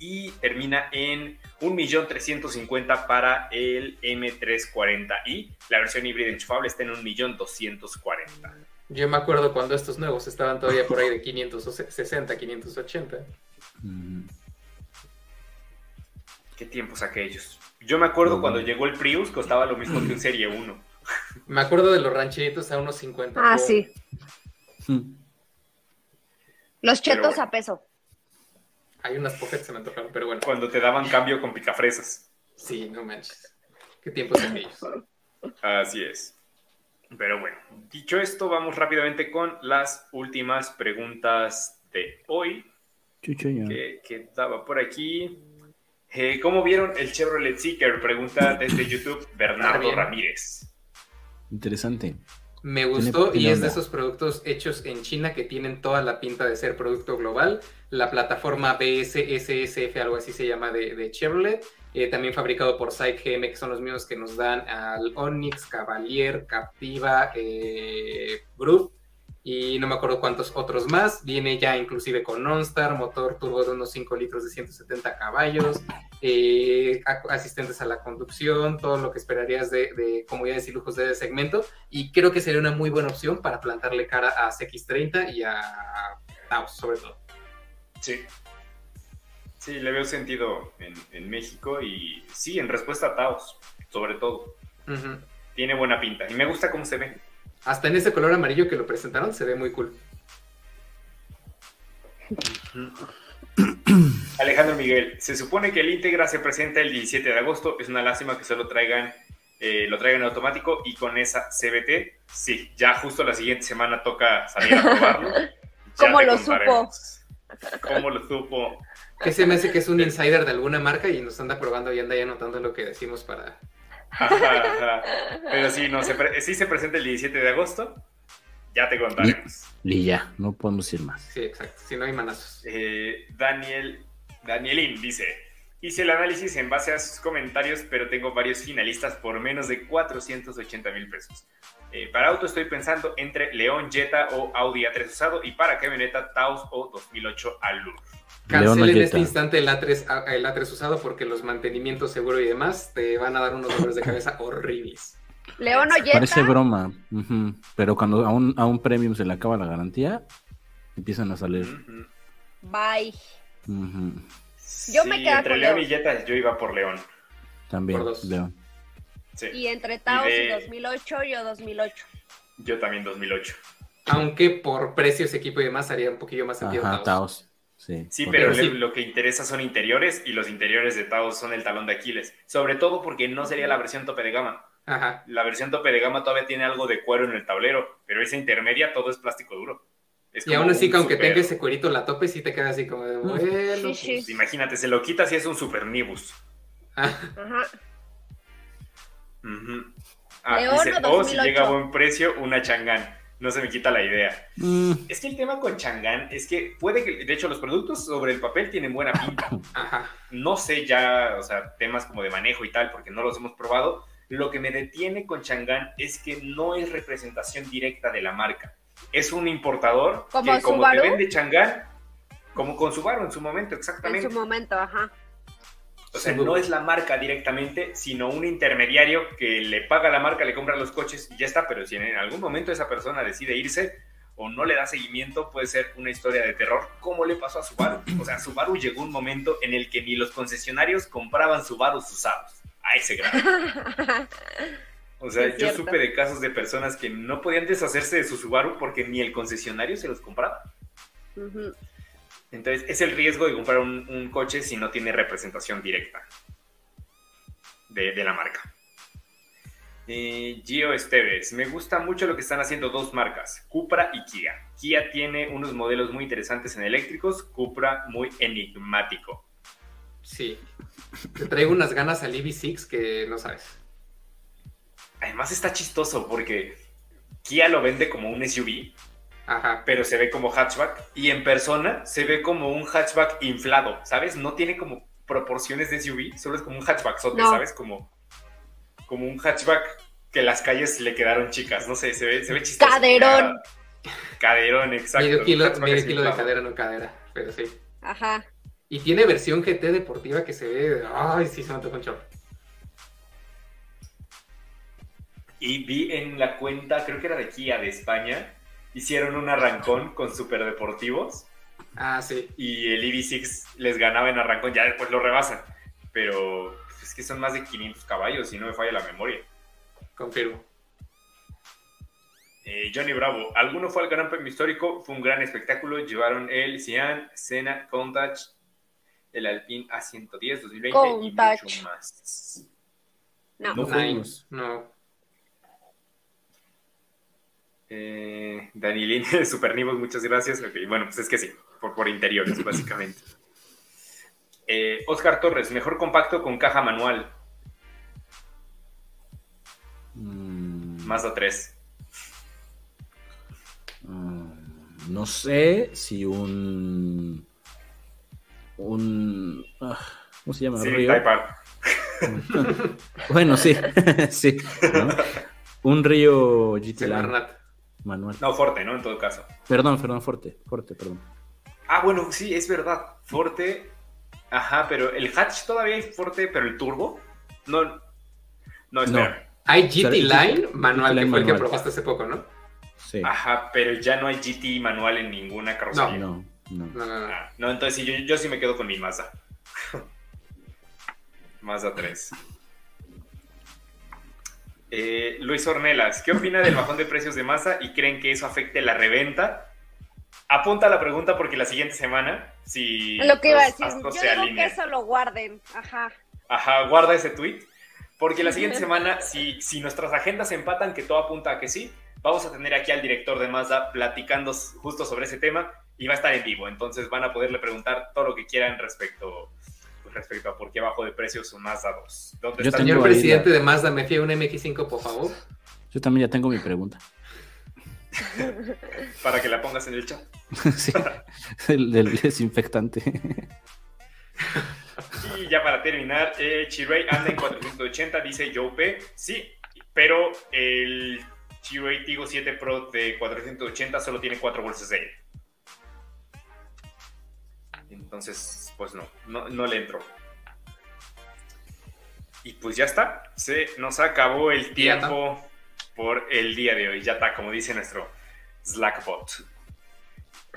y termina en 1.350.000 para el M340i. La versión híbrida enchufable está en 1.240.000. Yo me acuerdo cuando estos nuevos estaban todavía por ahí de 560, 580. ¿Qué tiempos aquellos? Yo me acuerdo cuando llegó el Prius, costaba lo mismo que un Serie 1. Me acuerdo de los rancheritos a unos 50. Ah, sí. Hmm. Los chetos a peso. Hay unas pockets que se me antojaron, pero bueno. Cuando te daban cambio con picafresas. Sí, no manches. Qué tiempos son ellos. Así es. Pero bueno, dicho esto, vamos rápidamente con las últimas preguntas de hoy. Que, que daba por aquí. Eh, ¿Cómo vieron el Chevrolet Seeker? Pregunta desde YouTube Bernardo Ramírez. Interesante. Me gustó y es de esos productos hechos en China que tienen toda la pinta de ser producto global. La plataforma BSSSF, algo así se llama, de, Chevrolet. Eh, también fabricado por GM, que son los mismos que nos dan al Onix, Cavalier, Captiva, eh, y no me acuerdo cuántos otros más. Viene ya inclusive con OnStar, motor turbo de unos 5 litros de 170 caballos, eh, asistentes a la conducción, todo lo que esperarías de, de, comodidades y lujos de ese segmento. Y creo que sería una muy buena opción para plantarle cara a CX30 y a Taos, sobre todo. Sí. Sí, le veo sentido en, México y sí, en respuesta a Taos, sobre todo. Tiene buena pinta y me gusta cómo se ve. Hasta en ese color amarillo que lo presentaron se ve muy cool. Alejandro Miguel, se supone que el Integra se presenta el 17 de agosto. Es una lástima que solo traigan, eh, lo traigan automático y con esa CBT. Sí, ya justo la siguiente semana toca salir a probarlo. [laughs] ¿Cómo lo supo? ¿Cómo lo supo? Que se me hace que es un insider de alguna marca y nos anda probando y anda ya anotando lo que decimos para [laughs] pero sí, no, se sí se presenta el 17 de agosto. Ya te contaremos. Y, ya, no podemos ir más. Sí, exacto. Si no hay manazos. Eh, Daniel, Danielín dice: Hice el análisis en base a sus comentarios, pero tengo varios finalistas por menos de 480 mil pesos. Eh, para auto estoy pensando entre León Jetta o Audi A3 usado y para camioneta Taos o 2008 Allure. Cancelen en este instante el A3, el A3 usado porque los mantenimientos seguro y demás te van a dar unos dolores de cabeza [laughs] horribles. León o Jetta. Parece broma, pero cuando a un, a un premium se le acaba la garantía, empiezan a salir. Bye. Yo me quedo entre León, y Jetta yo iba por León. También, León. Y entre Taos y, 2008, yo 2008. Yo también 2008. Aunque por precios, equipo y demás haría un poquillo más sentido Taos. Sí, pero lo que interesa son interiores y los interiores de Taos son el talón de Aquiles. Sobre todo porque no sería la versión tope de gama. La versión tope de gama todavía tiene algo de cuero en el tablero, pero esa intermedia todo es plástico duro. y aún así, aunque tenga ese cuerito la tope, sí te queda así como de, bueno, pues, imagínate, se lo quitas y es un super nibus. Ajá. o si llega a buen precio, una changán no se me quita la idea. Mm. Es que el tema con Chang'an es que puede que, de hecho, los productos sobre el papel tienen buena pinta. [laughs] No sé ya, o sea, temas como de manejo y tal, porque no los hemos probado. Lo que me detiene con Chang'an es que no es representación directa de la marca. Es un importador que como te vende Chang'an, como con Subaru en su momento, exactamente. En su momento, ajá. O sea, no es la marca directamente, sino un intermediario que le paga a la marca, le compra los coches y ya está. Pero si en algún momento esa persona decide irse o no le da seguimiento, puede ser una historia de terror, como le pasó a Subaru. O sea, Subaru llegó un momento en el que ni los concesionarios compraban Subaru usados. A ese grado. O sea, yo supe de casos de personas que no podían deshacerse de su Subaru porque ni el concesionario se los compraba. Entonces, es el riesgo de comprar un, coche si no tiene representación directa de, la marca. Eh, Gio Esteves, me gusta mucho lo que están haciendo dos marcas, Cupra y Kia. Kia tiene unos modelos muy interesantes en eléctricos, Cupra muy enigmático. Sí, te traigo unas ganas al EV6 que no sabes. Además está chistoso porque Kia lo vende como un SUV pero se ve como hatchback y en persona se ve como un hatchback inflado, ¿sabes? No tiene como proporciones de SUV, solo es como un hatchback, ¿sabes? Como, como un hatchback que las calles le quedaron chicas, no sé, se ve, se ve chistoso. Caderón. Caderón, exacto. Medio kilo, de cadera, no cadera, pero sí. Ajá. Y tiene versión GT deportiva que se ve, ay, sí, se me con chorro. Y vi en la cuenta, creo que era de Kia de España, hicieron un arrancón con superdeportivos. Ah, sí. Y el EV6 les ganaba en arrancón, ya después lo rebasan. Pero pues, es que son más de 500 caballos, y no me falla la memoria. Confirmo. Eh, Johnny Bravo, ¿alguno fue al Gran Premio Histórico? Fue un gran espectáculo. Llevaron el Cian, Senna, Countach, el Alpine A110 2020 y mucho más. No, no fuimos. No. Eh, Danilín, [laughs] Super Nibos, muchas gracias. bueno, pues es que sí, por, por interiores, básicamente. Eh, Oscar Torres, mejor compacto con caja manual. Mm. Mazda 3. Mm, no sé si un. Un. Ah, ¿Cómo se llama? Sí, Río. [laughs] bueno, sí. [laughs] sí. Un Río GT Manual. No, Forte, ¿no? En todo caso. Perdón, perdón, Forte. Forte, perdón. Ah, bueno, sí, es verdad. Forte. Ajá, pero el hatch todavía es Forte, pero el turbo. No. No, espera. Hay GT Line manual, que fue el que probaste hace poco, ¿no? Sí. Ajá, pero ya no hay GT manual en ninguna carrocería. No, no, no. No, ah, no, entonces sí, yo, yo, sí me quedo con mi Mazda. [laughs] Mazda 3. Eh, Luis Ornelas, ¿qué opina del bajón de precios de Mazda y creen que eso afecte la reventa? Apunta la pregunta porque la siguiente semana, si. Lo que iba a decir, yo digo que eso lo guarden. Ajá. Ajá, guarda ese tweet. Porque la siguiente [laughs] semana, si, si nuestras agendas empatan, que todo apunta a que sí, vamos a tener aquí al director de Mazda platicando justo sobre ese tema y va a estar en vivo. Entonces van a poderle preguntar todo lo que quieran respecto, respecto a por qué bajo de precios su Mazda 2. ¿Dónde está Señor presidente de Mazda, ¿me fíe un MX5, por favor? Yo también ya tengo mi pregunta. [laughs] Para que la pongas en el chat. [laughs] sí, el del desinfectante. Y ya para terminar, eh, Chiray anda en 480, dice Joe Sí, pero el Chiray Tigo 7 Pro de 480 solo tiene 4 bolsas de aire. Entonces, pues no, no, le entro. Y pues ya está, se nos acabó el tiempo por el día de hoy. Ya está, como dice nuestro Slackbot.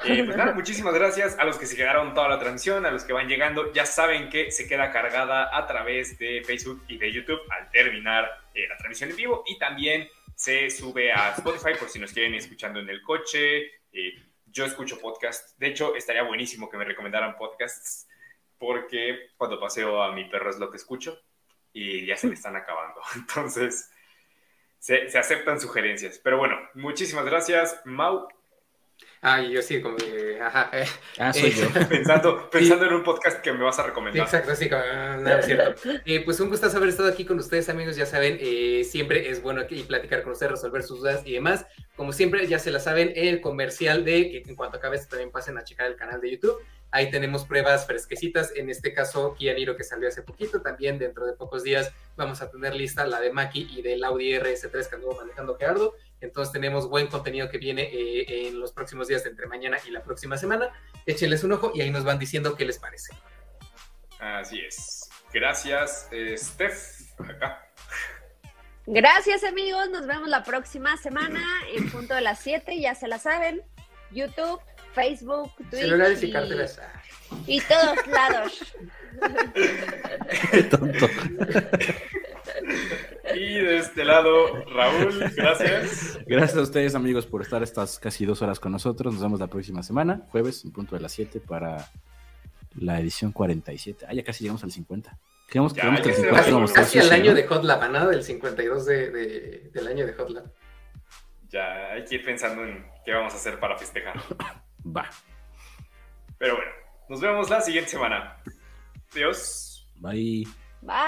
Eh, pues nada, [laughs] muchísimas gracias a los que se quedaron toda la transmisión, a los que van llegando. Ya saben que se queda cargada a través de Facebook y de YouTube al terminar eh, la transmisión en vivo y también se sube a Spotify por si nos quieren ir escuchando en el coche. Eh, yo escucho podcast. De hecho, estaría buenísimo que me recomendaran podcasts porque cuando paseo a mi perro es lo que escucho y ya se me están acabando. [laughs] Entonces, se, se aceptan sugerencias. Pero bueno, muchísimas gracias, Mau. Ah, yo sí, como que, ajá. Eh, ah, soy yo. [laughs] pensando, pensando en un podcast que me vas a recomendar. Exacto, sí, no, es cierto. [laughs] Eh, pues un gusto haber estado aquí con ustedes, amigos. Ya saben, eh, siempre es bueno aquí platicar con ustedes, resolver sus dudas y demás. Como siempre, ya se la saben, el comercial de que en cuanto acabe esto también pasen a checar el canal de YouTube. Ahí tenemos pruebas fresquecitas. En este caso, Kia Niro que salió hace poquito. También dentro de pocos días vamos a tener lista la de Maki y del Audi RS3 que anduvo manejando Gerardo. Entonces tenemos buen contenido que viene eh, en los próximos días entre mañana y la próxima semana. Échenles un ojo y ahí nos van diciendo qué les parece. Así es. Gracias, Steph. Acá. Gracias amigos, nos vemos la próxima semana en punto de las 7, ya se la saben. YouTube, Facebook, Twitter. Celulares y. Y todos lados. [laughs] tonto. [laughs] Y de este lado, Raúl, gracias. Gracias a ustedes, amigos, por estar estas casi dos horas con nosotros. Nos vemos la próxima semana, jueves, en punto de las 7, para la edición 47. Ah, ya casi llegamos al 50. Quedamos, ya, que el 50 casi al año de Hot Lab, nada del 52 de, del año de Hot Lab. Ya, hay que ir pensando en qué vamos a hacer para festejar. [laughs] Va. Pero bueno, nos vemos la siguiente semana. Adiós. Bye. Bye.